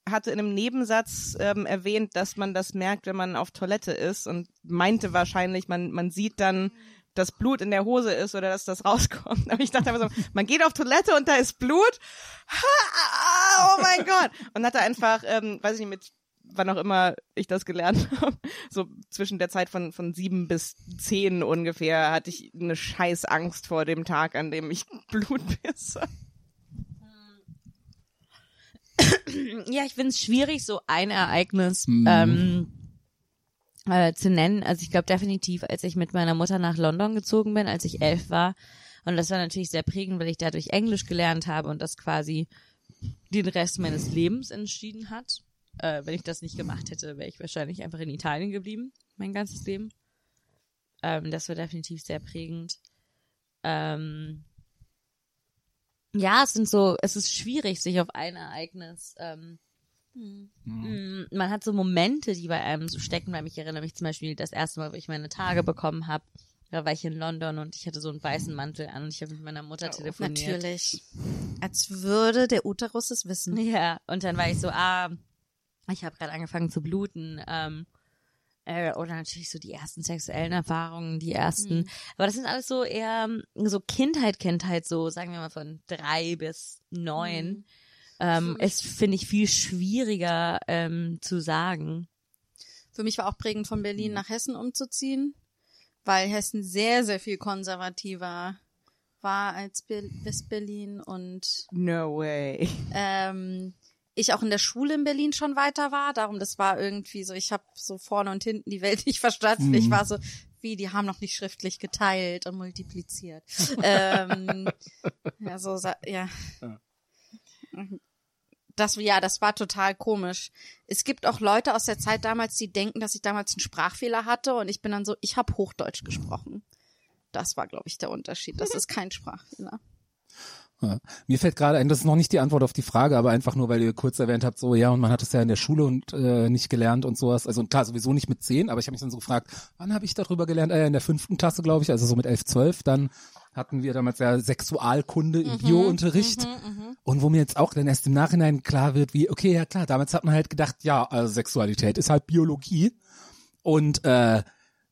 S1: hatte in einem Nebensatz ähm, erwähnt, dass man das merkt, wenn man auf Toilette ist und meinte wahrscheinlich, man man sieht dann, das Blut in der Hose ist oder dass das rauskommt. Aber ich dachte einfach so, man geht auf Toilette und da ist Blut. Oh mein Gott. Und hatte einfach, ähm, weiß ich nicht, mit wann auch immer ich das gelernt habe, so zwischen der Zeit von, von sieben bis zehn ungefähr, hatte ich eine scheiß Angst vor dem Tag, an dem ich Blut pisse.
S4: Ja, ich finde es schwierig, so ein Ereignis
S2: Mhm.
S4: ähm, äh, zu nennen. Also ich glaube definitiv, als ich mit meiner Mutter nach London gezogen bin, als ich elf war. Und das war natürlich sehr prägend, weil ich dadurch Englisch gelernt habe und das quasi den Rest meines Lebens entschieden hat. Äh, wenn ich das nicht gemacht hätte, wäre ich wahrscheinlich einfach in Italien geblieben, mein ganzes Leben. Ähm, das war definitiv sehr prägend. Ähm, ja, es sind so, es ist schwierig, sich auf ein Ereignis. Ähm, Mm, Man hat so Momente, die bei einem so stecken, weil ich erinnere mich zum Beispiel das erste Mal, wo ich meine Tage bekommen habe. Da war ich in London und ich hatte so einen weißen Mantel an und ich habe mit meiner Mutter telefoniert.
S5: Natürlich. Als würde der Uterus es wissen.
S4: Ja, und dann war ich so, ah, ich habe gerade angefangen zu bluten. Ähm, äh, oder natürlich so die ersten sexuellen Erfahrungen, die ersten. Aber das sind alles so eher so Kindheit, Kindheit, so sagen wir mal von drei bis neun. Ähm, ist, finde ich, viel schwieriger ähm, zu sagen.
S5: Für mich war auch prägend, von Berlin nach Hessen umzuziehen, weil Hessen sehr, sehr viel konservativer war als Be West-Berlin und
S1: No way.
S5: ähm, ich auch in der Schule in Berlin schon weiter war. Darum, das war irgendwie so, ich habe so vorne und hinten die Welt nicht verstanden. Ich war so, wie, die haben noch nicht schriftlich geteilt und multipliziert. ähm, ja, so, sa- ja. Das, ja, das war total komisch. Es gibt auch Leute aus der Zeit damals, die denken, dass ich damals einen Sprachfehler hatte und ich bin dann so, ich habe Hochdeutsch gesprochen. Das war, glaube ich, der Unterschied. Das ist kein Sprachfehler.
S2: Ja. Mir fällt gerade ein, das ist noch nicht die Antwort auf die Frage, aber einfach nur, weil ihr kurz erwähnt habt, so ja, und man hat es ja in der Schule und äh, nicht gelernt und sowas. Also klar, sowieso nicht mit zehn, aber ich habe mich dann so gefragt, wann habe ich darüber gelernt? Äh, in der fünften Klasse, glaube ich, also so mit elf, zwölf. Dann hatten wir damals ja Sexualkunde im Biounterricht. Und wo mir jetzt auch dann erst im Nachhinein klar wird, wie, okay, ja klar, damals hat man halt gedacht, ja, also Sexualität ist halt Biologie. Und äh,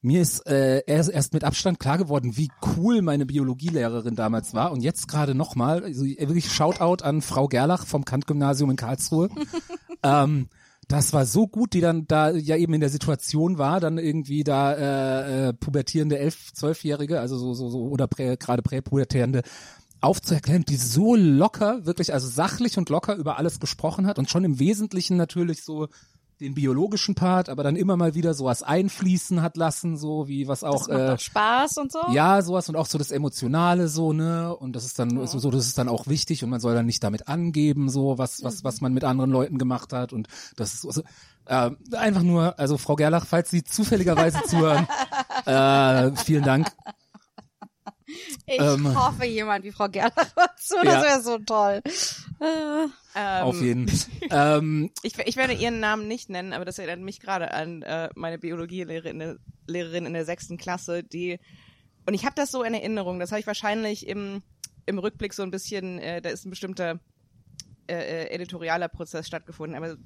S2: mir ist äh, erst, erst mit Abstand klar geworden, wie cool meine Biologielehrerin damals war. Und jetzt gerade nochmal, also wirklich Shoutout an Frau Gerlach vom Kant-Gymnasium in Karlsruhe. ähm, das war so gut, die dann da ja eben in der Situation war, dann irgendwie da äh, äh, pubertierende elf, zwölfjährige, also so so so oder prä, gerade präpubertierende aufzuerklären, die so locker, wirklich also sachlich und locker über alles gesprochen hat und schon im Wesentlichen natürlich so den biologischen Part, aber dann immer mal wieder sowas einfließen hat lassen, so wie was auch
S5: Das macht
S2: äh,
S5: auch Spaß und so.
S2: ja, sowas und auch so das Emotionale so, ne? Und das ist dann so, so, das ist dann auch wichtig und man soll dann nicht damit angeben, so was, was, was man mit anderen Leuten gemacht hat. Und das ist so, so äh, einfach nur, also Frau Gerlach, falls Sie zufälligerweise zuhören, äh, vielen Dank.
S5: Ich
S2: Ähm,
S5: hoffe, jemand wie Frau Gerlach hört zu. Das
S2: Ja.
S5: wäre so toll. Äh,
S1: Ähm,
S2: Auf jeden. ähm,
S1: Ich, ich werde ihren Namen nicht nennen, aber das erinnert mich gerade an äh, meine Biologielehrerin in der- Lehrerin in der sechsten Klasse, die und ich habe das so in Erinnerung, das habe ich wahrscheinlich im, im Rückblick so ein bisschen, äh, da ist ein bestimmter äh, äh, editorialer Prozess stattgefunden, aber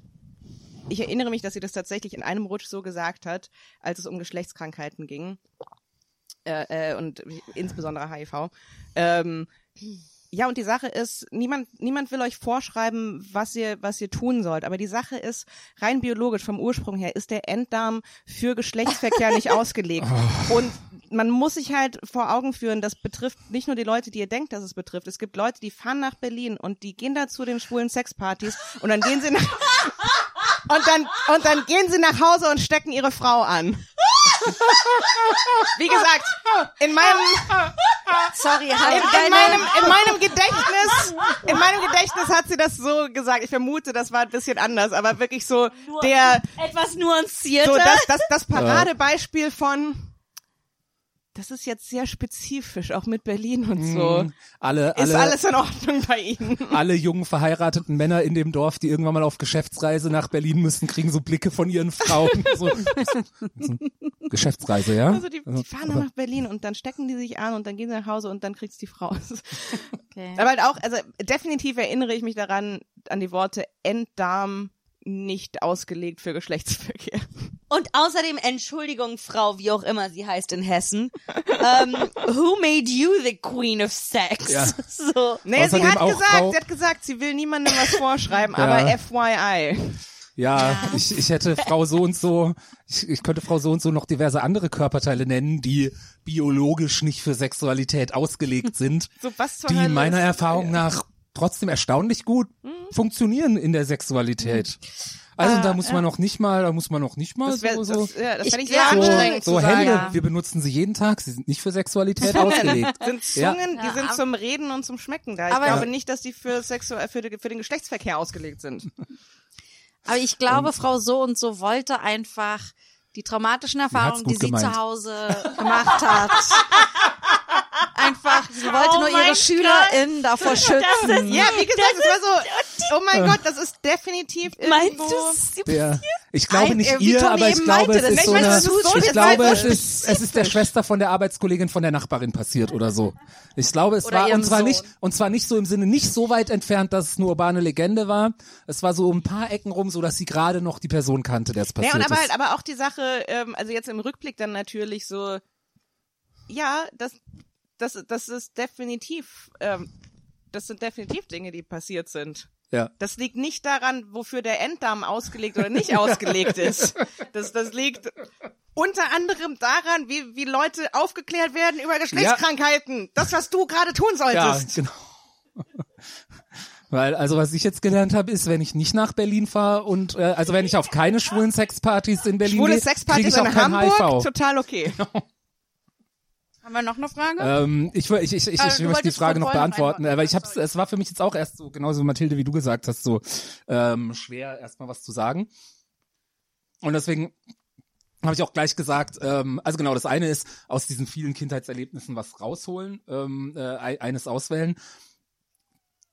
S1: ich erinnere mich, dass sie das tatsächlich in einem Rutsch so gesagt hat, als es um Geschlechtskrankheiten ging äh, äh, und insbesondere HIV. Ähm, ja, und die Sache ist, niemand, niemand will euch vorschreiben, was ihr, was ihr tun sollt. Aber die Sache ist, rein biologisch vom Ursprung her ist der Enddarm für Geschlechtsverkehr nicht ausgelegt. Und man muss sich halt vor Augen führen, das betrifft nicht nur die Leute, die ihr denkt, dass es betrifft. Es gibt Leute, die fahren nach Berlin und die gehen da zu den schwulen Sexpartys und dann gehen sie nach, und dann, und dann gehen sie nach Hause und stecken ihre Frau an. Wie gesagt, in meinem,
S5: sorry,
S1: in,
S5: haben
S1: in, meinem, in meinem Gedächtnis, in meinem Gedächtnis hat sie das so gesagt. Ich vermute, das war ein bisschen anders, aber wirklich so der,
S7: Etwas nuancierter.
S1: so das, das, das Paradebeispiel von, das ist jetzt sehr spezifisch, auch mit Berlin und so.
S2: alle,
S1: Ist
S2: alle,
S1: alles in Ordnung bei Ihnen?
S2: alle jungen verheirateten Männer in dem Dorf, die irgendwann mal auf Geschäftsreise nach Berlin müssen, kriegen so Blicke von ihren Frauen. So, Geschäftsreise, ja?
S1: Also die, die fahren dann nach Berlin und dann stecken die sich an und dann gehen sie nach Hause und dann kriegt's die Frau.
S5: Okay.
S1: Aber halt auch, also definitiv erinnere ich mich daran, an die Worte Enddarm nicht ausgelegt für Geschlechtsverkehr.
S7: Und außerdem, Entschuldigung, Frau, wie auch immer sie heißt in Hessen. ähm, who made you the queen of sex?
S2: Ja.
S7: So.
S1: Nee, sie hat gesagt,
S2: Frau-
S1: sie hat gesagt, sie will niemandem was vorschreiben,
S2: Ja.
S1: aber FYI.
S2: Ja, Ich, ich hätte Frau so und so, ich, ich könnte Frau so und so noch diverse andere Körperteile nennen, die biologisch nicht für Sexualität ausgelegt sind,
S1: So was
S2: die
S1: Hölle
S2: meiner Erfahrung nach trotzdem erstaunlich gut
S1: Mhm.
S2: funktionieren in der Sexualität. Also da muss man noch nicht mal, da muss man noch nicht mal
S1: Das wäre
S2: so, so,
S1: das, ja, das
S5: Ich
S1: ich sehr anstrengend
S2: so
S1: zu sagen.
S2: Hände, wir benutzen sie jeden Tag, sie sind nicht für Sexualität ausgelegt.
S1: sind
S2: Ja.
S1: Zungen, die sind zum Reden und zum Schmecken da. Ich
S5: Aber-
S1: glaube nicht, dass die für, Sexu für, die, für den Geschlechtsverkehr ausgelegt sind.
S5: Aber ich glaube, Frau so und so wollte einfach die traumatischen Erfahrungen, die sie
S2: gemeint.
S5: zu Hause gemacht hat. einfach, sie wollte
S7: Oh
S5: nur
S7: mein
S5: ihre SchülerInnen davor schützen.
S1: Ja, wie gesagt, es war so, oh mein Gott, das ist definitiv
S7: Meinst du,
S2: Der, ich glaube
S1: Ein-
S2: nicht
S1: äh, wie
S2: ihr, aber ich glaube,
S1: meinte,
S2: es ist so
S1: ich
S2: eine,
S1: ist so
S2: ich glaube, es ist, es ist der Schwester von der Arbeitskollegin von der Nachbarin passiert oder so. Ich glaube, es
S5: Oder
S2: war, und zwar
S5: Sohn.
S2: nicht, und zwar nicht so im Sinne, nicht so weit entfernt, dass es eine urbane Legende war. Es war so um ein paar Ecken rum, so dass sie gerade noch die Person kannte, der es
S1: Ja,
S2: passiert
S1: und aber
S2: ist.
S1: halt, aber auch die Sache, ähm, also jetzt im Rückblick dann natürlich so, ja, das, das, das ist definitiv, ähm, das sind definitiv Dinge, die passiert sind.
S2: ja.
S1: Das liegt nicht daran, wofür der Enddarm ausgelegt oder nicht ausgelegt ist. Das, das liegt unter anderem daran, wie, wie Leute aufgeklärt werden über Geschlechtskrankheiten. Das, was du gerade tun
S2: Ja,
S1: solltest.
S2: genau. Weil, also was ich jetzt gelernt habe, ist, wenn ich nicht nach Berlin fahre und äh, also wenn ich auf keine schwulen Sexpartys in Berlin
S1: Schwule
S2: gehe, kriege
S1: Sexpartys
S2: ich auch
S1: in
S2: kein
S1: Hamburg,
S2: HIV.
S1: total okay.
S5: Haben wir noch eine Frage?
S2: Ähm, ich, will- ich, ich, ich,
S5: Ah,
S2: ich möchte die Frage noch beantworten, äh, weil ich hab's, es war für mich jetzt auch erst so, genauso Mathilde, wie du gesagt hast, so ähm, schwer erstmal was zu sagen. Und deswegen habe ich auch gleich gesagt, ähm, also genau, das eine ist aus diesen vielen Kindheitserlebnissen was rausholen, ähm, äh, ei- eines auswählen.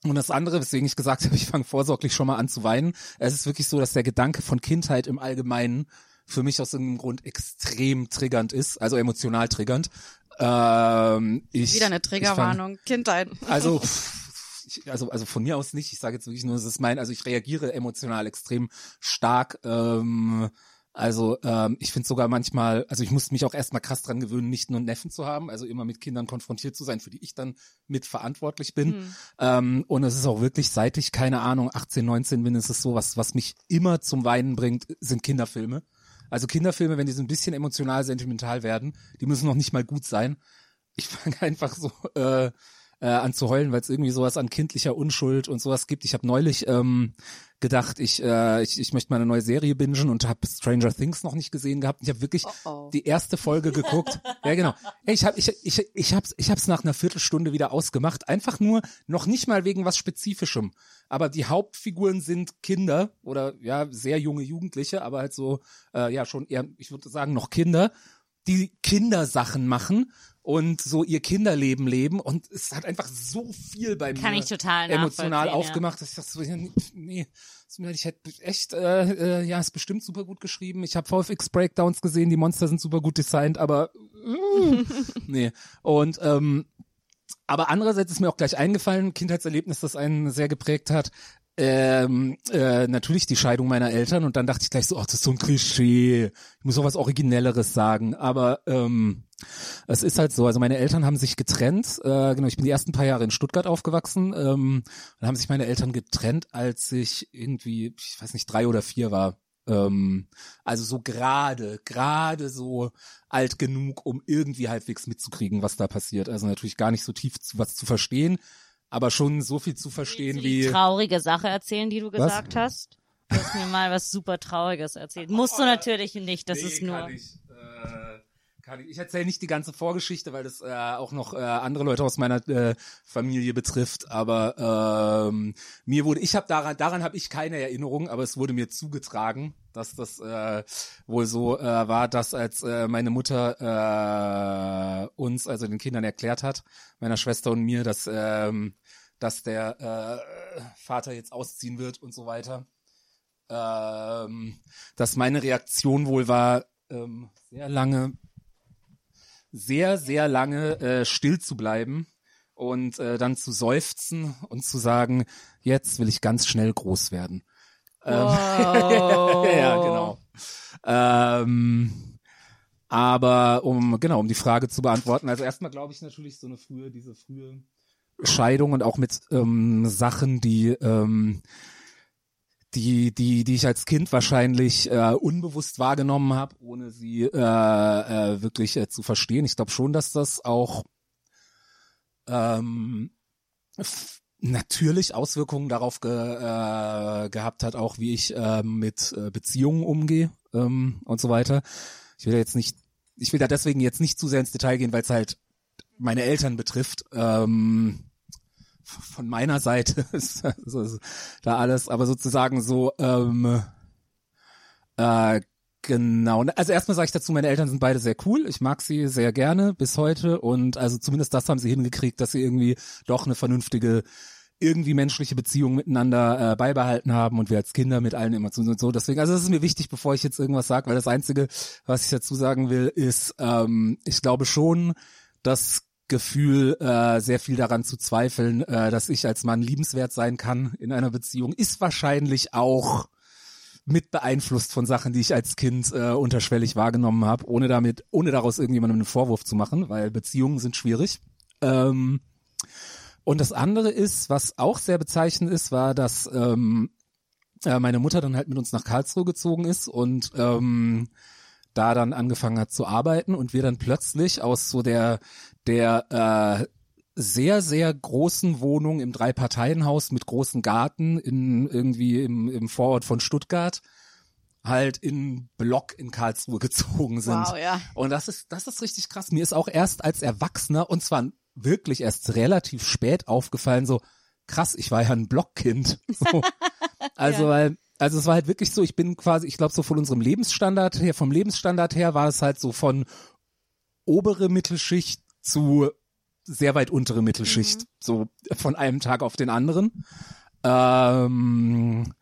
S2: Und das andere, weswegen ich gesagt habe, ich fange vorsorglich schon mal an zu weinen. Es ist wirklich so, dass der Gedanke von Kindheit im Allgemeinen für mich aus irgendeinem Grund extrem triggernd ist, also emotional triggernd. Ähm, ich,
S5: Wieder eine Triggerwarnung. Kindheit.
S2: also, ich, also, also von mir aus nicht. Ich sage jetzt wirklich nur, es ist mein, also ich reagiere emotional extrem stark. Ähm, also ähm, ich finde sogar manchmal, also ich musste mich auch erstmal krass dran gewöhnen, Nichten und Neffen zu haben, also immer mit Kindern konfrontiert zu sein, für die ich dann mit verantwortlich bin. Ähm, und es ist auch wirklich, seit ich, keine Ahnung, 18, 19 bin, ist es so, was, was mich immer zum Weinen bringt, sind Kinderfilme. Also Kinderfilme, wenn die so ein bisschen emotional, sentimental werden, die müssen noch nicht mal gut sein. Ich fange einfach so äh, äh, an zu heulen, weil es irgendwie sowas an kindlicher Unschuld und sowas gibt. Ich habe neulich ähm, gedacht, ich, äh, ich, ich möchte mal eine neue Serie bingen und habe Stranger Things noch nicht gesehen gehabt. Ich habe wirklich
S5: oh.
S2: die erste Folge geguckt. ja, genau. Ich habe ich, ich, ich hab's, ich hab's nach einer Viertelstunde wieder ausgemacht. Einfach nur, noch nicht mal wegen was Spezifischem. Aber die Hauptfiguren sind Kinder oder ja, sehr junge Jugendliche, aber halt so, äh, ja, schon eher, ich würde sagen, noch Kinder, die Kindersachen machen und so ihr Kinderleben leben und es hat einfach so viel bei
S7: Kann
S2: mir emotional
S7: nachvollziehen, ja.
S2: aufgemacht, dass ich dachte so, nee, ich hätte echt, äh, äh, ja, ist bestimmt super gut geschrieben. Ich habe VFX Breakdowns gesehen, die Monster sind super gut designt, aber äh, nee. Und ähm, aber andererseits ist mir auch gleich eingefallen, Kindheitserlebnis, das einen sehr geprägt hat. Ähm, äh, natürlich die Scheidung meiner Eltern und dann dachte ich gleich so, ach, das ist so ein Klischee. Ich muss auch was Originelleres sagen. Aber ähm, es ist halt so, also meine Eltern haben sich getrennt. Äh, genau, ich bin die ersten paar Jahre in Stuttgart aufgewachsen. Ähm, dann haben sich meine Eltern getrennt, als ich irgendwie, ich weiß nicht, drei oder vier war. Ähm, also so gerade, gerade so alt genug, um irgendwie halbwegs mitzukriegen, was da passiert. Also natürlich gar nicht so tief zu, was zu verstehen, aber schon so viel zu verstehen
S7: die
S2: wie.
S7: traurige Sache erzählen, die du
S2: Was?
S7: gesagt hast? Du hast mir mal was super Trauriges erzählt. Musst du natürlich nicht, das ist nur.
S2: Kann ich, äh, kann ich, ich erzähle nicht die ganze Vorgeschichte, weil das äh, auch noch äh, andere Leute aus meiner äh, Familie betrifft. Aber ähm, mir wurde, ich habe daran, daran habe ich keine Erinnerung, aber es wurde mir zugetragen, dass das äh, wohl so äh, war, dass als äh, meine Mutter äh, uns, also den Kindern erklärt hat, meiner Schwester und mir, dass ähm, dass der äh, Vater jetzt ausziehen wird und so weiter ähm, dass meine Reaktion wohl war, ähm, sehr lange, sehr, sehr lange äh, still zu bleiben und äh, dann zu seufzen und zu sagen, jetzt will ich ganz schnell groß werden. Ähm, ja, genau. Ähm, aber um genau um die Frage zu beantworten, also erstmal glaube ich natürlich so eine frühe, diese frühe Scheidung und auch mit ähm, Sachen, die ähm, die die die ich als Kind wahrscheinlich äh, unbewusst wahrgenommen habe, ohne sie äh, äh, wirklich äh, zu verstehen. Ich glaube schon, dass das auch ähm, natürlich Auswirkungen darauf ge, äh, gehabt hat, auch wie ich äh, mit äh, Beziehungen umgehe ähm, und so weiter. Ich will jetzt nicht, ich will da deswegen jetzt nicht zu sehr ins Detail gehen, weil es halt meine Eltern betrifft. Ähm, von meiner Seite ist, ist da alles, aber sozusagen so ähm, äh, Genau. Also erstmal sage ich dazu, meine Eltern sind beide sehr cool. Ich mag sie sehr gerne bis heute und also zumindest das haben sie hingekriegt, dass sie irgendwie doch eine vernünftige irgendwie menschliche Beziehung miteinander äh, beibehalten haben und wir als Kinder mit allen immer zu und so. Deswegen, also das ist mir wichtig, bevor ich jetzt irgendwas sage, weil das Einzige, was ich dazu sagen will, ist, ähm, ich glaube schon, das Gefühl, äh, sehr viel daran zu zweifeln, äh, dass ich als Mann liebenswert sein kann in einer Beziehung, ist wahrscheinlich auch mit beeinflusst von Sachen, die ich als Kind äh, unterschwellig wahrgenommen habe, ohne damit, ohne daraus irgendjemandem einen Vorwurf zu machen, weil Beziehungen sind schwierig. Ähm, und das andere ist, was auch sehr bezeichnend ist, war, dass ähm, äh, meine Mutter dann halt mit uns nach Karlsruhe gezogen ist und ähm, da dann angefangen hat zu arbeiten und wir dann plötzlich aus so der der äh, sehr, sehr großen Wohnung im Drei-Parteien-Haus mit großem Garten in irgendwie im, im Vorort von Stuttgart halt in Block in Karlsruhe gezogen sind.
S5: Wow, ja.
S2: Und das ist, das ist richtig krass. Mir ist auch erst als Erwachsener und zwar wirklich erst relativ spät aufgefallen, so krass, ich war ja ein Blockkind. So. Also, weil, also es war halt wirklich so, ich bin quasi, ich glaube, so von unserem Lebensstandard her, vom Lebensstandard her war es halt so von obere Mittelschicht zu sehr weit untere Mittelschicht, so von einem Tag auf den anderen. Ähm,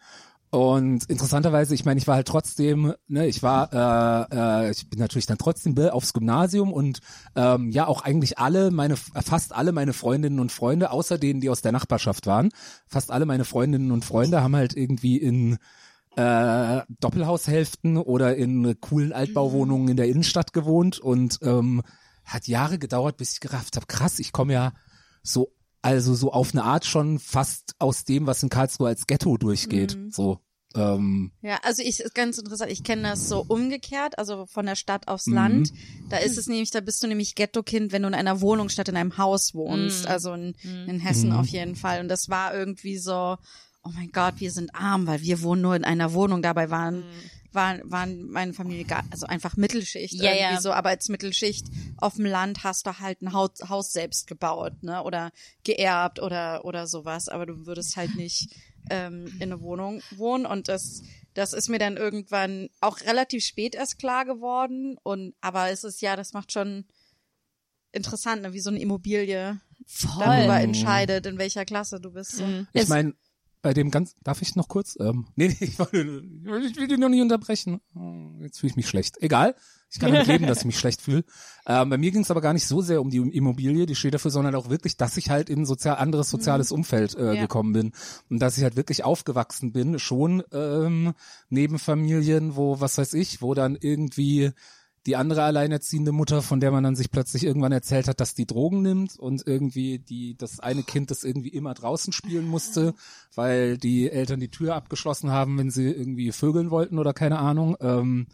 S2: und interessanterweise, ich meine, ich war halt trotzdem, ne, ich war, äh, äh, ich bin natürlich dann trotzdem aufs Gymnasium und ähm, ja auch eigentlich alle meine, fast alle meine Freundinnen und Freunde, außer denen, die aus der Nachbarschaft waren, fast alle meine Freundinnen und Freunde haben halt irgendwie in äh, Doppelhaushälften oder in coolen Altbauwohnungen in der Innenstadt gewohnt und ähm, hat Jahre gedauert, bis ich gerafft habe, krass, ich komme ja so, also so auf eine Art schon fast aus dem, was in Karlsruhe als Ghetto durchgeht. So. Ähm,
S5: Ja, also ich ist ganz interessant. Ich kenne das so umgekehrt, also von der Stadt aufs
S2: Mhm.
S5: Land. Da ist es nämlich, da bist du nämlich Ghetto-Kind, wenn du in einer Wohnung statt in einem Haus wohnst.
S1: Mhm.
S5: Also in, in Hessen
S2: Mhm.
S5: auf jeden Fall. Und das war irgendwie so, oh mein Gott, wir sind arm, weil wir wohnen nur in einer Wohnung. Dabei waren waren, waren meine Familie gar, also einfach Mittelschicht
S7: Ja,
S5: irgendwie
S7: ja.
S5: so, aber als Mittelschicht auf dem Land hast du halt ein Haus, Haus selbst gebaut, ne, oder geerbt oder, oder sowas, aber du würdest halt nicht ähm, in eine Wohnung wohnen und das, das ist mir dann irgendwann auch relativ spät erst klar geworden und, aber es ist ja, das macht schon interessant, ne, wie so eine Immobilie darüber entscheidet, in welcher Klasse du bist. So.
S2: ich meine, bei dem ganz, darf ich noch kurz? Ähm, nee, nee, ich, wollte, ich will dich noch nicht unterbrechen. Oh, Jetzt fühle ich mich schlecht. Egal, ich kann damit leben, dass ich mich schlecht fühle. Ähm, bei mir ging es aber gar nicht so sehr um die Immobilie, die steht dafür, sondern auch wirklich, dass ich halt in ein sozial, anderes soziales Umfeld äh,
S5: Ja.
S2: gekommen bin. Und dass ich halt wirklich aufgewachsen bin, schon ähm, neben Familien, wo, was weiß ich, wo dann irgendwie die andere alleinerziehende Mutter, von der man dann sich plötzlich irgendwann erzählt hat, dass die Drogen nimmt und irgendwie die das eine Kind, das irgendwie immer draußen spielen musste, weil die Eltern die Tür abgeschlossen haben, wenn sie irgendwie vögeln wollten oder keine Ahnung. Ähm,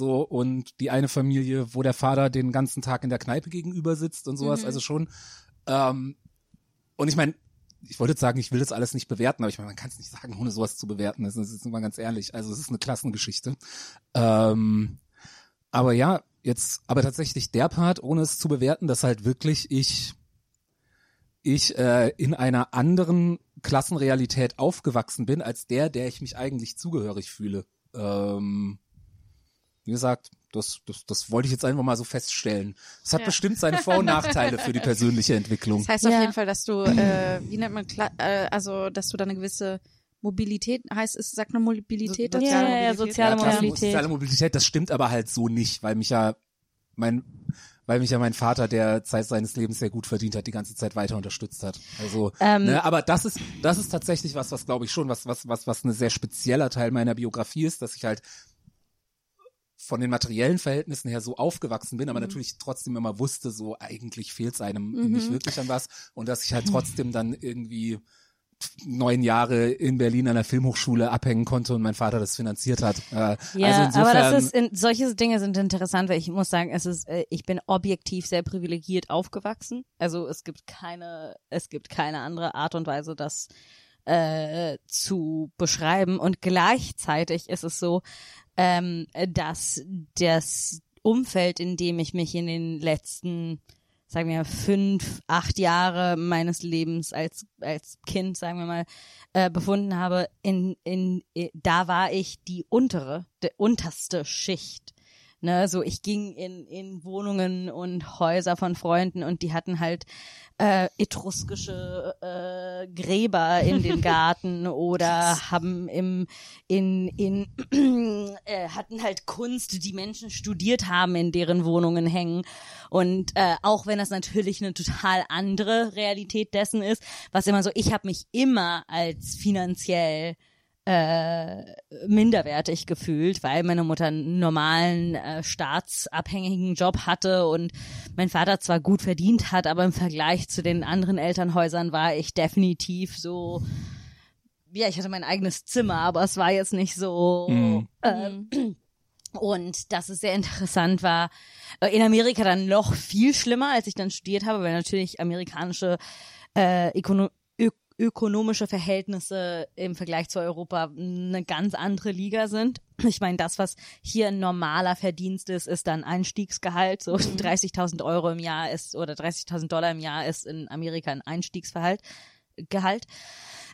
S2: so und die eine Familie, wo der Vater den ganzen Tag in der Kneipe gegenüber sitzt und sowas, also schon. Ähm, und ich meine, ich wollte jetzt sagen, ich will das alles nicht bewerten, aber ich meine, man kann es nicht sagen, ohne sowas zu bewerten. Das ist jetzt mal ganz ehrlich. Also es ist eine Klassengeschichte. Ähm, aber ja, jetzt, aber tatsächlich der Part, ohne es zu bewerten, dass halt wirklich ich, ich äh, in einer anderen Klassenrealität aufgewachsen bin, als der, der ich mich eigentlich zugehörig fühle. Ähm, wie gesagt, das, das, das wollte ich jetzt einfach mal so feststellen. Es hat
S5: Ja.
S2: bestimmt seine Vor- und Nachteile für die persönliche Entwicklung.
S5: Das heißt
S7: Ja.
S5: auf jeden Fall, dass du, äh, wie nennt man, äh, also dass du da eine gewisse Mobilität, heißt es, sagt eine Mobilität
S2: So-
S5: dazu?
S7: Ja, ja, ja, soziale Mobilität.
S2: Soziale Mobilität, das stimmt aber halt so nicht, weil mich ja mein, weil mich ja mein Vater, der Zeit seines Lebens sehr gut verdient hat, die ganze Zeit weiter unterstützt hat. Also,
S7: Ähm,
S2: ne, aber das ist, das ist tatsächlich was, was glaube ich schon, was, was, was, was ein sehr spezieller Teil meiner Biografie ist, dass ich halt von den materiellen Verhältnissen her so aufgewachsen bin,
S5: Mhm.
S2: aber natürlich trotzdem immer wusste, so eigentlich fehlt es einem nicht wirklich an was und dass ich halt trotzdem dann irgendwie neun Jahre in Berlin an der Filmhochschule abhängen konnte und mein Vater das finanziert hat. Äh,
S4: Ja,
S2: also insofern,
S4: aber das ist in, solche Dinge sind interessant, weil ich muss sagen, es ist, äh, ich bin objektiv sehr privilegiert aufgewachsen. Also es gibt keine, es gibt keine andere Art und Weise, das äh, zu beschreiben. Und gleichzeitig ist es so, ähm, dass das Umfeld, in dem ich mich in den letzten sagen wir fünf, acht Jahre meines Lebens als als Kind, sagen wir mal, äh, befunden habe, in in äh, da war ich die untere, die unterste Schicht. Ne, so ich ging in in Wohnungen und Häuser von Freunden und die hatten halt äh, etruskische äh, Gräber in den Garten oder haben im in in äh, hatten halt Kunst, die Menschen studiert haben, in deren Wohnungen hängen. Und äh, auch wenn das natürlich eine total andere Realität dessen ist, was immer so, ich habe mich immer als finanziell äh, minderwertig gefühlt, weil meine Mutter einen normalen äh, staatsabhängigen Job hatte und mein Vater zwar gut verdient hat, aber im Vergleich zu den anderen Elternhäusern war ich definitiv so ja, ich hatte mein eigenes Zimmer, aber es war jetzt nicht so
S2: Mhm.
S4: ähm, und dass es sehr interessant war. Äh, In Amerika dann noch viel schlimmer, als ich dann studiert habe, weil natürlich amerikanische äh, Ökono ökonomische Verhältnisse im Vergleich zu Europa eine ganz andere Liga sind. Ich meine, das, was hier ein normaler Verdienst ist, ist dann Einstiegsgehalt. So 30.000 Euro im Jahr ist oder 30.000 Dollar im Jahr ist in Amerika ein Einstiegsgehalt. Gehalt.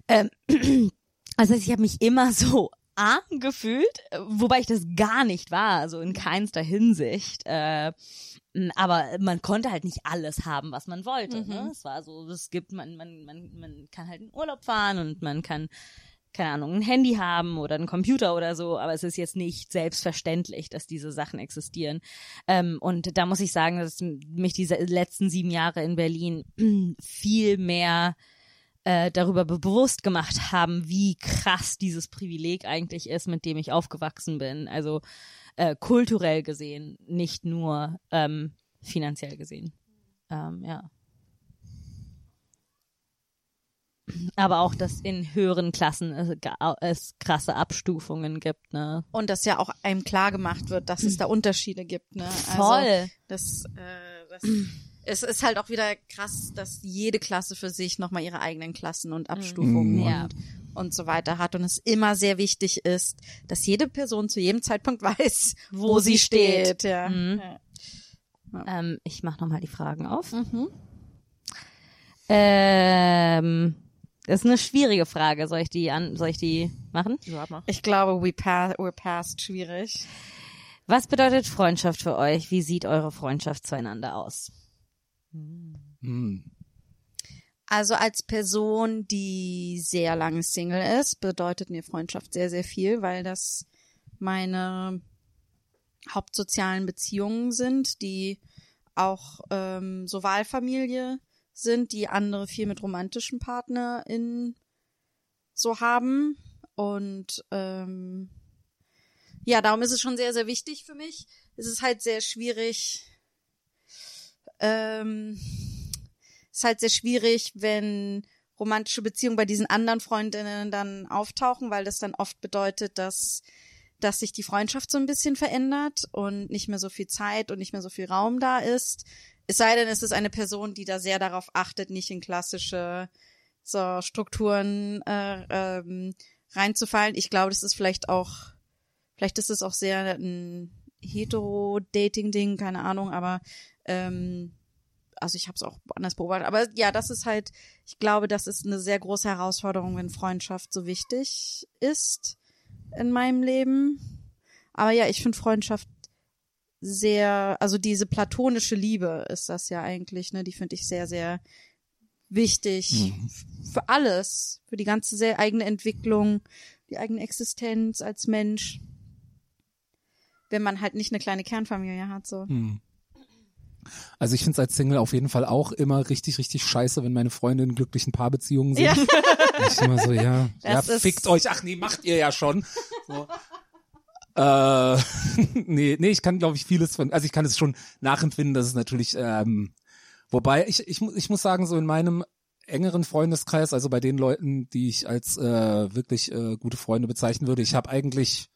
S4: Ähm, also ich habe mich immer so arm gefühlt, wobei ich das gar nicht war, also in keinster Hinsicht. Äh, aber man konnte halt nicht alles haben, was man wollte. Ne? Es war so, es gibt, man, man, man, man kann halt in Urlaub fahren und man kann, keine Ahnung, ein Handy haben oder einen Computer oder so, aber es ist jetzt nicht selbstverständlich, dass diese Sachen existieren. Ähm, und da muss ich sagen, dass mich diese letzten sieben Jahre in Berlin viel mehr äh, darüber be- bewusst gemacht haben, wie krass dieses Privileg eigentlich ist, mit dem ich aufgewachsen bin. Also äh, kulturell gesehen, nicht nur ähm, finanziell gesehen. Ähm, ja. Aber auch, dass in höheren Klassen es, es krasse Abstufungen gibt, ne?
S5: Und dass ja auch einem klar gemacht wird, dass es da Unterschiede gibt. Ne? Also,
S4: Voll.
S5: Das, äh, das, es ist halt auch wieder krass, dass jede Klasse für sich nochmal ihre eigenen Klassen und Abstufungen
S4: Mhm. Ja.
S5: und, und so weiter hat. Und es immer sehr wichtig ist, dass jede Person zu jedem Zeitpunkt weiß, wo,
S4: Wo
S5: sie
S4: sie
S5: steht.
S4: steht.
S5: Ja.
S4: Mhm.
S5: ja.
S4: Ähm, ich mache nochmal die Fragen auf.
S5: Mhm.
S4: Ähm, das ist eine schwierige Frage. Soll ich die an, soll ich die machen?
S1: Ja, mach.
S5: Ich glaube, we pass, we're past schwierig.
S4: Was bedeutet Freundschaft für euch? Wie sieht eure Freundschaft zueinander aus?
S2: Hm.
S5: Also als Person, die sehr lange Single ist, bedeutet mir Freundschaft sehr, sehr viel, weil das meine hauptsozialen Beziehungen sind, die auch ähm, so Wahlfamilie sind, die andere viel mit romantischen PartnerInnen so haben. Und ähm, ja, darum ist es schon sehr, sehr wichtig für mich. Es ist halt sehr schwierig, ähm, ist halt sehr schwierig, wenn romantische Beziehungen bei diesen anderen Freundinnen dann auftauchen, weil das dann oft bedeutet, dass dass sich die Freundschaft so ein bisschen verändert und nicht mehr so viel Zeit und nicht mehr so viel Raum da ist. Es sei denn, es ist eine Person, die da sehr darauf achtet, nicht in klassische so Strukturen äh, ähm, reinzufallen. Ich glaube, das ist vielleicht auch, vielleicht ist es auch sehr ein hetero-Dating-Ding, keine Ahnung, aber ähm, also ich habe es auch anders beobachtet. Aber ja, das ist halt, ich glaube, das ist eine sehr große Herausforderung, wenn Freundschaft so wichtig ist in meinem Leben. Aber ja, ich finde Freundschaft sehr, also diese platonische Liebe ist das ja eigentlich, ne? Die finde ich sehr, sehr wichtig f- für alles, für die ganze sehr eigene Entwicklung, die eigene Existenz als Mensch. Wenn man halt nicht eine kleine Kernfamilie hat, so.
S2: Hm. Also ich finde es als Single auf jeden Fall auch immer richtig, richtig scheiße, wenn meine Freunde in glücklichen Paarbeziehungen sind.
S5: Ja.
S2: Ich immer so, ja, ja,
S5: Das
S2: fickt euch. Ach nee, macht ihr ja schon. So. Äh, nee, nee, ich kann, glaube ich, vieles von, also ich kann es schon nachempfinden, dass es natürlich, ähm, wobei ich, ich, ich muss sagen, so in meinem engeren Freundeskreis, also bei den Leuten, die ich als äh, wirklich äh, gute Freunde bezeichnen würde, ich habe eigentlich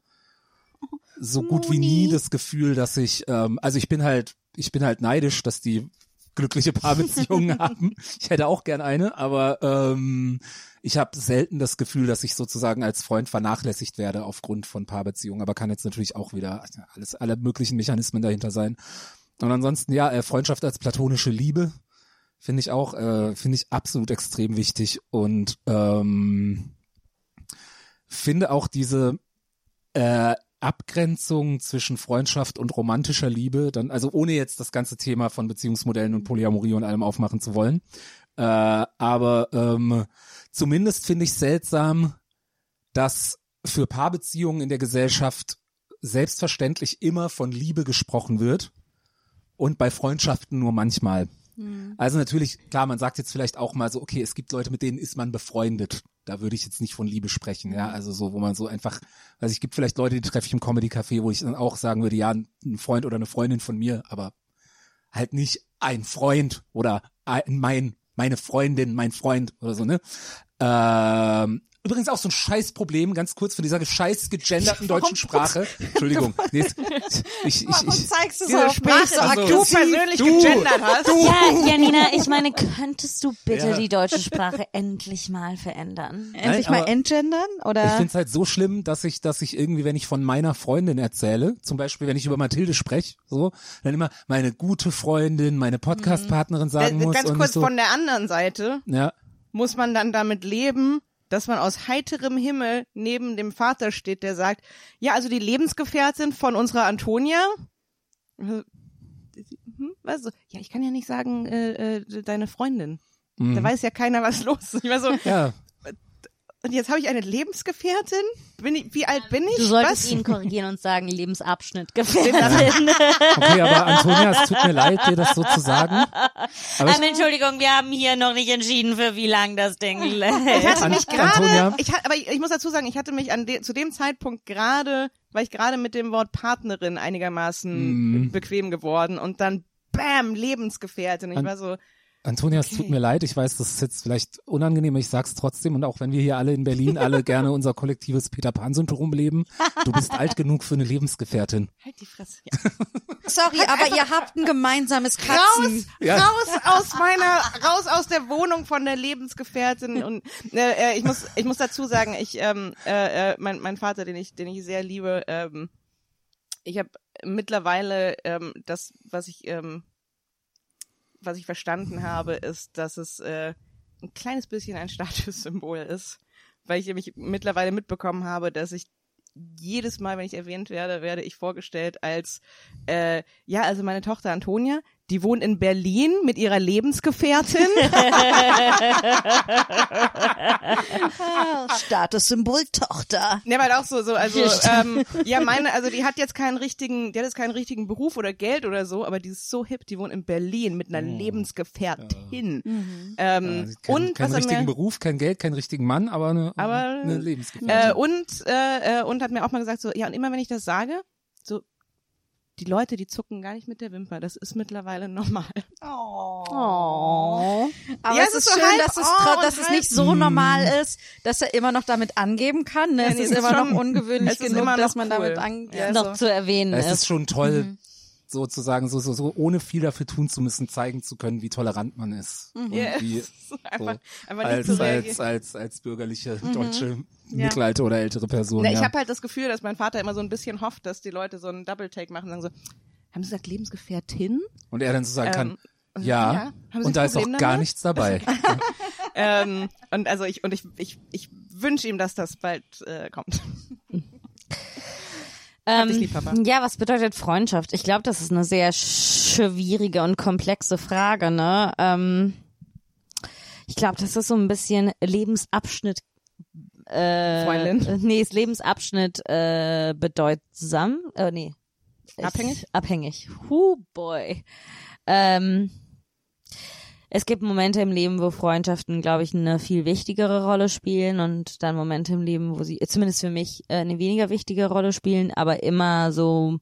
S2: so gut wie nie das Gefühl, dass ich, ähm, also ich bin halt, ich bin halt neidisch, dass die glückliche Paarbeziehungen haben. Ich hätte auch gern eine, aber ähm, ich habe selten das Gefühl, dass ich sozusagen als Freund vernachlässigt werde aufgrund von Paarbeziehungen, aber kann jetzt natürlich auch wieder alles, alle möglichen Mechanismen dahinter sein. Und ansonsten, ja, äh, Freundschaft als platonische Liebe finde ich auch, äh, finde ich absolut extrem wichtig und ähm, finde auch diese äh, Abgrenzung zwischen Freundschaft und romantischer Liebe, dann, also ohne jetzt das ganze Thema von Beziehungsmodellen und Polyamorie und allem aufmachen zu wollen. Äh, aber ähm, zumindest finde ich seltsam, dass für Paarbeziehungen in der Gesellschaft selbstverständlich immer von Liebe gesprochen wird und bei Freundschaften nur manchmal. Also natürlich, klar, man sagt jetzt vielleicht auch mal so, okay, es gibt Leute, mit denen ist man befreundet. Da würde ich jetzt nicht von Liebe sprechen, ja. Also so, wo man so einfach, also es gibt vielleicht Leute, die treffe ich im Comedy-Café, wo ich dann auch sagen würde, ja, ein Freund oder eine Freundin von mir, aber halt nicht ein Freund oder ein, mein, meine Freundin, mein Freund oder so, ne? Ähm, übrigens auch so ein Scheißproblem, ganz kurz von dieser scheiß gegenderten deutschen Sprache. Entschuldigung. Nee, ich, ich, ich, ich,
S5: zeigst du
S1: Diese Sprache,
S5: so
S1: die du persönlich
S2: Du,
S1: gegendert hast.
S7: Ja, Janina, ich meine, könntest du bitte
S2: Ja.
S7: die deutsche Sprache endlich mal verändern?
S5: Endlich
S2: Nein,
S5: mal entgendern?
S2: Ich
S5: Oder?
S2: finde es halt so schlimm, dass ich, dass ich irgendwie, wenn ich von meiner Freundin erzähle, zum Beispiel, wenn ich über Mathilde spreche, so, dann immer meine gute Freundin, meine Podcast-Partnerin sagen
S1: Äh,
S2: muss
S1: Ganz
S2: und
S1: kurz
S2: so.
S1: von der anderen Seite
S2: ja,
S1: muss man dann damit leben, dass man aus heiterem Himmel neben dem Vater steht, der sagt, ja, also die Lebensgefährtin von unserer Antonia, hm, was? Ja, ich kann ja nicht sagen, äh, äh, deine Freundin.
S2: Mhm.
S1: Da weiß ja keiner, was los ist. Ich war so,
S2: ja,
S1: und jetzt habe ich eine Lebensgefährtin? Bin ich, wie alt bin ich?
S7: Du solltest
S1: was?
S7: ihn korrigieren und sagen, Lebensabschnitt Gefährtin.
S2: okay, aber Antonia, es tut mir leid, dir das so zu sagen. Aber
S7: Ähm,
S2: ich,
S7: Entschuldigung, wir haben hier noch nicht entschieden, für wie lang das Ding
S1: Ich
S7: lädt.
S1: hatte mich gerade, ich aber ich, ich muss dazu sagen, ich hatte mich an de, zu dem Zeitpunkt gerade, war ich gerade mit dem Wort Partnerin einigermaßen
S2: Mhm.
S1: bequem geworden und dann bam, Lebensgefährtin. Ich
S2: An-
S1: war so,
S2: Antonia, es tut mir leid, ich weiß, das ist jetzt vielleicht unangenehm, aber ich sag's trotzdem und auch wenn wir hier alle in Berlin alle gerne unser kollektives Peter Pan-Syndrom leben, du bist alt genug für eine Lebensgefährtin.
S1: halt die Fresse. Ja.
S5: Sorry, aber ihr habt ein gemeinsames Katzen.
S1: Raus,
S2: Ja.
S1: raus aus meiner, raus aus der Wohnung von der Lebensgefährtin und äh, äh, ich muss, ich muss dazu sagen, ich, ähm, äh, äh, mein, mein Vater, den ich, den ich sehr liebe, ähm, ich habe mittlerweile ähm, das, was ich, ähm, was ich verstanden habe, ist, dass es äh, ein kleines bisschen ein Statussymbol ist, weil ich nämlich mittlerweile mitbekommen habe, dass ich jedes Mal, wenn ich erwähnt werde, werde ich vorgestellt als äh, ja, also meine Tochter Antonia, die wohnt in Berlin mit ihrer Lebensgefährtin.
S5: Statussymbol Tochter.
S1: Ne, weil auch so, so, also, ähm, ja, meine, also die hat jetzt keinen richtigen, die hat jetzt keinen richtigen Beruf oder Geld oder so, aber die ist so hip, die wohnt in Berlin mit einer Lebensgefährtin. Ähm,
S2: Äh, kein,
S1: und
S2: keinen richtigen
S1: mir,
S2: Beruf, kein Geld, keinen richtigen Mann, aber eine,
S1: Aber,
S2: eine
S1: äh,
S2: Lebensgefährtin.
S1: und, äh, äh, und hat mir auch mal gesagt, so, ja, und immer wenn ich das sage, so, die Leute, die zucken gar nicht mit der Wimper. Das ist mittlerweile normal.
S7: Oh.
S5: Aber
S1: Ja,
S5: es ist
S1: ist so
S5: schön,
S1: halb
S5: dass es,
S1: oh
S5: dass es nicht so normal ist, dass er immer noch damit angeben kann. Ne?
S1: Ja,
S5: Es
S1: nee,
S5: ist
S1: es ist
S5: immer
S1: schon-
S5: noch ungewöhnlich
S1: es ist
S5: genug,
S1: immer noch
S5: dass man
S1: cool.
S5: damit an, ja,
S7: noch
S5: so.
S7: zu erwähnen
S2: es ist
S7: ist.
S2: schon toll,
S1: Mhm.
S2: sozusagen, so, so, so, ohne viel dafür tun zu müssen, zeigen zu können, wie tolerant man ist. Und
S1: Ja,
S2: wie,
S1: ist einfach,
S2: so,
S1: einfach nicht
S2: als, als, als, als bürgerliche deutsche
S1: Ja.
S2: Mittelalter oder ältere Person.
S1: Na,
S2: ja.
S1: ich habe halt das Gefühl, dass mein Vater immer so ein bisschen hofft, dass die Leute so einen Double-Take machen und sagen so, haben Sie gesagt Lebensgefährtin?
S2: Und er dann so sagen kann,
S1: Ähm,
S2: ja,
S1: ja. Haben Sie ein
S2: und da ist auch
S1: Problem
S2: gar
S1: damit?
S2: nichts dabei.
S1: ähm, und also ich und ich ich ich wünsche ihm, dass das bald äh, kommt. Dich lieb, Papa.
S7: Ähm, ja, was bedeutet Freundschaft? Ich glaube, das ist eine sehr schwierige und komplexe Frage, ne? Ähm, ich glaube, das ist so ein bisschen Lebensabschnitt. Äh,
S1: Freundin.
S7: äh, Nee, ist Lebensabschnitt äh, bedeutsam. Äh, nee.
S1: Abhängig?
S7: Abhängig. Hu boy. Ähm,
S4: es gibt Momente im Leben, wo Freundschaften, glaube ich, eine viel wichtigere Rolle spielen und dann Momente im Leben, wo sie, zumindest für mich, äh, eine weniger wichtige Rolle spielen, aber immer so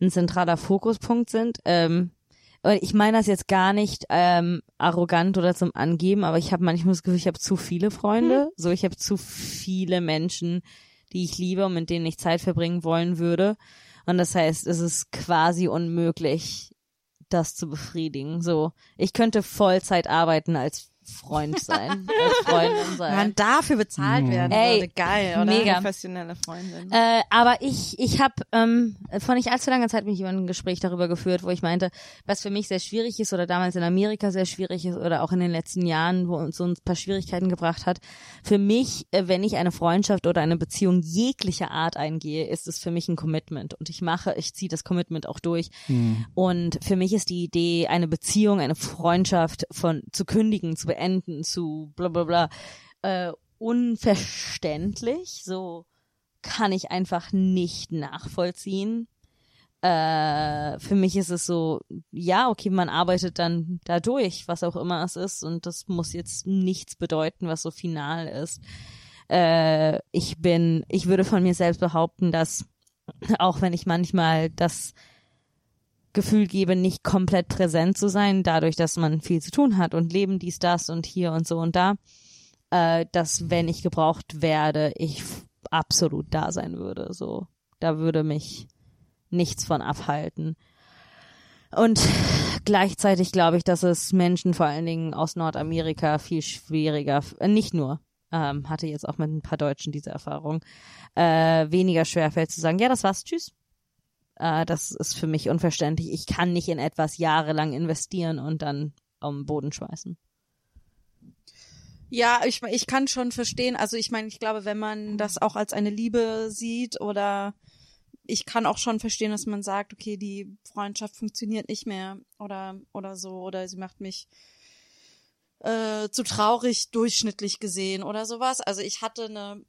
S4: ein zentraler Fokuspunkt sind. Ähm, und ich meine das jetzt gar nicht ähm, arrogant oder zum Angeben, aber ich habe manchmal das Gefühl, ich habe zu viele Freunde. So, ich habe zu viele Menschen, die ich liebe und mit denen ich Zeit verbringen wollen würde. Und das heißt, es ist quasi unmöglich, das zu befriedigen. So, ich könnte Vollzeit arbeiten als Freund sein, als Freundin sein.
S5: Man dafür bezahlt
S2: Mhm.
S5: werden
S4: Ey,
S5: würde. Geil, oder?
S4: mega.
S1: Professionelle Freundin.
S4: Äh, aber ich, ich habe ähm, vor nicht allzu langer Zeit mich über ein Gespräch darüber geführt, wo ich meinte, was für mich sehr schwierig ist oder damals in Amerika sehr schwierig ist oder auch in den letzten Jahren, wo uns so ein paar Schwierigkeiten gebracht hat. Für mich, äh, wenn ich eine Freundschaft oder eine Beziehung jeglicher Art eingehe, ist es für mich ein Commitment und ich mache, ich ziehe das Commitment auch durch. Und für mich ist die Idee, eine Beziehung, eine Freundschaft von zu kündigen, zu beenden, zu bla bla bla, äh, unverständlich. So kann ich einfach nicht nachvollziehen. Äh, für mich ist es so, ja, okay, man arbeitet dann dadurch, was auch immer es ist, und das muss jetzt nichts bedeuten, was so final ist. Äh, ich bin, ich würde von mir selbst behaupten, dass auch wenn ich manchmal das Gefühl gebe, nicht komplett präsent zu sein, dadurch, dass man viel zu tun hat und Leben, dies, das und hier und so und da, äh, dass wenn ich gebraucht werde, ich absolut da sein würde. So, da würde mich nichts von abhalten. Und gleichzeitig glaube ich, dass es Menschen vor allen Dingen aus Nordamerika viel schwieriger, äh, nicht nur, ähm, hatte jetzt auch mit ein paar Deutschen diese Erfahrung, äh, weniger schwerfällt zu sagen, ja, das war's, tschüss. Äh, das ist für mich unverständlich. Ich kann nicht in etwas jahrelang investieren und dann am Boden schmeißen.
S5: Ja, ich, ich kann schon verstehen. Also ich meine, ich glaube, wenn man das auch als eine Liebe sieht oder ich kann auch schon verstehen, dass man sagt, okay, die Freundschaft funktioniert nicht mehr oder oder so oder sie macht mich äh, zu traurig durchschnittlich gesehen oder sowas. Also ich hatte eine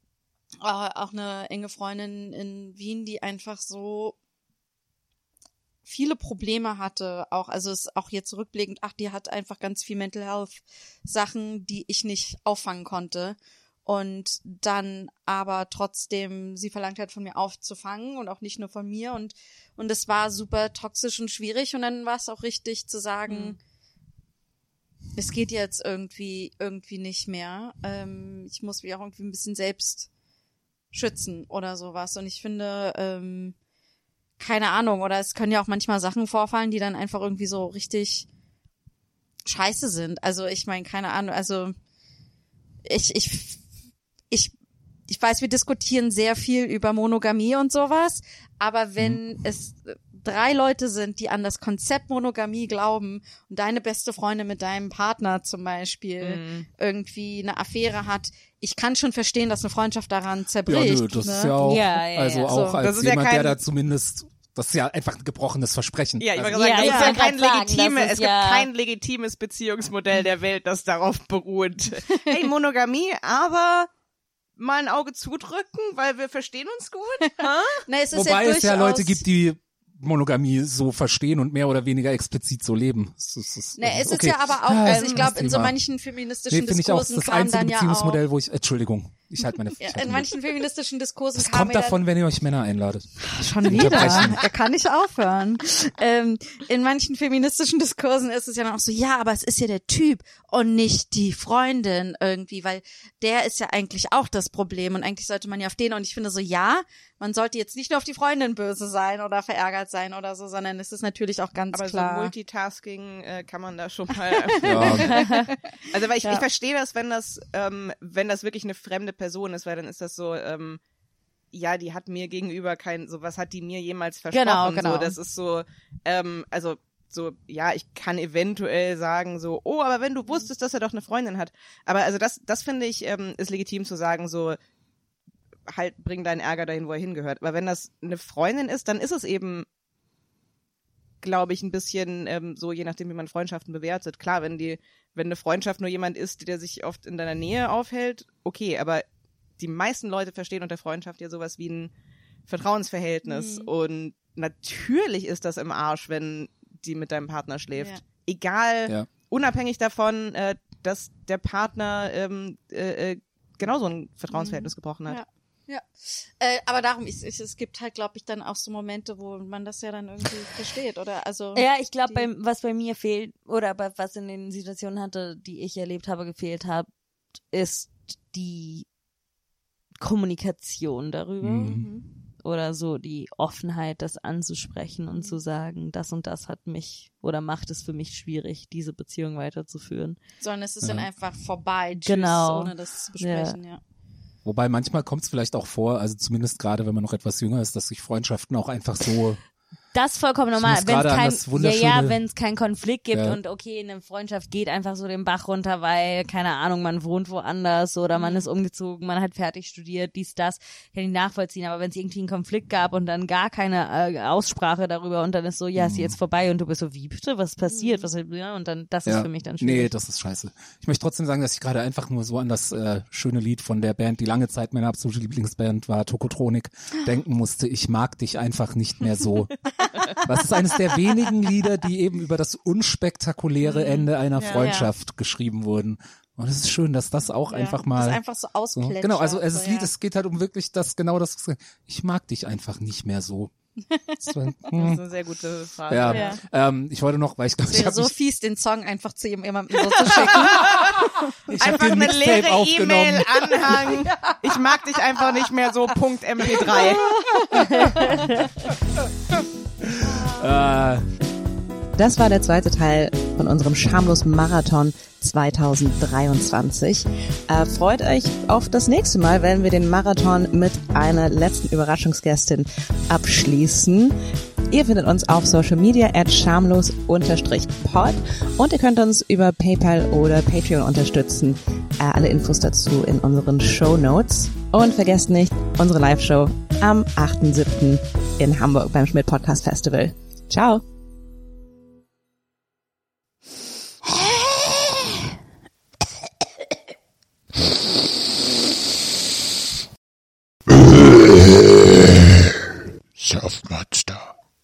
S5: äh, auch eine enge Freundin in Wien, die einfach so viele Probleme hatte, auch, also es auch jetzt zurückblickend, ach, die hat einfach ganz viel Mental Health Sachen, die ich nicht auffangen konnte. Und dann aber trotzdem sie verlangt hat, von mir aufzufangen und auch nicht nur von mir. Und, und es war super toxisch und schwierig. Und dann war es auch richtig zu sagen, es geht jetzt irgendwie, irgendwie nicht mehr. Ähm, ich muss mich auch irgendwie ein bisschen selbst schützen oder sowas. Und ich finde, ähm, keine Ahnung, oder es können ja auch manchmal Sachen vorfallen, die dann einfach irgendwie so richtig scheiße sind. Also ich meine, keine Ahnung, also ich, ich, ich, ich weiß, wir diskutieren sehr viel über Monogamie und sowas, aber wenn es drei Leute sind, die an das Konzept Monogamie glauben und deine beste Freundin mit deinem Partner zum Beispiel irgendwie eine Affäre hat, ich kann schon verstehen, dass eine Freundschaft daran
S2: Ja,
S5: zerbricht.
S2: nö, das
S5: ne?
S2: ist ja auch,
S4: Ja, ja,
S2: also
S4: ja.
S2: auch
S5: So,
S2: als
S1: ist ja
S2: jemand,
S1: kein-
S2: der da zumindest, das ist ja einfach ein gebrochenes Versprechen.
S1: Ja, ich
S2: also,
S1: gerade sagen,
S4: Ja,
S1: das
S4: ja,
S1: ist ja kein legitime, es gibt
S4: ja-
S1: kein legitimes Beziehungsmodell der Welt, das darauf beruht. Hey, Monogamie, aber mal ein Auge zudrücken, weil wir verstehen uns gut.
S5: Na, es ist
S2: Wobei
S5: ja
S2: es ja Leute gibt, die Monogamie so verstehen und mehr oder weniger explizit so leben. Es ist, es ist,
S5: Ne, es ist
S2: okay.
S5: ja aber auch,
S2: Ah,
S5: also ich
S2: ist
S5: glaube, in so manchen feministischen
S2: Nee, finde ich auch, das
S5: Diskursen
S2: ist
S5: kam
S2: einzige
S5: dann ja auch,
S2: Beziehungsmodell, wo ich, Entschuldigung, ich halte meine, ich
S5: ja, in manchen feministischen Diskursen
S2: das
S5: kam
S2: kommt davon, wenn ihr euch Männer einladet.
S5: Schon
S2: Unterbrechen.
S5: Er kann nicht aufhören. ähm, in manchen feministischen Diskursen ist es ja dann auch so, ja, aber es ist ja der Typ und nicht die Freundin irgendwie, weil der ist ja eigentlich auch das Problem und eigentlich sollte man ja auf den und ich finde so, ja, man sollte jetzt nicht nur auf die Freundin böse sein oder verärgert sein oder so, sondern es ist natürlich auch ganz
S1: Aber
S5: klar.
S1: so Multitasking äh, kann man da schon mal.
S2: Ja,
S1: Also weil ich,
S5: Ja.
S1: ich verstehe das, wenn das, ähm, wenn das wirklich eine fremde Person ist, weil dann ist das so, ähm, ja, die hat mir gegenüber kein, so was hat die mir jemals versprochen.
S5: Genau, genau.
S1: So, das ist so, ähm, also so, ja, ich kann eventuell sagen so, oh, aber wenn du wusstest, dass er doch eine Freundin hat. Aber also das, das finde ich, ähm, ist legitim zu sagen, so, halt, bring deinen Ärger dahin, wo er hingehört. Aber wenn das eine Freundin ist, dann ist es eben glaube ich, ein bisschen ähm, so, je nachdem, wie man Freundschaften bewertet. Klar, wenn die, wenn eine Freundschaft nur jemand ist, der sich oft in deiner Nähe aufhält, okay, aber die meisten Leute verstehen unter Freundschaft ja sowas wie ein Vertrauensverhältnis. Und natürlich ist das im Arsch, wenn die mit deinem Partner schläft.
S5: Ja.
S1: Egal,
S2: Ja.
S8: unabhängig davon, äh, dass der Partner ähm, äh, äh, genauso ein Vertrauensverhältnis gebrochen hat.
S5: Ja. Ja, äh, aber darum, ich, ich, es gibt halt, glaube ich, dann auch so Momente, wo man das ja dann irgendwie versteht, oder? Also
S4: Ja, ich glaube, was bei mir fehlt oder bei, was in den Situationen hatte, die ich erlebt habe, gefehlt hat, ist die Kommunikation darüber
S2: Mhm.
S4: oder so die Offenheit, das anzusprechen und zu sagen, das und das hat mich oder macht es für mich schwierig, diese Beziehung weiterzuführen.
S5: sondern es ist dann
S2: Ja.
S5: einfach vorbei, tschüss,
S4: Genau.
S5: ohne das zu besprechen, ja.
S2: Wobei manchmal kommt es vielleicht auch vor, also zumindest gerade wenn man noch etwas jünger ist, dass sich Freundschaften auch einfach so
S4: Das ist vollkommen normal. Wenn es kein, ja, ja, wenn es keinen Konflikt gibt
S2: Ja.
S4: und okay, eine Freundschaft geht einfach so den Bach runter, weil, keine Ahnung, man wohnt woanders oder man ist umgezogen, man hat fertig studiert, dies, das, kann ich nachvollziehen. Aber wenn es irgendwie einen Konflikt gab und dann gar keine äh, Aussprache darüber und dann ist so, ja, ist jetzt vorbei und du bist so, wie bitte, was passiert? Was, ja, und dann, das ist für mich dann
S2: Nee,
S4: schwierig.
S2: das ist scheiße. Ich möchte trotzdem sagen, dass ich gerade einfach nur so an das äh, schöne Lied von der Band, die lange Zeit meine absolute Lieblingsband war, Tokotronik, denken musste, ich mag dich einfach nicht mehr so. Das ist eines der wenigen Lieder, die eben über das unspektakuläre Ende einer Freundschaft geschrieben wurden. Und es ist schön, dass das auch einfach mal
S5: Das einfach so
S2: so,
S5: ausplätschert.
S2: genau, also es
S5: so,
S2: Lied,
S5: ja.
S2: es geht halt um wirklich das genau das. Ich mag dich einfach nicht mehr so. Das war,
S8: Das
S2: hm,
S8: ist eine sehr gute Frage.
S2: ja,
S5: Ja.
S2: Ähm, ich wollte noch, weil ich glaube,
S5: Es
S2: ich
S5: wäre
S2: habe
S5: so fies, den Song einfach zu jemandem so zu schicken.
S2: ich
S8: Einfach eine
S2: Mixtape
S8: leere. E-Mail, Anhang. Ich mag dich einfach nicht mehr so. Punkt MP3.
S2: Äh,
S1: Das war der zweite Teil von unserem Schamlos Marathon 2023. Äh, freut euch auf das nächste Mal, wenn wir den Marathon mit einer letzten Überraschungsgästin abschließen. Ihr findet uns auf Social Media at schamlos-pod und ihr könnt uns über PayPal oder Patreon unterstützen. Äh, alle Infos dazu in unseren Show Notes. Und vergesst nicht unsere Live-Show am 8.7. in Hamburg beim Schmidt Podcast Festival. Ciao!